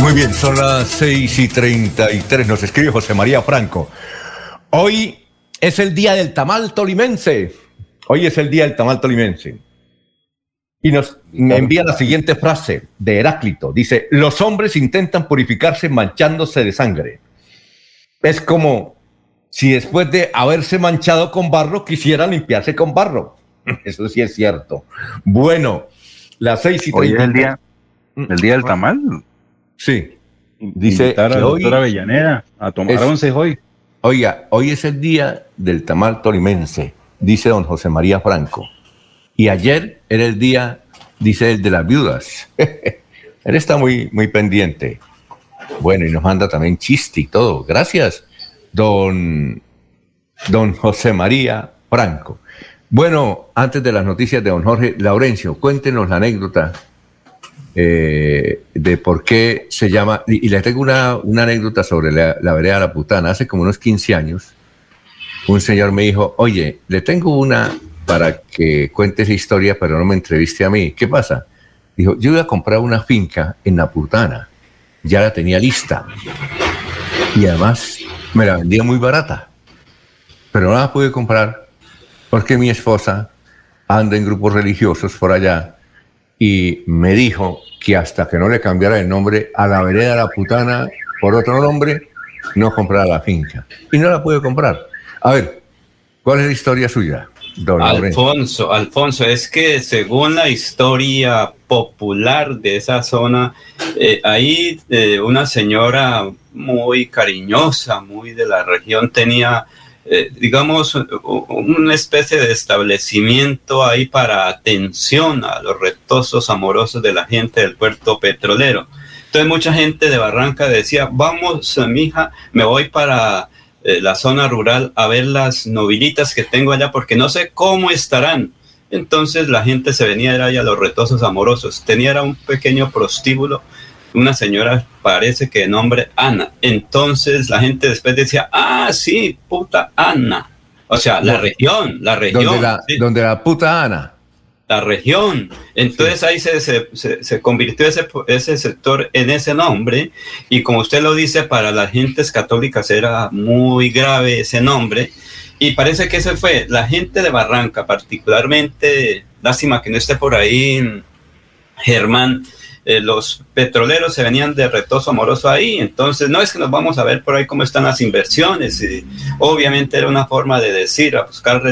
Muy bien, son las 6 y 33. Nos escribe José María Franco. Hoy es el día del tamal tolimense. Hoy es el día del tamal tolimense. Y nos me envía la siguiente frase de Heráclito. Dice, los hombres intentan purificarse manchándose de sangre. Es como si después de haberse manchado con barro quisieran limpiarse con barro. Eso sí es cierto. Bueno, las seis y Hoy es el día, el día del tamal. Sí. Dice Invitar a la hoy doctora Avellaneda a tomar Es- once hoy. Oiga, hoy es el día del tamal tolimense, dice don José María Franco. Y ayer era el día, dice el de las viudas. Él está muy, muy pendiente. Bueno, y nos manda también chiste y todo. Gracias, don, don José María Franco. Bueno, antes de las noticias de don Jorge Laurencio, cuéntenos la anécdota eh, de por qué se llama, y, y le tengo una, una anécdota sobre la, la vereda de la putana. Hace como unos 15 años, un señor me dijo, oye, le tengo una para que cuente esa historia, pero no me entreviste a mí. ¿Qué pasa? Dijo, yo iba a comprar una finca en la putana, ya la tenía lista, y además me la vendía muy barata, pero no la pude comprar porque mi esposa anda en grupos religiosos por allá y me dijo que hasta que no le cambiara el nombre a la vereda la putana por otro nombre, no comprara la finca. Y no la pude comprar. A ver, ¿cuál es la historia suya, don? Alfonso, Alfonso, es que según la historia popular de esa zona, eh, ahí eh, una señora muy cariñosa, muy de la región, tenía, eh, digamos, una especie de establecimiento ahí para atención a los retosos amorosos de la gente del puerto petrolero. Entonces mucha gente de Barranca decía, vamos, eh, mija, me voy para eh, la zona rural a ver las novilitas que tengo allá porque no sé cómo estarán. Entonces la gente se venía era a los retosos amorosos. Tenía era un pequeño prostíbulo, una señora parece que de nombre Ana. Entonces la gente después decía, ah, sí, puta Ana. O sea, la región, la región. Donde la, sí donde la puta Ana. la región. Entonces ahí se, se, se- se convirtió ese, ese sector en ese nombre y como usted lo dice, para las gentes católicas era muy grave ese nombre y parece que ese fue la gente de Barranca, particularmente, lástima que no esté por ahí Germán, eh, los petroleros se venían de retoso amoroso ahí, entonces no es que nos vamos a ver por ahí cómo están las inversiones, y obviamente era una forma de decir, a buscar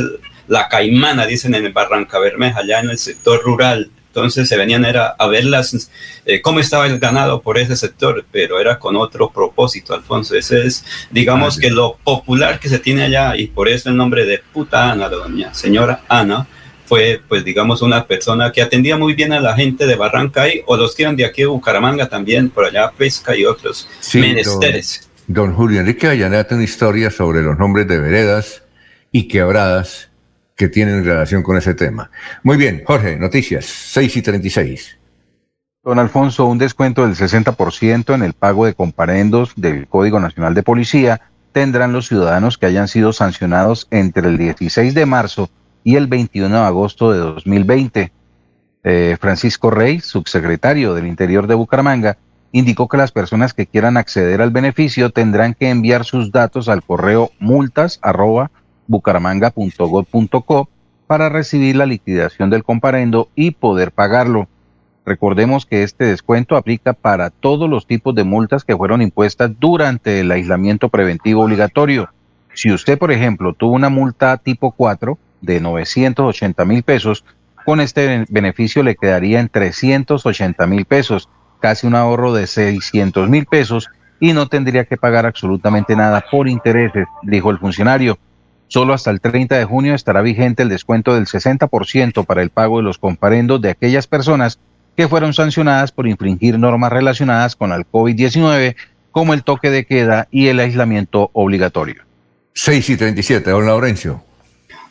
la caimana, dicen en Barranca Bermeja, allá en el sector rural, entonces se venían era a ver las, eh, cómo estaba el ganado por ese sector, pero era con otro propósito, Alfonso, ese es, digamos que lo popular que se tiene allá, y por eso el nombre de puta Ana, doña señora Ana, fue, pues digamos, una persona que atendía muy bien a la gente de Barrancay o los que eran de aquí de Bucaramanga también, por allá pesca y otros Sí, menesteres. Don, don Julio Enrique Avellaneda tiene una historia sobre los nombres de veredas y quebradas que tienen relación con ese tema. Muy bien, Jorge, noticias, 6 y 36. Don Alfonso, un descuento del 60% en el pago de comparendos del Código Nacional de Policía tendrán los ciudadanos que hayan sido sancionados entre el 16 de marzo y el 21 de agosto de 2020. Eh, Francisco Rey, subsecretario del Interior de Bucaramanga, indicó que las personas que quieran acceder al beneficio tendrán que enviar sus datos al correo multas arroba bucaramanga.gov.co para recibir la liquidación del comparendo y poder pagarlo. Recordemos que este descuento aplica para todos los tipos de multas que fueron impuestas durante el aislamiento preventivo obligatorio. Si usted, por ejemplo, tuvo una multa tipo 4 de 980 mil pesos, con este ben- beneficio le quedaría en 380 mil pesos, casi un ahorro de 600 mil pesos y no tendría que pagar absolutamente nada por intereses, dijo el funcionario. Solo hasta el 30 de junio estará vigente el descuento del 60% para el pago de los comparendos de aquellas personas que fueron sancionadas por infringir normas relacionadas con el COVID-19, como el toque de queda y el aislamiento obligatorio. 6 y 37, don Laurencio.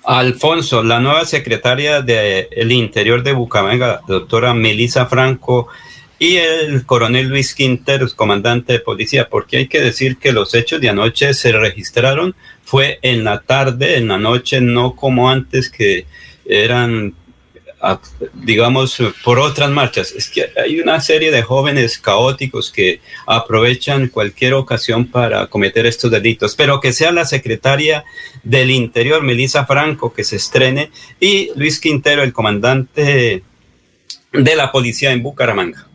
Alfonso, la nueva secretaria del Interior de Bucaramanga, doctora Melissa Franco, y el coronel Luis Quinteros, comandante de policía, porque hay que decir que los hechos de anoche se registraron, fue en la tarde, en la noche, no como antes que eran digamos, por otras marchas. Es que hay una serie de jóvenes caóticos que aprovechan cualquier ocasión para cometer estos delitos, pero que sea la secretaria del Interior, Melissa Franco, que se estrene, y Luis Quintero, el comandante de la policía en Bucaramanga.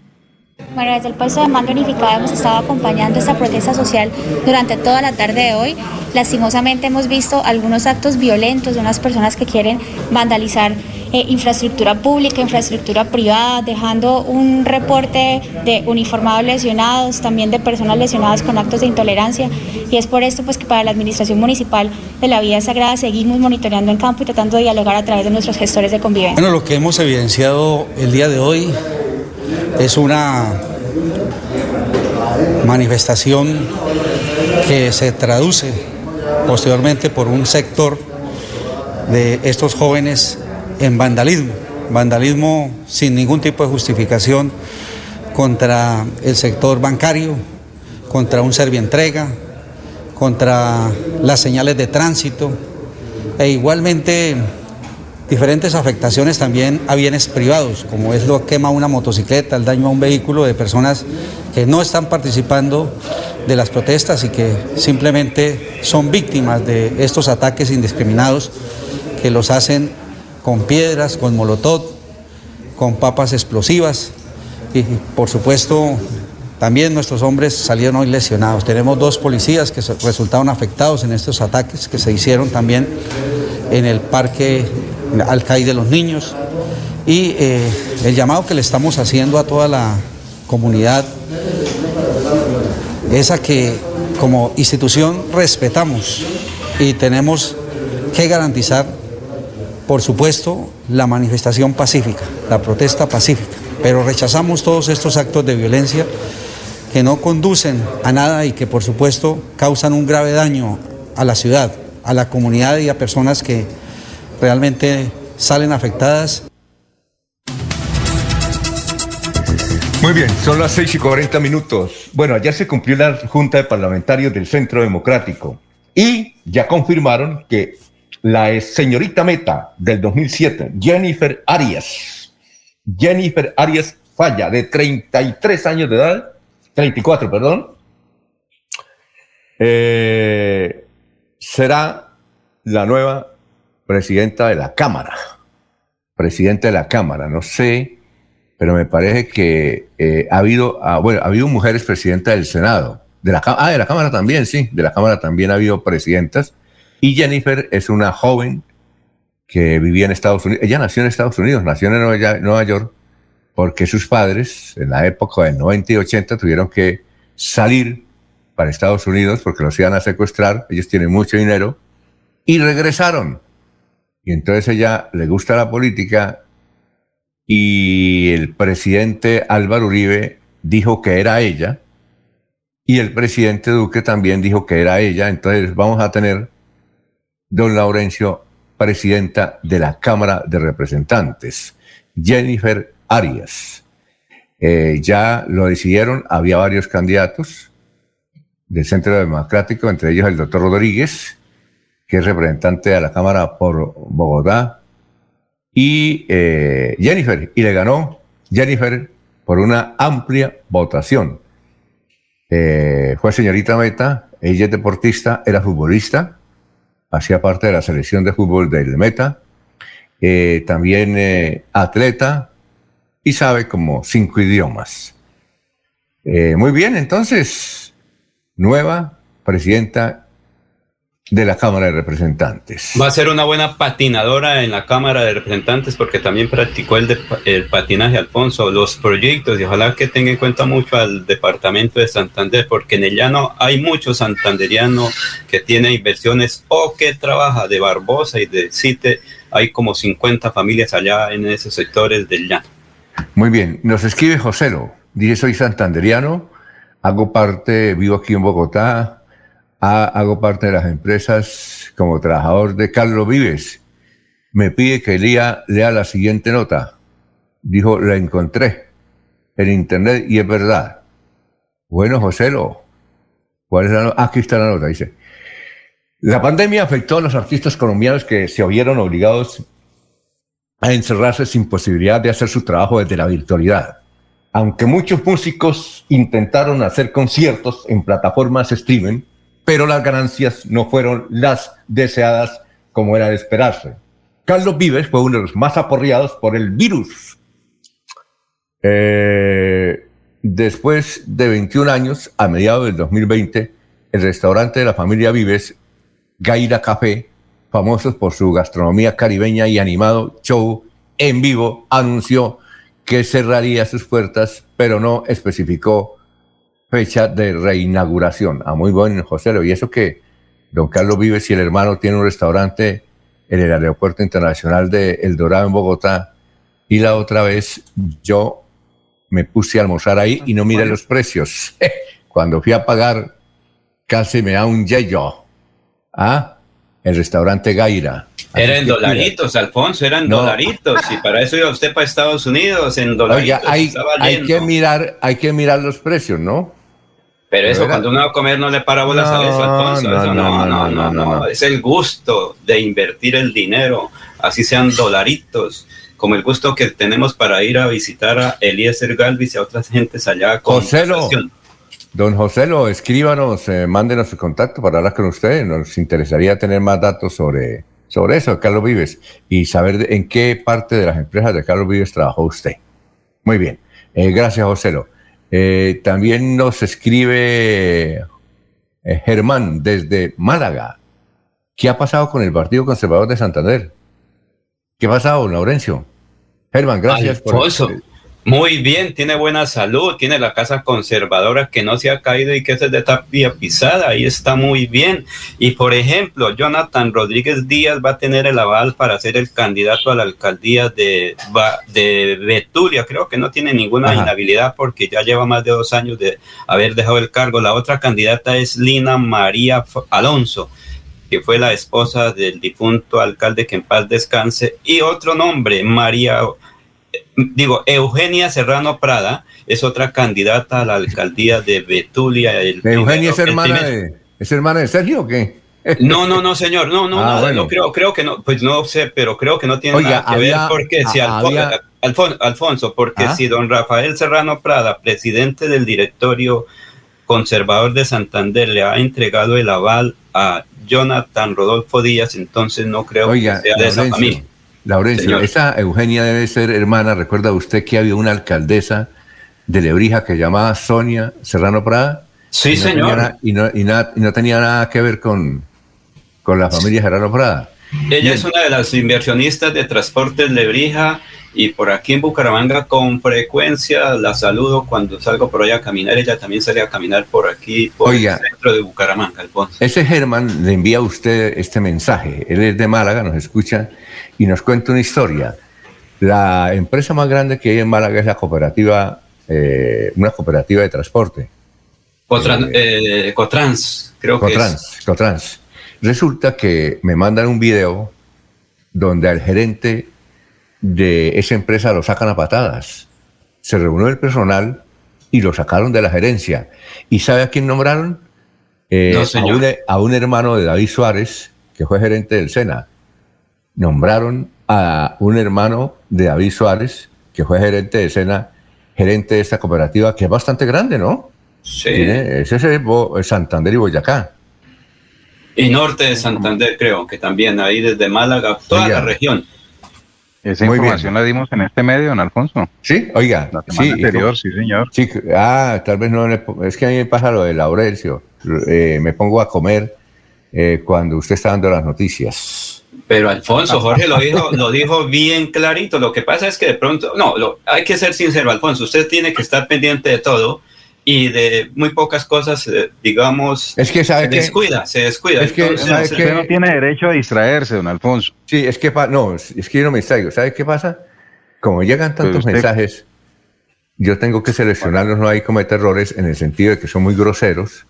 Bueno, desde el puesto de mando unificado hemos estado acompañando esta protesta social durante toda la tarde de hoy. Lastimosamente hemos visto algunos actos violentos de unas personas que quieren vandalizar eh, infraestructura pública, infraestructura privada, dejando un reporte de uniformados lesionados, también de personas lesionadas con actos de intolerancia. Y es por esto pues, que para la Administración Municipal de la Vía Sagrada seguimos monitoreando en campo y tratando de dialogar a través de nuestros gestores de convivencia. Bueno, lo que hemos evidenciado el día de hoy es una manifestación que se traduce posteriormente por un sector de estos jóvenes en vandalismo, vandalismo sin ningún tipo de justificación contra el sector bancario, contra un servientrega, contra las señales de tránsito. E igualmente diferentes afectaciones también a bienes privados, como es lo quema una motocicleta, el daño a un vehículo de personas que no están participando de las protestas y que simplemente son víctimas de estos ataques indiscriminados que los hacen con piedras, con molotov, con papas explosivas y por supuesto también nuestros hombres salieron hoy lesionados. Tenemos dos policías que resultaron afectados en estos ataques que se hicieron también en el parque Alcaí de los Niños. Y eh, el llamado que le estamos haciendo a toda la comunidad es a que como institución respetamos y tenemos que garantizar, por supuesto, la manifestación pacífica, la protesta pacífica, pero rechazamos todos estos actos de violencia que no conducen a nada y que por supuesto causan un grave daño a la ciudad, a la comunidad y a personas que realmente salen afectadas. Muy bien, son las 6 y 40 minutos. Bueno, ayer se cumplió la Junta de Parlamentarios del Centro Democrático y ya confirmaron que la señorita meta del 2007, Jennifer Arias, Jennifer Arias Falla, de 33 años de edad, 34, perdón, eh, será la nueva presidenta de la Cámara. Presidenta de la Cámara, no sé, pero me parece que eh, ha habido, ah, bueno, ha habido mujeres presidentas del Senado. De la, ah, de la Cámara también, sí, de la Cámara también ha habido presidentas. Y Jennifer es una joven que vivía en Estados Unidos. Ella nació en Estados Unidos, nació en Nueva York, porque sus padres, en la época del 90 y 80, tuvieron que salir para Estados Unidos porque los iban a secuestrar. Ellos tienen mucho dinero y regresaron y entonces ella le gusta la política y el presidente Álvaro Uribe dijo que era ella y el presidente Duque también dijo que era ella. Entonces vamos a tener don Laurencio, presidenta de la Cámara de Representantes, Jennifer Arias. Eh, ya lo decidieron, había varios candidatos del Centro Democrático, entre ellos el doctor Rodríguez, que es representante de la Cámara por Bogotá, y eh, Jennifer, y le ganó Jennifer por una amplia votación. Eh, fue señorita Meta, ella es deportista, era futbolista, hacía parte de la selección de fútbol del Meta, eh, también atleta y sabe como cinco idiomas. muy bien, entonces, nueva presidenta de la Cámara de Representantes. Va a ser una buena patinadora en la Cámara de Representantes porque también practicó el, el patinaje, Alfonso, los proyectos y ojalá que tenga en cuenta mucho al departamento de Santander porque en el llano hay muchos santanderianos que tienen inversiones o que trabaja de Barbosa y de CITE. Hay como 50 familias allá en esos sectores del llano. Muy bien, nos escribe Joselo, dice soy santanderiano, hago parte, vivo aquí en Bogotá, hago parte de las empresas como trabajador de Carlos Vives. Me pide que lea, lea la siguiente nota. Dijo, la encontré en internet y es verdad. Bueno, Joselo, ¿cuál es la nota? Aquí está la nota, dice. La pandemia afectó a los artistas colombianos que se vieron obligados a encerrarse sin posibilidad de hacer su trabajo desde la virtualidad. Aunque muchos músicos intentaron hacer conciertos en plataformas streaming, pero las ganancias no fueron las deseadas como era de esperarse. Carlos Vives fue uno de los más aporreados por el virus. Eh, después de 21 años, a mediados del 2020, el restaurante de la familia Vives, Gaira Café, famosos por su gastronomía caribeña y animado show en vivo, anunció que cerraría sus puertas, pero no especificó fecha de reinauguración. A ah, muy buen José, y eso que don Carlos Vives y el hermano tienen un restaurante en el Aeropuerto Internacional de El Dorado en Bogotá, y la otra vez yo me puse a almorzar ahí y no miré los precios. Cuando fui a pagar, casi me da un yello. ¿Ah? El restaurante Gaira. Eran dolaritos, Alfonso, eran dolaritos. Y para eso iba usted para Estados Unidos en dolaritos. hay, hay, que mirar, hay que mirar los precios, ¿no? Pero eso, cuando uno va a comer, no le para bolas a eso, Alfonso. No, no, no, no, no, Es el gusto de invertir el dinero, así sean dolaritos como el gusto que tenemos para ir a visitar a Eliezer Galvis y a otras gentes allá con Joselo, Don Joselo, escríbanos, eh, mándenos su contacto para hablar con ustedes. Nos interesaría tener más datos sobre, sobre eso, Carlos Vives, y saber en qué parte de las empresas de Carlos Vives trabajó usted. Muy bien. Eh, gracias, Joselo. Eh, también nos escribe Germán desde Málaga. ¿Qué ha pasado con el Partido Conservador de Santander? ¿Qué ha pasado, Laurencio? Germán, gracias por eso. Muy bien, tiene buena salud, tiene la casa conservadora que no se ha caído y que es de tapia pisada, ahí está muy bien. Y por ejemplo, Jonathan Rodríguez Díaz va a tener el aval para ser el candidato a la alcaldía de, de Betulia. Creo que no tiene ninguna inhabilidad porque ya lleva más de dos años de haber dejado el cargo. La otra candidata es Lina María Alonso que fue la esposa del difunto alcalde que en paz descanse, y otro nombre, María digo, Eugenia Serrano Prada es otra candidata a la alcaldía de Betulia. ¿Eugenia es hermana, de, es hermana de Sergio o qué? No, no, no, señor, no, no, ah, no, creo, creo que no, pues no sé, pero creo que no tiene nada que ver porque si Alfonso, porque ah. si don Rafael Serrano Prada, presidente del directorio conservador de Santander, le ha entregado el aval a Jonathan Rodolfo Díaz, entonces no creo que sea de esa familia. Laurencio, esa Eugenia debe ser hermana. ¿Recuerda usted que había una alcaldesa de Lebrija que llamaba Sonia Serrano Prada? Sí, señor. y, no, y, no tenía nada que ver con, con la familia Serrano Prada. Ella es una de las inversionistas de Transportes Lebrija y por aquí en Bucaramanga con frecuencia la saludo cuando salgo por allá a caminar. Ella también sale a caminar por aquí, por el centro de Bucaramanga, Alfonso. Ese Germán le envía a usted este mensaje. Él es de Málaga, nos escucha y nos cuenta una historia. La empresa más grande que hay en Málaga es la cooperativa, eh, una cooperativa de transporte. Eh, eh, Cotrans, creo que es. Cotrans. Resulta que me mandan un video donde al gerente de esa empresa lo sacan a patadas. Se reunió el personal y lo sacaron de la gerencia. ¿Y sabe a quién nombraron? Eh, a, un, hermano de David Suárez, que fue gerente del SENA. Nombraron a un hermano de David Suárez, que fue gerente de SENA, gerente de esta cooperativa, que es bastante grande, ¿no? Sí. ese es Santander y Boyacá. Y norte de Santander, creo, que también ahí desde Málaga, toda la región. Esa información la dimos en este medio, don Alfonso. Sí, oiga. La semana sí, anterior, sí, señor. Sí, ah, tal vez no Es que a mí me pasa lo de Laurencio. Eh, me pongo a comer eh, cuando usted está dando las noticias. Pero Alfonso, Jorge lo dijo, lo dijo bien clarito. Lo que pasa es que de pronto, no, lo, hay que ser sincero, Alfonso. Usted tiene que estar pendiente de todo y de muy pocas cosas, eh, digamos, es que sabe se descuida, se descuida. Es que, usted no tiene derecho a distraerse, don Alfonso. Sí, es que no, es que yo no me distraigo. ¿Sabe qué pasa? Como llegan tantos mensajes, yo tengo que seleccionarlos, no hay cometer errores en el sentido de que son muy groseros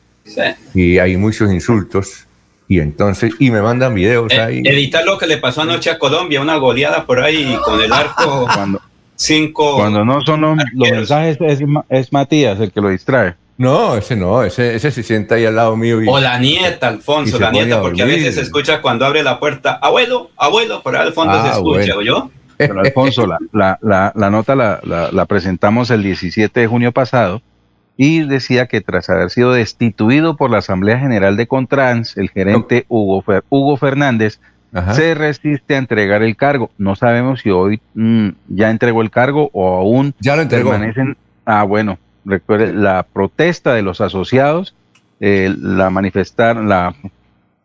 y hay muchos insultos. Y entonces, y me mandan videos eh, ahí. Editar lo que le pasó anoche a Colombia, una goleada por ahí con el arco. Cuando, cinco. Cuando no son los, mensajes, es, Matías el que lo distrae. No, ese no, ese, ese se sienta ahí al lado mío. o la nieta, Alfonso, la nieta, porque a veces se escucha cuando abre la puerta, abuelo, abuelo, por ahí al fondo se ah, escucha, ¿o yo? Don Alfonso, la, la, nota la, presentamos el 17 de junio pasado y decía que tras haber sido destituido por la Asamblea General de Contrans, el gerente Hugo, Hugo Fernández se resiste a entregar el cargo. No sabemos si hoy mm, ya entregó el cargo o aún ya lo entregó. permanecen. Ah, bueno, recuerde, la protesta de los asociados eh, la manifestaron, la,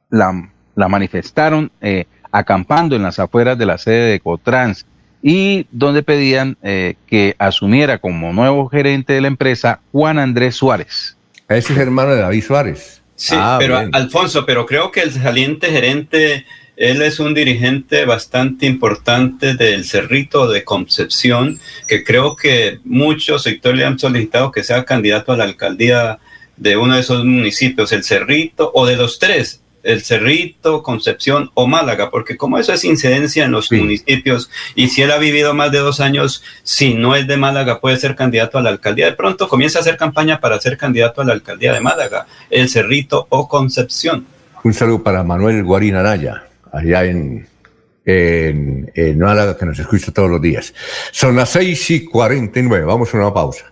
la, manifestaron eh, acampando en las afueras de la sede de Cotrans y donde pedían eh, que asumiera como nuevo gerente de la empresa Juan Andrés Suárez. Ese es hermano de David Suárez. Sí, ah, pero Alfonso, pero creo que el saliente gerente él es un dirigente bastante importante del Cerrito de Concepción, que creo que muchos sectores le han solicitado que sea candidato a la alcaldía de uno de esos municipios, el Cerrito, o de los tres, el Cerrito, Concepción o Málaga, porque como eso es incidencia en los municipios, y si él ha vivido más de dos años, si no es de Málaga, puede ser candidato a la alcaldía. De pronto comienza a hacer campaña para ser candidato a la alcaldía de Málaga, el Cerrito o Concepción. Un saludo para Manuel Guarinaraya allá en, en, en que nos escucha todos los días. Son las 6 y 49, vamos a una pausa.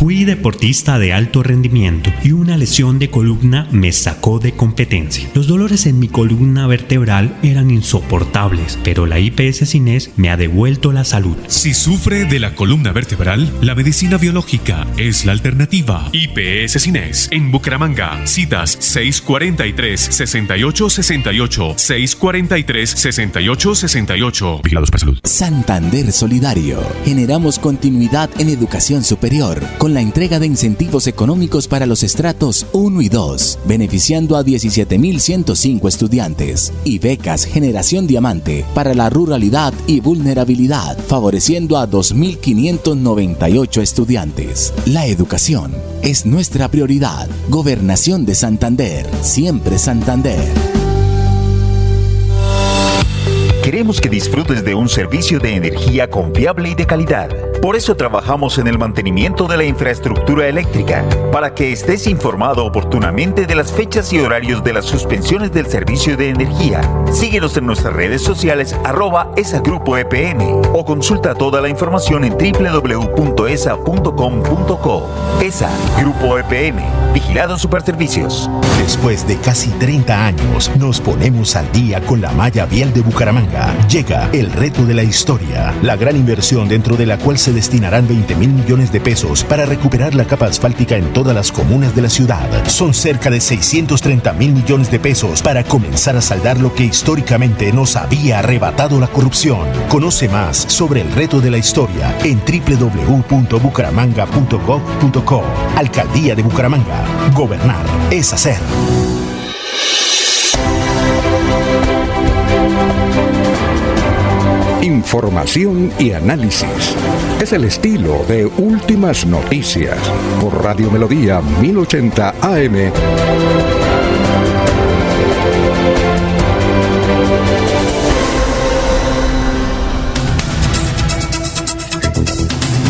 Fui deportista de alto rendimiento y una lesión de columna me sacó de competencia. Los dolores en mi columna vertebral eran insoportables, pero la IPS Cines me ha devuelto la salud. Si sufre de la columna vertebral, la medicina biológica es la alternativa. IPS Cines en Bucaramanga. Citas 643-6868, 643-6868. Vigilados para salud. Santander Solidario. Generamos continuidad en educación superior con la entrega de incentivos económicos para los estratos 1 y 2, beneficiando a 17.105 estudiantes, y becas Generación Diamante para la ruralidad y vulnerabilidad, favoreciendo a 2.598 estudiantes. La educación es nuestra prioridad. Gobernación de Santander, siempre Santander. Queremos que disfrutes de un servicio de energía confiable y de calidad. Por eso trabajamos en el mantenimiento de la infraestructura eléctrica, para que estés informado oportunamente de las fechas y horarios de las suspensiones del servicio de energía. Síguenos en nuestras redes sociales arroba esa grupo EPM o consulta toda la información en www.esa.com.co. ESA Grupo EPM, Vigilado Superservicios. Después de casi 30 años, nos ponemos al día con la malla vial de Bucaramanga llega el reto de la historia, la gran inversión dentro de la cual se destinarán 20 mil millones de pesos para recuperar la capa asfáltica en todas las comunas de la ciudad. Son cerca de 630 mil millones de pesos para comenzar a saldar lo que históricamente nos había arrebatado la corrupción. Conoce más sobre el reto de la historia en www.bucaramanga.gov.co. Alcaldía de Bucaramanga. Gobernar es hacer. Información y análisis. Es el estilo de Últimas Noticias por Radio Melodía 1080 AM.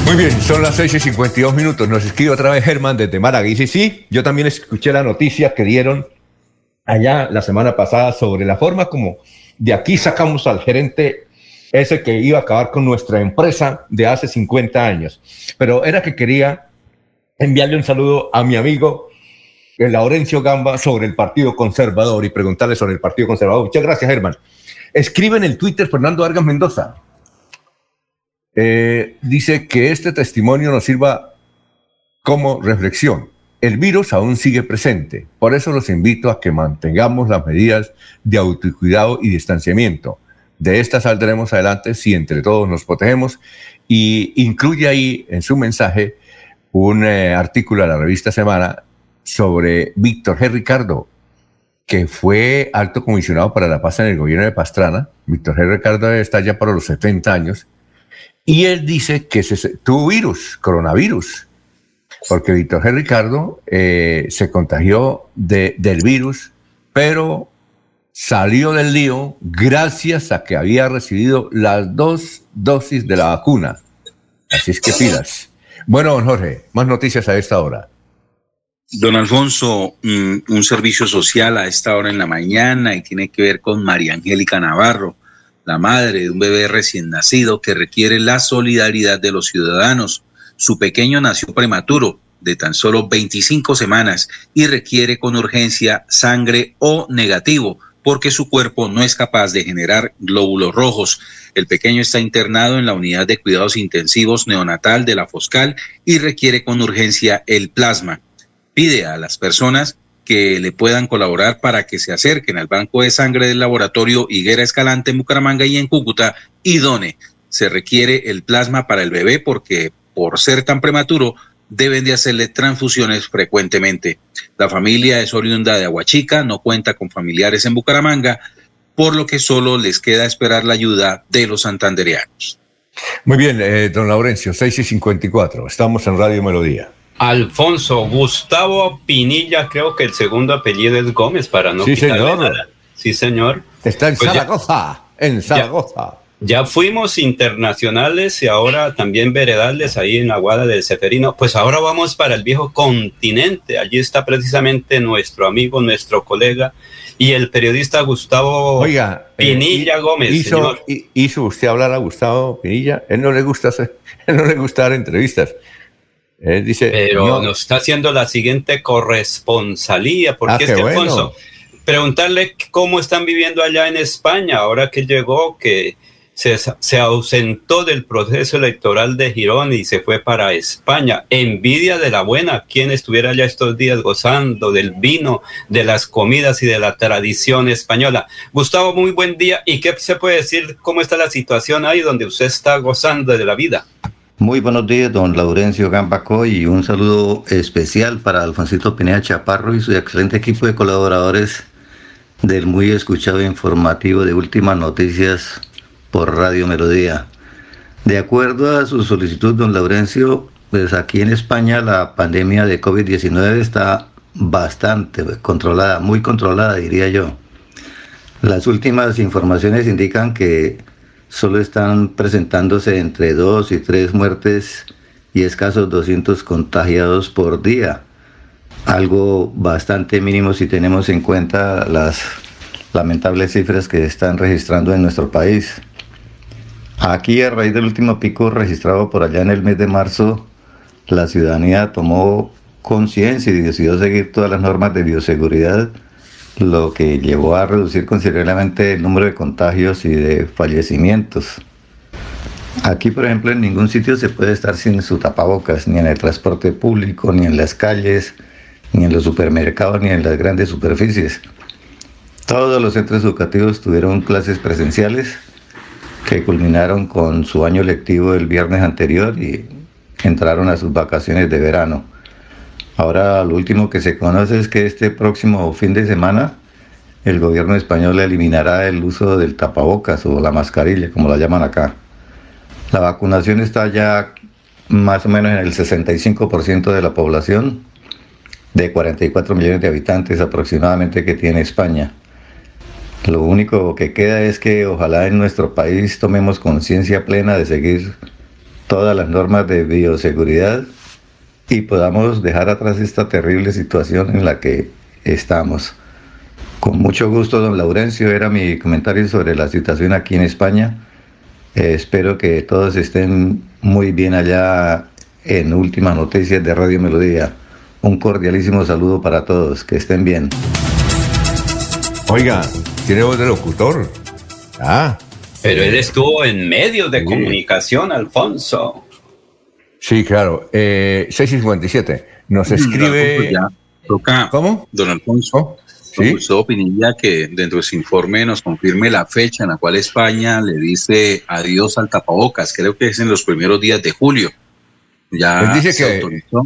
Muy bien, son las 6 y 52 minutos. Nos escribe otra vez Germán desde Málaga. Dice, sí, yo también escuché la noticia que dieron allá la semana pasada sobre la forma como de aquí sacamos al gerente ese que iba a acabar con nuestra empresa de hace 50 años. Pero era que quería enviarle un saludo a mi amigo Laurencio Gamba sobre el Partido Conservador y preguntarle sobre el Partido Conservador. Muchas gracias, Germán. Escribe en el Twitter Fernando Vargas Mendoza. Eh, dice que este testimonio nos sirva como reflexión. El virus aún sigue presente, por eso los invito a que mantengamos las medidas de autocuidado y distanciamiento. De esta saldremos adelante si entre todos nos protegemos y incluye ahí en su mensaje un eh, artículo de la revista Semana sobre Víctor G. Ricardo, que fue alto comisionado para la paz en el gobierno de Pastrana. Víctor G. Ricardo está ya para los 70 años. Y él dice que tuvo virus, coronavirus, porque Víctor G. Ricardo eh, se contagió de, del virus, pero salió del lío gracias a que había recibido las dos dosis de la vacuna. Así es que pidas. Bueno, don Jorge, más noticias a esta hora. Don Alfonso, mm, un servicio social a esta hora en la mañana y tiene que ver con María Angélica Navarro, la madre de un bebé recién nacido que requiere la solidaridad de los ciudadanos. Su pequeño nació prematuro, de tan solo 25 semanas, y requiere con urgencia sangre O negativo porque su cuerpo no es capaz de generar glóbulos rojos. El pequeño está internado en la unidad de cuidados intensivos neonatal de la Foscal y requiere con urgencia el plasma. Pide a las personas que le puedan colaborar para que se acerquen al banco de sangre del laboratorio Higuera Escalante en Bucaramanga y en Cúcuta y done. Se requiere el plasma para el bebé porque por ser tan prematuro deben de hacerle transfusiones frecuentemente. La familia es oriunda de Aguachica, no cuenta con familiares en Bucaramanga, por lo que solo les queda esperar la ayuda de los santandereanos. Muy bien, eh, don Laurencio, 6 y 54, estamos en Radio Melodía. Alfonso Gustavo Pinilla, creo que el segundo apellido es Gómez, para no Sí, señor. Nada. Sí, señor. Está en Pues ya- Zaragoza, en Zaragoza. Ya fuimos internacionales y ahora también veredales ahí en la Guada del Seferino. Pues ahora vamos para el viejo continente. Allí está precisamente nuestro amigo, nuestro colega y el periodista Gustavo Oiga, eh, Pinilla hi- Gómez. Hizo, señor. hi- hizo usted hablar a Gustavo Pinilla. Él no le gusta hacer, él no le gusta dar entrevistas. Él dice, Pero no, nos está haciendo la siguiente corresponsalía, porque Ah, es que, bueno. Alfonso, preguntarle cómo están viviendo allá en España, ahora que llegó, que se, se ausentó del proceso electoral de Girón y se fue para España. Envidia de la buena, quien estuviera allá estos días gozando del vino, de las comidas y de la tradición española. Gustavo, muy buen día. ¿Y qué se puede decir? ¿Cómo está la situación ahí donde usted está gozando de la vida? Muy buenos días, don Laurencio Gambaco, y un saludo especial para Alfonsito Pineda Chaparro y su excelente equipo de colaboradores del muy escuchado informativo de Últimas Noticias por Radio Melodía. De acuerdo a su solicitud, don Laurencio, pues aquí en España la pandemia de COVID-19 está bastante controlada, muy controlada, diría yo. Las últimas informaciones indican que solo están presentándose entre dos y tres muertes y escasos 200 contagiados por día. Algo bastante mínimo si tenemos en cuenta las lamentables cifras que están registrando en nuestro país. Aquí, a raíz del último pico registrado por allá en el mes de marzo, la ciudadanía tomó conciencia y decidió seguir todas las normas de bioseguridad, lo que llevó a reducir considerablemente el número de contagios y de fallecimientos. Aquí, por ejemplo, en ningún sitio se puede estar sin su tapabocas, ni en el transporte público, ni en las calles, ni en los supermercados, ni en las grandes superficies. Todos los centros educativos tuvieron clases presenciales que culminaron con su año lectivo el viernes anterior y entraron a sus vacaciones de verano. Ahora lo último que se conoce es que este próximo fin de semana el gobierno español eliminará el uso del tapabocas o la mascarilla, como la llaman acá. La vacunación está ya más o menos en el 65% de la población, de 44 millones de habitantes aproximadamente que tiene España. Lo único que queda es que ojalá en nuestro país tomemos conciencia plena de seguir todas las normas de bioseguridad y podamos dejar atrás esta terrible situación en la que estamos. Con mucho gusto, don Laurencio, era mi comentario sobre la situación aquí en España. Eh, espero que todos estén muy bien allá en Últimas Noticias de Radio Melodía. Un cordialísimo saludo para todos, que estén bien. Oiga, tiene voz de locutor. Ah. Pero él estuvo en medios de comunicación, Alfonso. Sí, claro. Eh, 657. Nos escribe. Ya, toca, ¿Cómo? Don Alfonso, don Gustavo Pinilla, que dentro de su informe nos confirme la fecha en la cual España le dice adiós al tapabocas. Creo que es en los primeros días de julio. Ya Él dice se que- autorizó.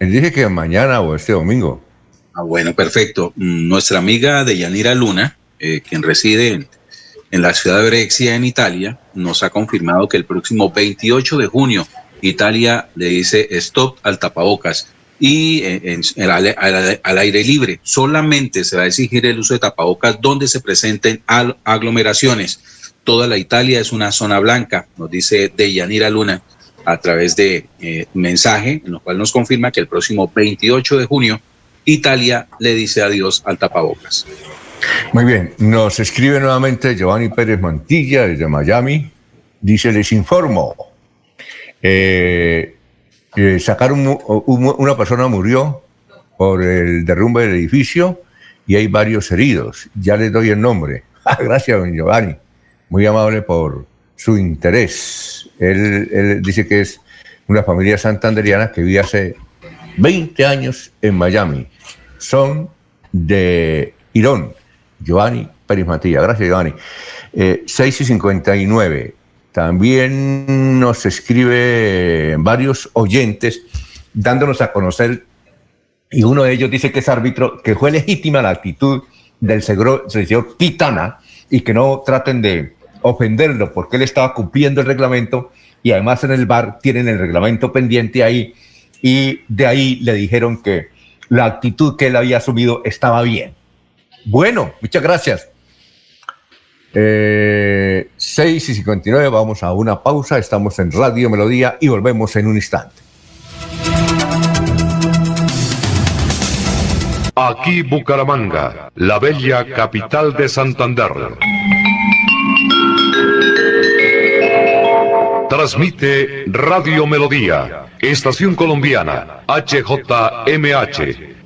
Él dice que mañana o este domingo. Ah, bueno, perfecto. Mm, nuestra amiga Deyanira Luna, eh, quien reside en, la ciudad de Brexia, en Italia, nos ha confirmado que el próximo 28 de junio Italia le dice stop al tapabocas y en, al, aire libre. Solamente se va a exigir el uso de tapabocas donde se presenten aglomeraciones. Toda la Italia es una zona blanca, nos dice Deyanira Luna a través de eh, mensaje, en lo cual nos confirma que el próximo 28 de junio Italia le dice adiós al tapabocas. Muy bien, nos escribe nuevamente Giovanni Pérez Mantilla desde Miami. Dice, les informo, eh, eh, sacaron una persona murió por el derrumbe del edificio y hay varios heridos. Ya les doy el nombre. Ah, gracias, don Giovanni. Muy amable por su interés. Él, él, dice que es una familia santanderiana que vive hace 20 años en Miami. Son de Irón. Giovanni Pérez. Gracias, Giovanni. Eh, 6 y 59. También nos escribe varios oyentes dándonos a conocer, y uno de ellos dice que es árbitro, que fue legítima la actitud del señor Titana y que no traten de ofenderlo porque él estaba cumpliendo el reglamento y además en el bar tienen el reglamento pendiente ahí y de ahí le dijeron que la actitud que él había asumido estaba bien. Bueno, muchas gracias. Eh, 6 y 59, vamos a una pausa. Estamos en Radio Melodía y volvemos en un instante. Aquí Bucaramanga, la bella capital de Santander. Transmite Radio Melodía, Estación Colombiana, HJMH.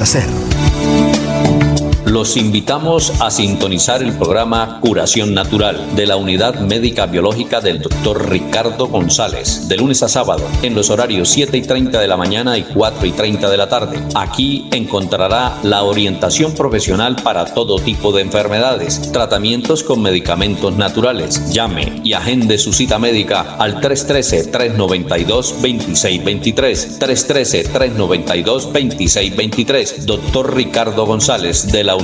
hacer. Los invitamos a sintonizar el programa Curación Natural de la Unidad Médica Biológica del Dr. Ricardo González, de lunes a sábado, en los horarios 7 y 30 de la mañana y 4 y 30 de la tarde. Aquí encontrará la orientación profesional para todo tipo de enfermedades, tratamientos con medicamentos naturales. Llame y agende su cita médica al 313-392-2623. 313-392-2623. Doctor Ricardo González de la Unidad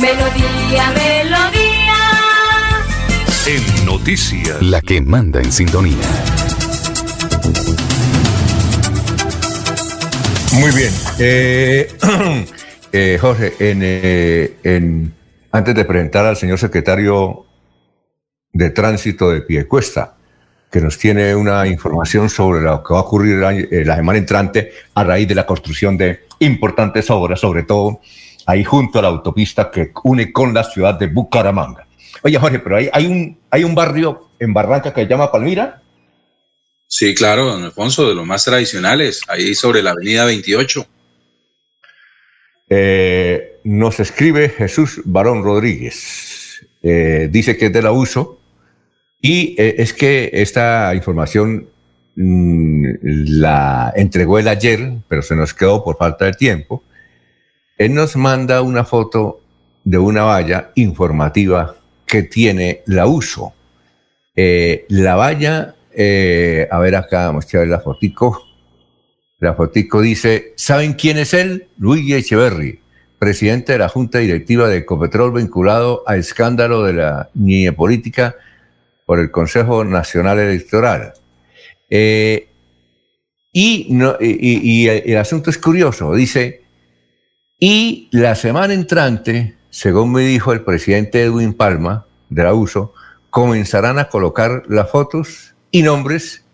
Melodía, melodía. En noticias. La que manda en sintonía. Muy bien. Eh, eh, Jorge, en, eh, en, antes de presentar al señor secretario de Tránsito de Piecuesta, que nos tiene una información sobre lo que va a ocurrir la semana entrante a raíz de la construcción de importantes obras, sobre todo ahí junto a la autopista que une con la ciudad de Bucaramanga. Oye, Jorge, pero hay, hay, un, hay un barrio en Barranca que se llama Palmira. Sí, claro, don Alfonso, de los más tradicionales, ahí sobre la avenida 28. Eh, nos escribe Jesús Barón Rodríguez. Eh, dice que es de la uso. Y eh, es que esta información mm, la entregó él ayer, pero se nos quedó por falta de tiempo él nos manda una foto de una valla informativa que tiene la uso. Eh, la valla, eh, a ver acá, vamos a ver la fotico. La fotico dice, ¿saben quién es él? Luigi Echeverry, presidente de la Junta Directiva de Ecopetrol vinculado al escándalo de la niña política por el Consejo Nacional Electoral. Eh, y, no, y el asunto es curioso, dice, y la semana entrante, según me dijo el presidente Edwin Palma de la USO, comenzarán a colocar las fotos y nombres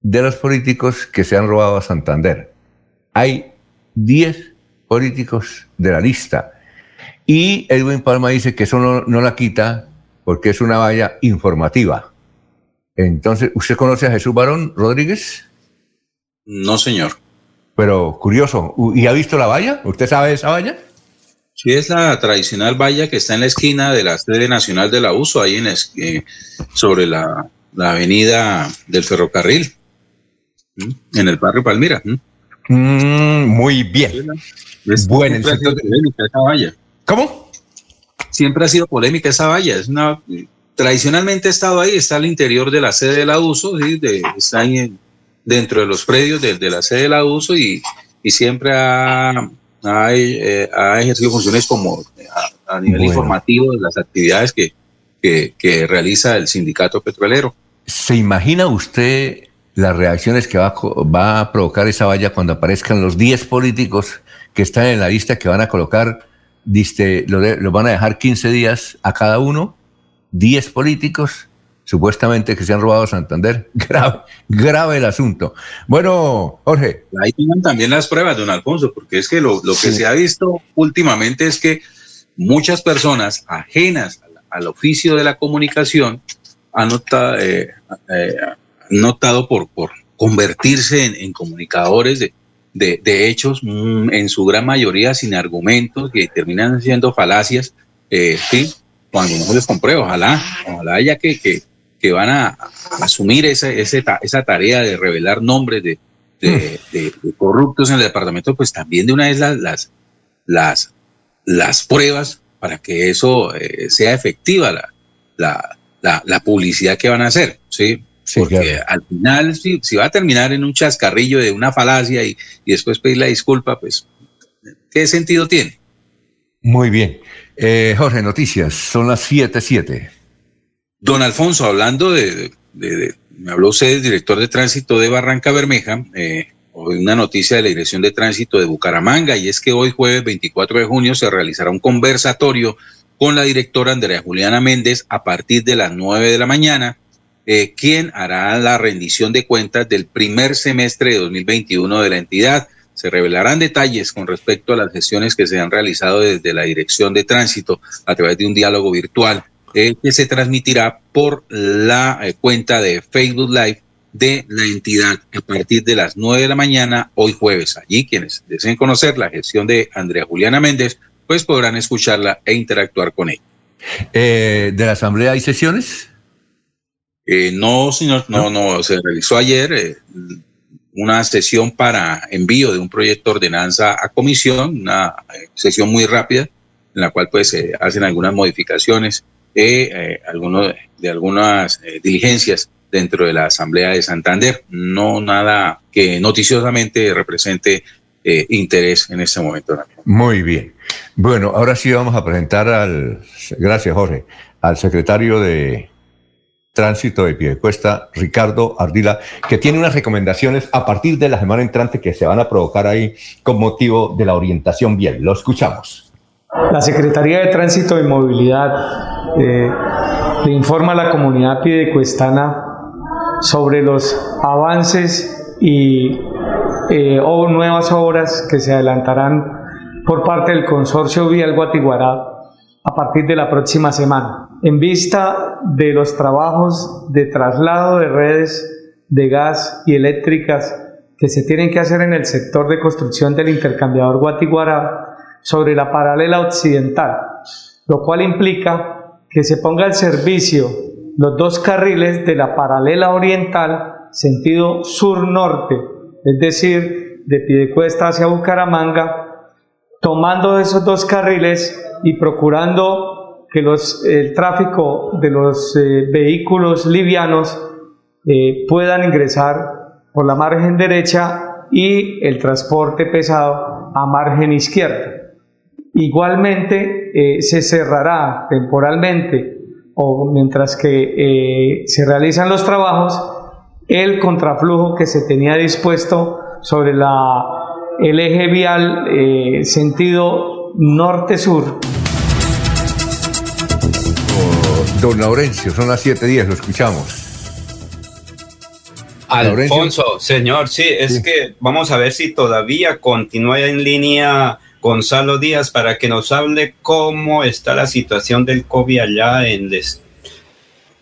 de los políticos que se han robado a Santander. Hay 10 políticos de la lista. Y Edwin Palma dice que eso no, no la quita porque es una valla informativa. Entonces, ¿usted conoce a Jesús Barón Rodríguez? No, señor. Pero curioso, ¿y ha visto la valla? ¿Usted sabe esa valla? Sí, es la tradicional valla que está en la esquina de la sede nacional de la USO, ahí en eh, sobre la, avenida del ferrocarril, en el barrio Palmira. Mm, muy bien. Es buena. esa valla. ¿Cómo? Siempre ha sido polémica esa valla. Es una tradicionalmente ha estado ahí, está al interior de la sede de la USO, está ahí en, dentro de los predios de, la sede de la uso y, siempre ha, eh, ha, ejercido funciones como a, nivel informativo de las actividades que, que, realiza el sindicato petrolero. ¿Se imagina usted las reacciones que va, va a provocar esa valla cuando aparezcan los 10 políticos que están en la lista que van a colocar, diste, lo, lo van a dejar 15 días a cada uno, 10 políticos supuestamente que se han robado Santander. Grave, grave el asunto. Bueno, Jorge. Ahí tienen también las pruebas, don Alfonso, porque es que lo, que se ha visto últimamente es que muchas personas ajenas al, oficio de la comunicación han notado, eh, eh, notado por, por convertirse en, comunicadores de, de, hechos, mm, en su gran mayoría sin argumentos, que terminan siendo falacias. Eh, sí, cuando no les compré, ojalá, ojalá haya que, que, que van a asumir esa, esa, tarea de revelar nombres de, de, corruptos en el departamento, pues también de una vez las, las, las, las pruebas para que eso eh, sea efectiva la, la, la, publicidad que van a hacer, ¿sí? Porque al final, si, si, va a terminar en un chascarrillo de una falacia y, y después pedir la disculpa, pues, ¿qué sentido tiene? Muy bien. Eh, Jorge, noticias, son las 7.7. Don Alfonso, hablando de, me habló usted, director de tránsito de Barranca Bermeja, eh, una noticia de la Dirección de Tránsito de Bucaramanga y es que hoy jueves 24 de junio se realizará un conversatorio con la directora Andrea Juliana Méndez a partir de las 9 de la mañana, eh, quien hará la rendición de cuentas del primer semestre de 2021 de la entidad. Se revelarán detalles con respecto a las gestiones que se han realizado desde la Dirección de Tránsito a través de un diálogo virtual eh, que se transmitirá por la eh, cuenta de Facebook Live de la entidad a partir de las 9 de la mañana hoy jueves. Allí quienes deseen conocer la gestión de Andrea Juliana Méndez, pues podrán escucharla e interactuar con ella. Eh, ¿De la Asamblea hay sesiones? no, señor, no, no, se realizó ayer una sesión para envío de un proyecto de ordenanza a comisión, una eh, sesión muy rápida en la cual pues se hacen algunas modificaciones de, eh, de algunas eh, diligencias dentro de la Asamblea de Santander. No nada que noticiosamente represente interés en este momento. Muy bien. Bueno, ahora sí vamos a presentar al, gracias Jorge, al secretario de Tránsito de Piedecuesta, Ricardo Ardila, que tiene unas recomendaciones a partir de la semana entrante que se van a provocar ahí con motivo de la orientación vial. Lo escuchamos. La Secretaría de Tránsito y Movilidad eh, le informa a la comunidad piedecuestana sobre los avances y eh, o nuevas obras que se adelantarán por parte del Consorcio Vial Guatiguará a partir de la próxima semana. En vista de los trabajos de traslado de redes de gas y eléctricas que se tienen que hacer en el sector de construcción del intercambiador Guatiguará sobre la paralela occidental, lo cual implica que se ponga al servicio los dos carriles de la paralela oriental sentido sur-norte, es decir, de Piedecuesta hacia Bucaramanga, tomando esos dos carriles y procurando que los, el tráfico de los eh, vehículos livianos eh, puedan ingresar por la margen derecha y el transporte pesado a margen izquierda. Igualmente eh, se cerrará temporalmente o mientras que se realizan los trabajos el contraflujo que se tenía dispuesto sobre la, el eje vial sentido norte-sur. don Laurencio, son las 7.10, lo escuchamos. Alfonso, señor, sí, es que vamos a ver si todavía continúa en línea Gonzalo Díaz para que nos hable cómo está la situación del COVID allá en el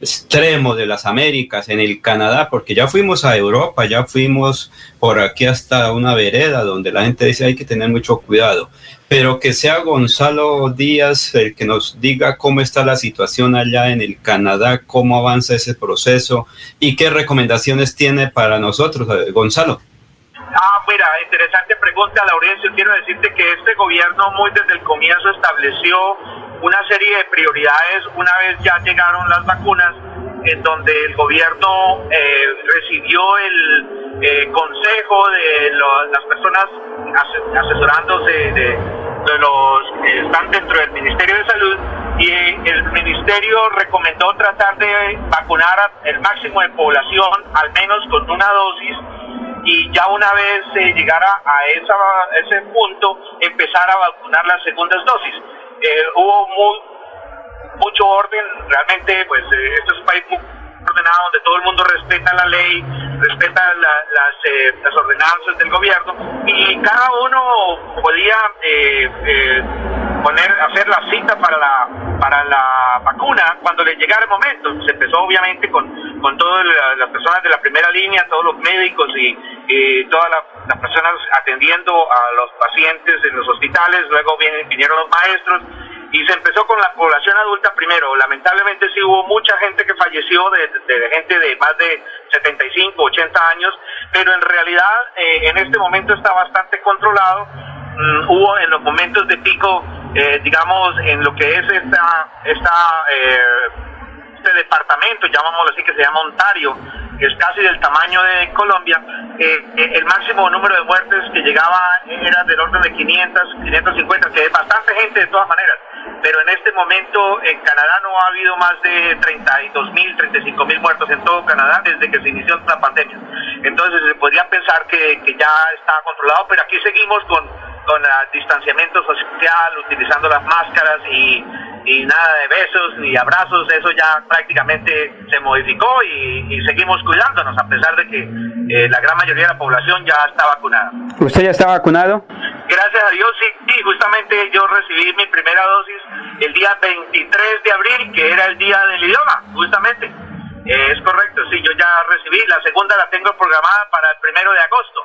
extremo de las Américas, en el Canadá, porque ya fuimos a Europa, ya fuimos por aquí hasta una vereda donde la gente dice hay que tener mucho cuidado pero que sea Gonzalo Díaz el que nos diga cómo está la situación allá en el Canadá, cómo avanza ese proceso y qué recomendaciones tiene para nosotros, Gonzalo. Ah, mira, interesante pregunta, Laurencio. Quiero decirte que este gobierno muy desde el comienzo estableció una serie de prioridades una vez ya llegaron las vacunas, en donde el gobierno eh, recibió el eh, consejo de las personas asesorándose de de los que están dentro del Ministerio de Salud y el Ministerio recomendó tratar de vacunar el máximo de población, al menos con una dosis, y ya una vez se llegara a esa, ese punto, empezar a vacunar las segundas dosis. Eh, hubo muy, mucho orden, realmente, pues eh, es un país muy ordenado donde todo el mundo respeta la ley, respeta las, eh, las ordenanzas del gobierno y cada uno podía eh, eh, poner, hacer la cita para la, para la vacuna cuando le llegara el momento. Se empezó obviamente con, con todas las personas de la primera línea, todos los médicos y, todas las personas atendiendo a los pacientes en los hospitales, luego vinieron los maestros y se empezó con la población adulta primero. Lamentablemente sí hubo mucha gente que falleció, de, gente de más de 75, 80 años, pero en realidad eh, en este momento está bastante controlado. Mm, hubo en los momentos de pico, eh, digamos, en lo que es esta, esta eh, este departamento, llamámoslo así, que se llama Ontario, que es casi del tamaño de Colombia, eh, eh, el máximo número de muertes que llegaba era del orden de 500, 550, que es bastante gente de todas maneras, pero en este momento en Canadá no ha habido más de 32 mil, 35 mil muertos en todo Canadá desde que se inició la pandemia. Entonces se podría pensar que, que ya está controlado, pero aquí seguimos con, con el distanciamiento social, utilizando las máscaras y, y nada de besos ni abrazos, eso ya prácticamente se modificó y, y seguimos cuidándonos a pesar de que eh, la gran mayoría de la población ya está vacunada. ¿Usted ya está vacunado? Gracias a Dios, sí, sí, justamente yo recibí mi primera dosis el día 23 de abril, que era el día del idioma, justamente. Eh, es correcto, sí, yo ya recibí, la segunda la tengo programada para el primero de agosto,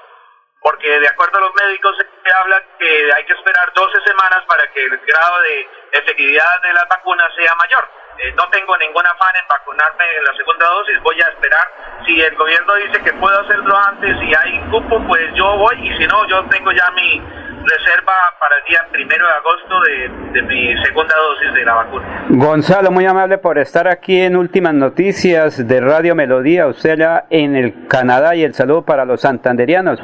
porque de acuerdo a los médicos se habla que hay que esperar 12 semanas para que el grado de efectividad de las vacunas sea mayor. Eh, no tengo ningún afán en vacunarme en la segunda dosis, voy a esperar. Si el gobierno dice que puedo hacerlo antes y hay cupo, pues yo voy y si no, yo tengo ya mi reserva para el día primero de agosto de, de mi segunda dosis de la vacuna. Gonzalo, muy amable por estar aquí en Últimas Noticias de Radio Melodía, usted allá en el Canadá y el saludo para los santanderianos.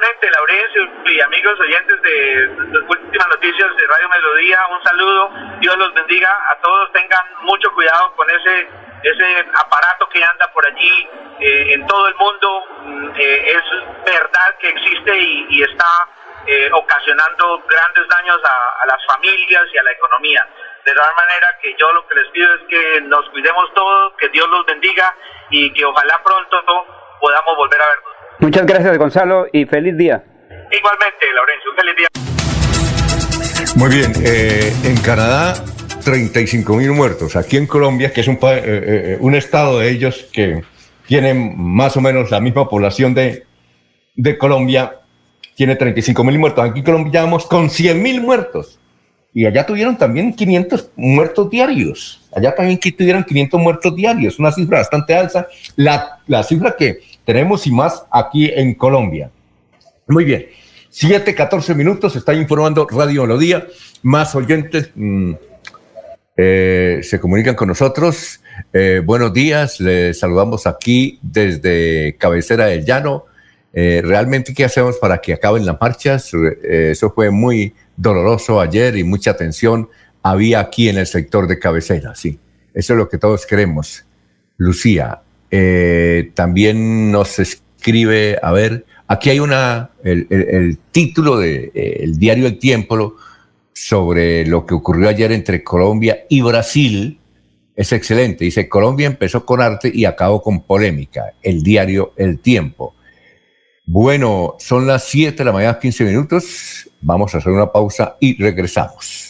Naturalmente, Laurencio y amigos oyentes de las últimas noticias de Radio Melodía, un saludo, Dios los bendiga, a todos tengan mucho cuidado con ese ese aparato que anda por allí eh, en todo el mundo, mm, eh, es verdad que existe y, y está eh, ocasionando grandes daños a, a, las familias y a la economía. De tal manera que yo lo que les pido es que nos cuidemos todos, que Dios los bendiga y que ojalá pronto podamos volver a vernos. Muchas gracias Gonzalo y feliz día. Igualmente, Laurencio, feliz día. Muy bien, eh, en Canadá 35 mil muertos. Aquí en Colombia, que es un, eh, eh, un estado de ellos que tienen más o menos la misma población de, de Colombia, tiene 35 mil muertos. Aquí en Colombia vamos con 100 mil muertos. Y allá tuvieron también 500 muertos diarios. Allá también tuvieron 500 muertos diarios, una cifra bastante alta. La, la cifra que tenemos y más aquí en Colombia. Muy bien. 7, 14 minutos, está informando Radio Melodía. Más oyentes mmm, eh, se comunican con nosotros. Eh, buenos días, les saludamos aquí desde Cabecera del Llano. Eh, realmente, ¿qué hacemos para que acaben las marchas? Eso fue muy doloroso ayer y mucha tensión había aquí en el sector de Cabecera, sí. Eso es lo que todos queremos. Lucía, eh, también nos escribe, a ver, aquí hay una, el, el, título del de, el diario El Tiempo sobre lo que ocurrió ayer entre Colombia y Brasil es excelente. Dice, Colombia empezó con arte y acabó con polémica. El diario El Tiempo. Bueno, son las 7 de la mañana, 15 minutos. Vamos a hacer una pausa y regresamos.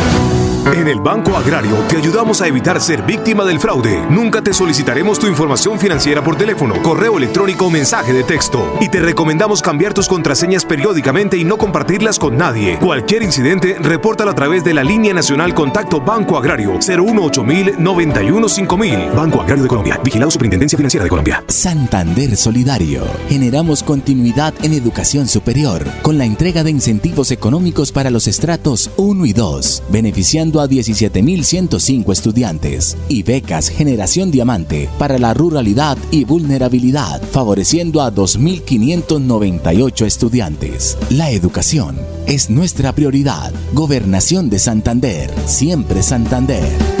En el Banco Agrario te ayudamos a evitar ser víctima del fraude. Nunca te solicitaremos tu información financiera por teléfono, correo electrónico o mensaje de texto. Y te recomendamos cambiar tus contraseñas periódicamente y no compartirlas con nadie. Cualquier incidente, repórtalo a través de la línea nacional Contacto Banco Agrario 018 91 5000. Banco Agrario de Colombia. Vigilado Superintendencia Financiera de Colombia. Santander Solidario. Generamos continuidad en educación superior con la entrega de incentivos económicos para los estratos 1 y 2, beneficiando a 17.105 estudiantes y becas Generación Diamante para la ruralidad y vulnerabilidad, favoreciendo a 2.598 estudiantes. La educación es nuestra prioridad. Gobernación de Santander, siempre Santander.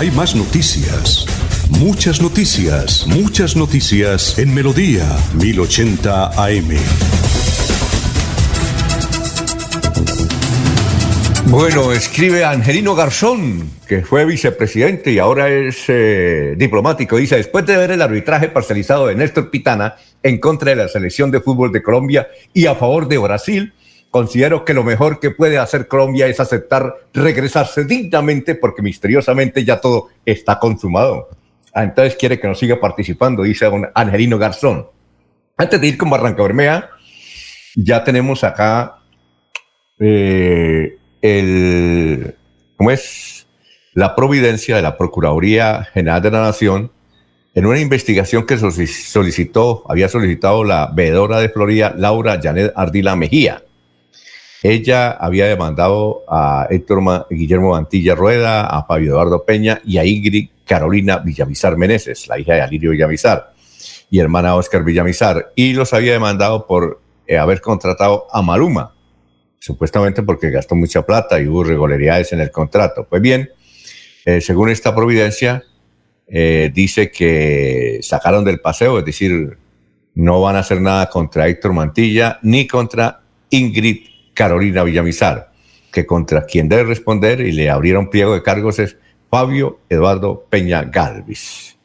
Hay más noticias. Muchas noticias, muchas noticias en Melodía 1080 AM. Bueno, escribe Angelino Garzón, que fue vicepresidente y ahora es eh, diplomático. Dice, después de ver el arbitraje parcializado de Néstor Pitana en contra de la selección de fútbol de Colombia y a favor de Brasil, considero que lo mejor que puede hacer Colombia es aceptar regresarse dignamente porque misteriosamente ya todo está consumado. Ah, entonces quiere que nos siga participando, dice un Angelino Garzón. Antes de ir con Barranca Bermea, ya tenemos acá eh, el, ¿cómo es? La providencia de la Procuraduría General de la Nación en una investigación que solicitó, había solicitado la veedora de Florida, Laura Janet Ardila Mejía. Ella había demandado a Héctor Guillermo Mantilla Rueda, a Fabio Eduardo Peña y a Ingrid Carolina Villamizar Meneses, la hija de Alirio Villamizar y hermana Oscar Villamizar, y los había demandado por eh, haber contratado a Maluma, supuestamente porque gastó mucha plata y hubo irregularidades en el contrato. Pues bien, eh, según esta providencia, eh, dice que sacaron del paseo, es decir, no van a hacer nada contra Héctor Mantilla ni contra Ingrid Carolina Villamizar, que contra quien debe responder y le abrieron pliego de cargos es Fabio Eduardo Peña Galvis.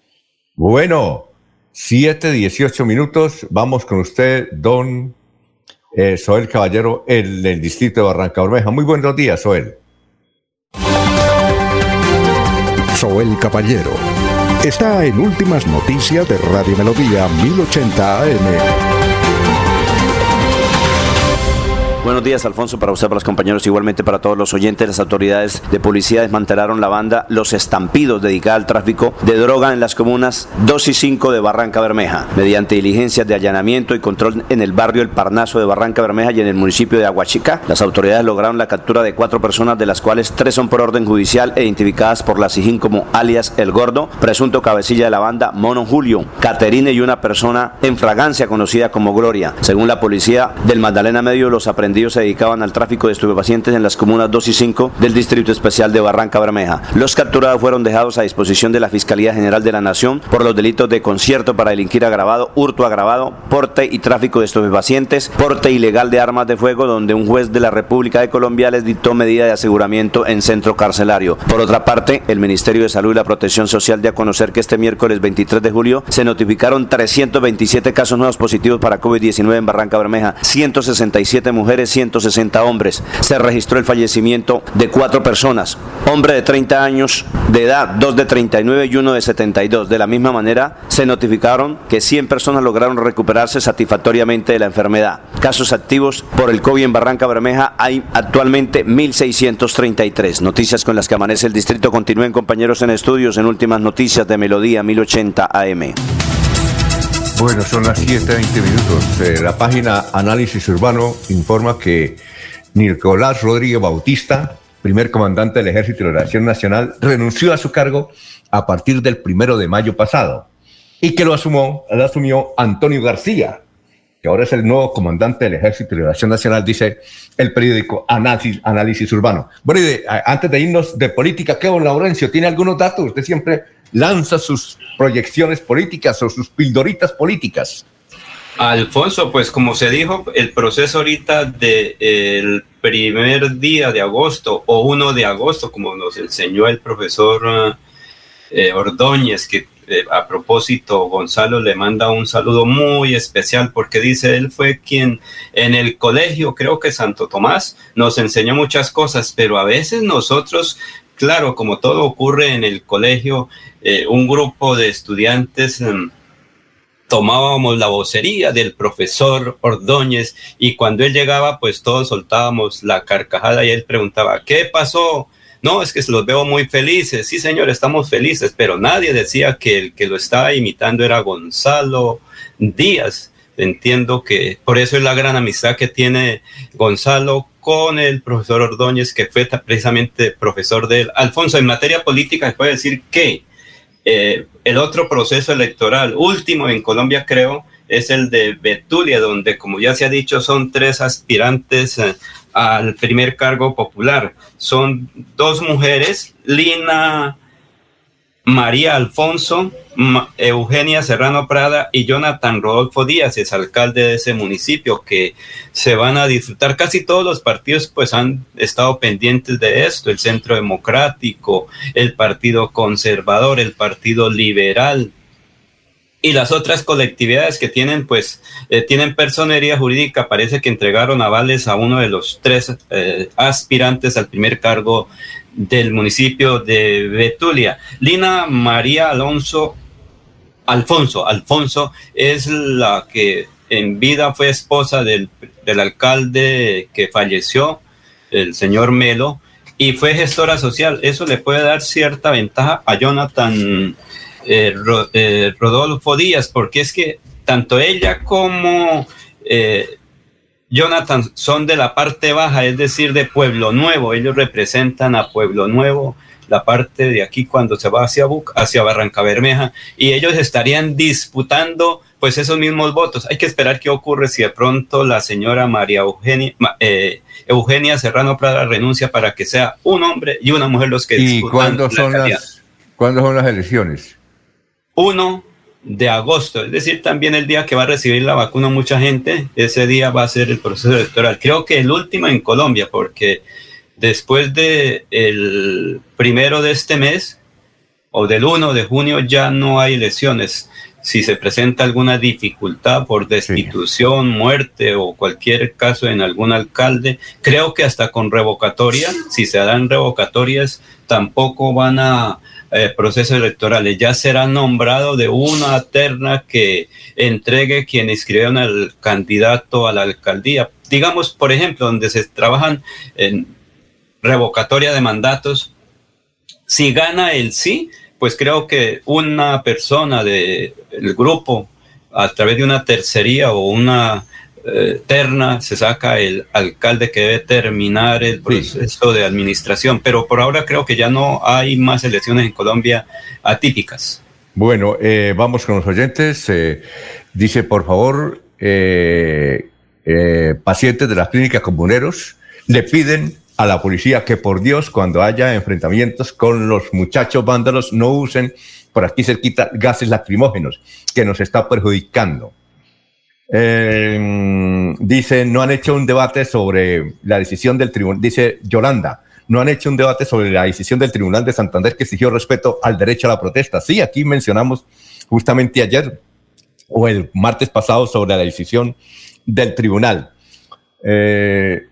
Bueno, 7, 18 minutos, vamos con usted, don eh, Soel Caballero, el, el distrito de Barranca Bermeja. Muy buenos días, Soel. Soel Caballero está en Últimas Noticias de Radio Melodía 1080 AM. Buenos días, Alfonso, para usted, para los compañeros, igualmente para todos los oyentes. Las autoridades de policía desmantelaron la banda Los Estampidos, dedicada al tráfico de droga en las comunas 2 y 5 de Barranca Bermeja, mediante diligencias de allanamiento y control en el barrio El Parnaso de Barranca Bermeja y en el municipio de Aguachica. Las autoridades lograron la captura de cuatro personas, de las cuales tres son por orden judicial e identificadas por la SIJIN como alias El Gordo, presunto cabecilla de la banda Mono Julio, Caterine y una persona en fragancia conocida como Gloria. Según la policía del Magdalena Medio, los aprendidos se dedicaban al tráfico de estupefacientes en las comunas 2 y 5 del Distrito Especial de Barranca Bermeja. Los capturados fueron dejados a disposición de la Fiscalía General de la Nación por los delitos de concierto para delinquir agravado, hurto agravado, porte y tráfico de estupefacientes, porte ilegal de armas de fuego, donde un juez de la República de Colombia les dictó medida de aseguramiento en centro carcelario. Por otra parte, el Ministerio de Salud y la Protección Social dio a conocer que este miércoles 23 de julio se notificaron 327 casos nuevos positivos para COVID-19 en Barranca Bermeja, 167 mujeres 160 hombres. Se registró el fallecimiento de cuatro personas, hombre de 30 años de edad, dos de 39 y uno de 72. De la misma manera, se notificaron que 100 personas lograron recuperarse satisfactoriamente de la enfermedad. Casos activos por el COVID en Barranca Bermeja hay actualmente 1.633. Noticias con las que amanece el distrito. Continúen compañeros en estudios en últimas noticias de Melodía 1080 AM. Bueno, son las 7.20 minutos. Eh, la página Análisis Urbano informa que Nicolás Rodríguez Bautista, primer comandante del Ejército de la Nación Nacional, renunció a su cargo a partir del primero de mayo pasado y que lo asumió, lo asumió Antonio García, que ahora es el nuevo comandante del Ejército de Liberación Nacional, dice el periódico Análisis, Análisis Urbano. Bueno, y antes de irnos de política, ¿qué, don Laurencio? ¿Tiene algunos datos? Usted siempre lanza sus proyecciones políticas o sus pildoritas políticas. Alfonso, pues como se dijo, el proceso ahorita del primer día de agosto o 1 de agosto, como nos enseñó el profesor eh, Ordóñez, que eh, a propósito Gonzalo le manda un saludo muy especial porque dice él fue quien en el colegio, creo que Santo Tomás, nos enseñó muchas cosas, pero a veces nosotros claro, como todo ocurre en el colegio, eh, un grupo de estudiantes em, tomábamos la vocería del profesor Ordóñez y cuando él llegaba, pues todos soltábamos la carcajada y él preguntaba, ¿qué pasó? No, es que los veo muy felices. Sí, señor, estamos felices, pero nadie decía que el que lo estaba imitando era Gonzalo Díaz. Entiendo que por eso es la gran amistad que tiene Gonzalo con el profesor Ordóñez, que fue precisamente profesor de él. Alfonso, en materia política, puede decir que eh, el otro proceso electoral, último en Colombia, creo, es el de Betulia, donde, como ya se ha dicho, son tres aspirantes eh, al primer cargo popular. Son dos mujeres, Lina María Alfonso, Eugenia Serrano Prada y Jonathan Rodolfo Díaz, es alcalde de ese municipio, que se van a disfrutar. Casi todos los partidos pues han estado pendientes de esto, el Centro Democrático, el Partido Conservador, el Partido Liberal, y las otras colectividades que tienen, pues, eh, tienen personería jurídica, parece que entregaron avales a uno de los tres eh, aspirantes al primer cargo del municipio de Betulia. Lina María Alonso, Alfonso, Alfonso es la que en vida fue esposa del, del alcalde que falleció, el señor Melo, y fue gestora social. Eso le puede dar cierta ventaja a Jonathan eh, eh, Rodolfo Díaz, porque es que tanto ella como eh, Jonathan son de la parte baja, es decir, de Pueblo Nuevo. Ellos representan a Pueblo Nuevo, la parte de aquí cuando se va hacia, hacia Barranca Bermeja, y ellos estarían disputando pues esos mismos votos. Hay que esperar qué ocurre si de pronto la señora María Eugenia, Eugenia Serrano Prada renuncia para que sea un hombre y una mujer los que ¿Y cuándo son, las, ¿cuándo son las elecciones? 1 de agosto, es decir, también el día que va a recibir la vacuna mucha gente, ese día va a ser el proceso electoral. Creo que el último en Colombia, porque después de el primero de este mes o del 1 de junio ya no hay elecciones. Si se presenta alguna dificultad por destitución, muerte o cualquier caso en algún alcalde, creo que hasta con revocatoria, si se dan revocatorias, tampoco van a eh, procesos electorales. Ya será nombrado de una terna que entregue quien inscribieron al candidato a la alcaldía. Digamos, por ejemplo, donde se trabajan en revocatoria de mandatos, si gana el sí, pues creo que una persona del grupo, a través de una tercería o una eh, terna se saca el alcalde que debe terminar el proceso de administración, pero por ahora creo que ya no hay más elecciones en Colombia atípicas. Bueno, eh, vamos con los oyentes. Eh, dice, por favor, pacientes de las clínicas comuneros le piden a la policía que por Dios, cuando haya enfrentamientos con los muchachos vándalos, no usen por aquí cerquita gases lacrimógenos, que nos está perjudicando. Eh, dice, no han hecho un debate sobre la decisión del tribunal, dice Yolanda, no han hecho un debate sobre la decisión del Tribunal de Santander que exigió respeto al derecho a la protesta. Sí, aquí mencionamos justamente ayer o el martes pasado sobre la decisión del tribunal. Eh,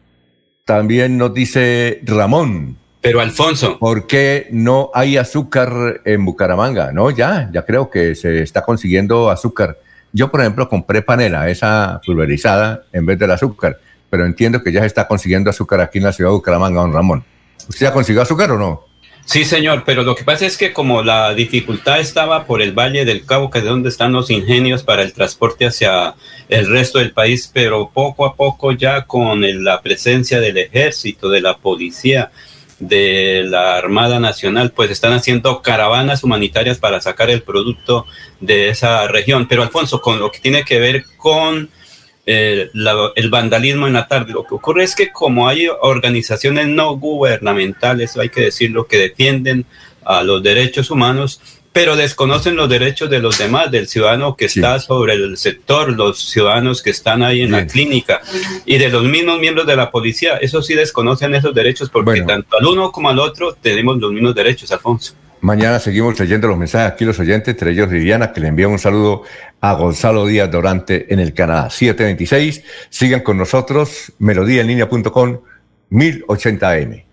también nos dice Ramón. Pero Alfonso. ¿Por qué no hay azúcar en Bucaramanga? No, ya, ya creo que se está consiguiendo azúcar yo, por ejemplo, compré panela, esa pulverizada, en vez del azúcar, pero entiendo que ya se está consiguiendo azúcar aquí en la ciudad de Bucaramanga, don Ramón. ¿Usted ya consiguió azúcar o no? Sí, señor, pero lo que pasa es que como la dificultad estaba por el Valle del Cabo, que es donde están los ingenios para el transporte hacia el resto del país, pero poco a poco ya con la presencia del ejército, de la policía, de la Armada Nacional, pues están haciendo caravanas humanitarias para sacar el producto de esa región. Pero Alfonso, con lo que tiene que ver con eh, el vandalismo en la tarde, lo que ocurre es que como hay organizaciones no gubernamentales, hay que decirlo, que defienden a los derechos humanos, pero desconocen los derechos de los demás, del ciudadano que está sobre el sector, los ciudadanos que están ahí en la clínica y de los mismos miembros de la policía. Eso sí desconocen esos derechos porque tanto al uno como al otro tenemos los mismos derechos, Alfonso. Mañana seguimos leyendo los mensajes aquí los oyentes, entre ellos Viviana, que le envía un saludo a Gonzalo Díaz Dorante en el Canadá. 726, sigan con nosotros, melodíaenlínea.com, 1080m.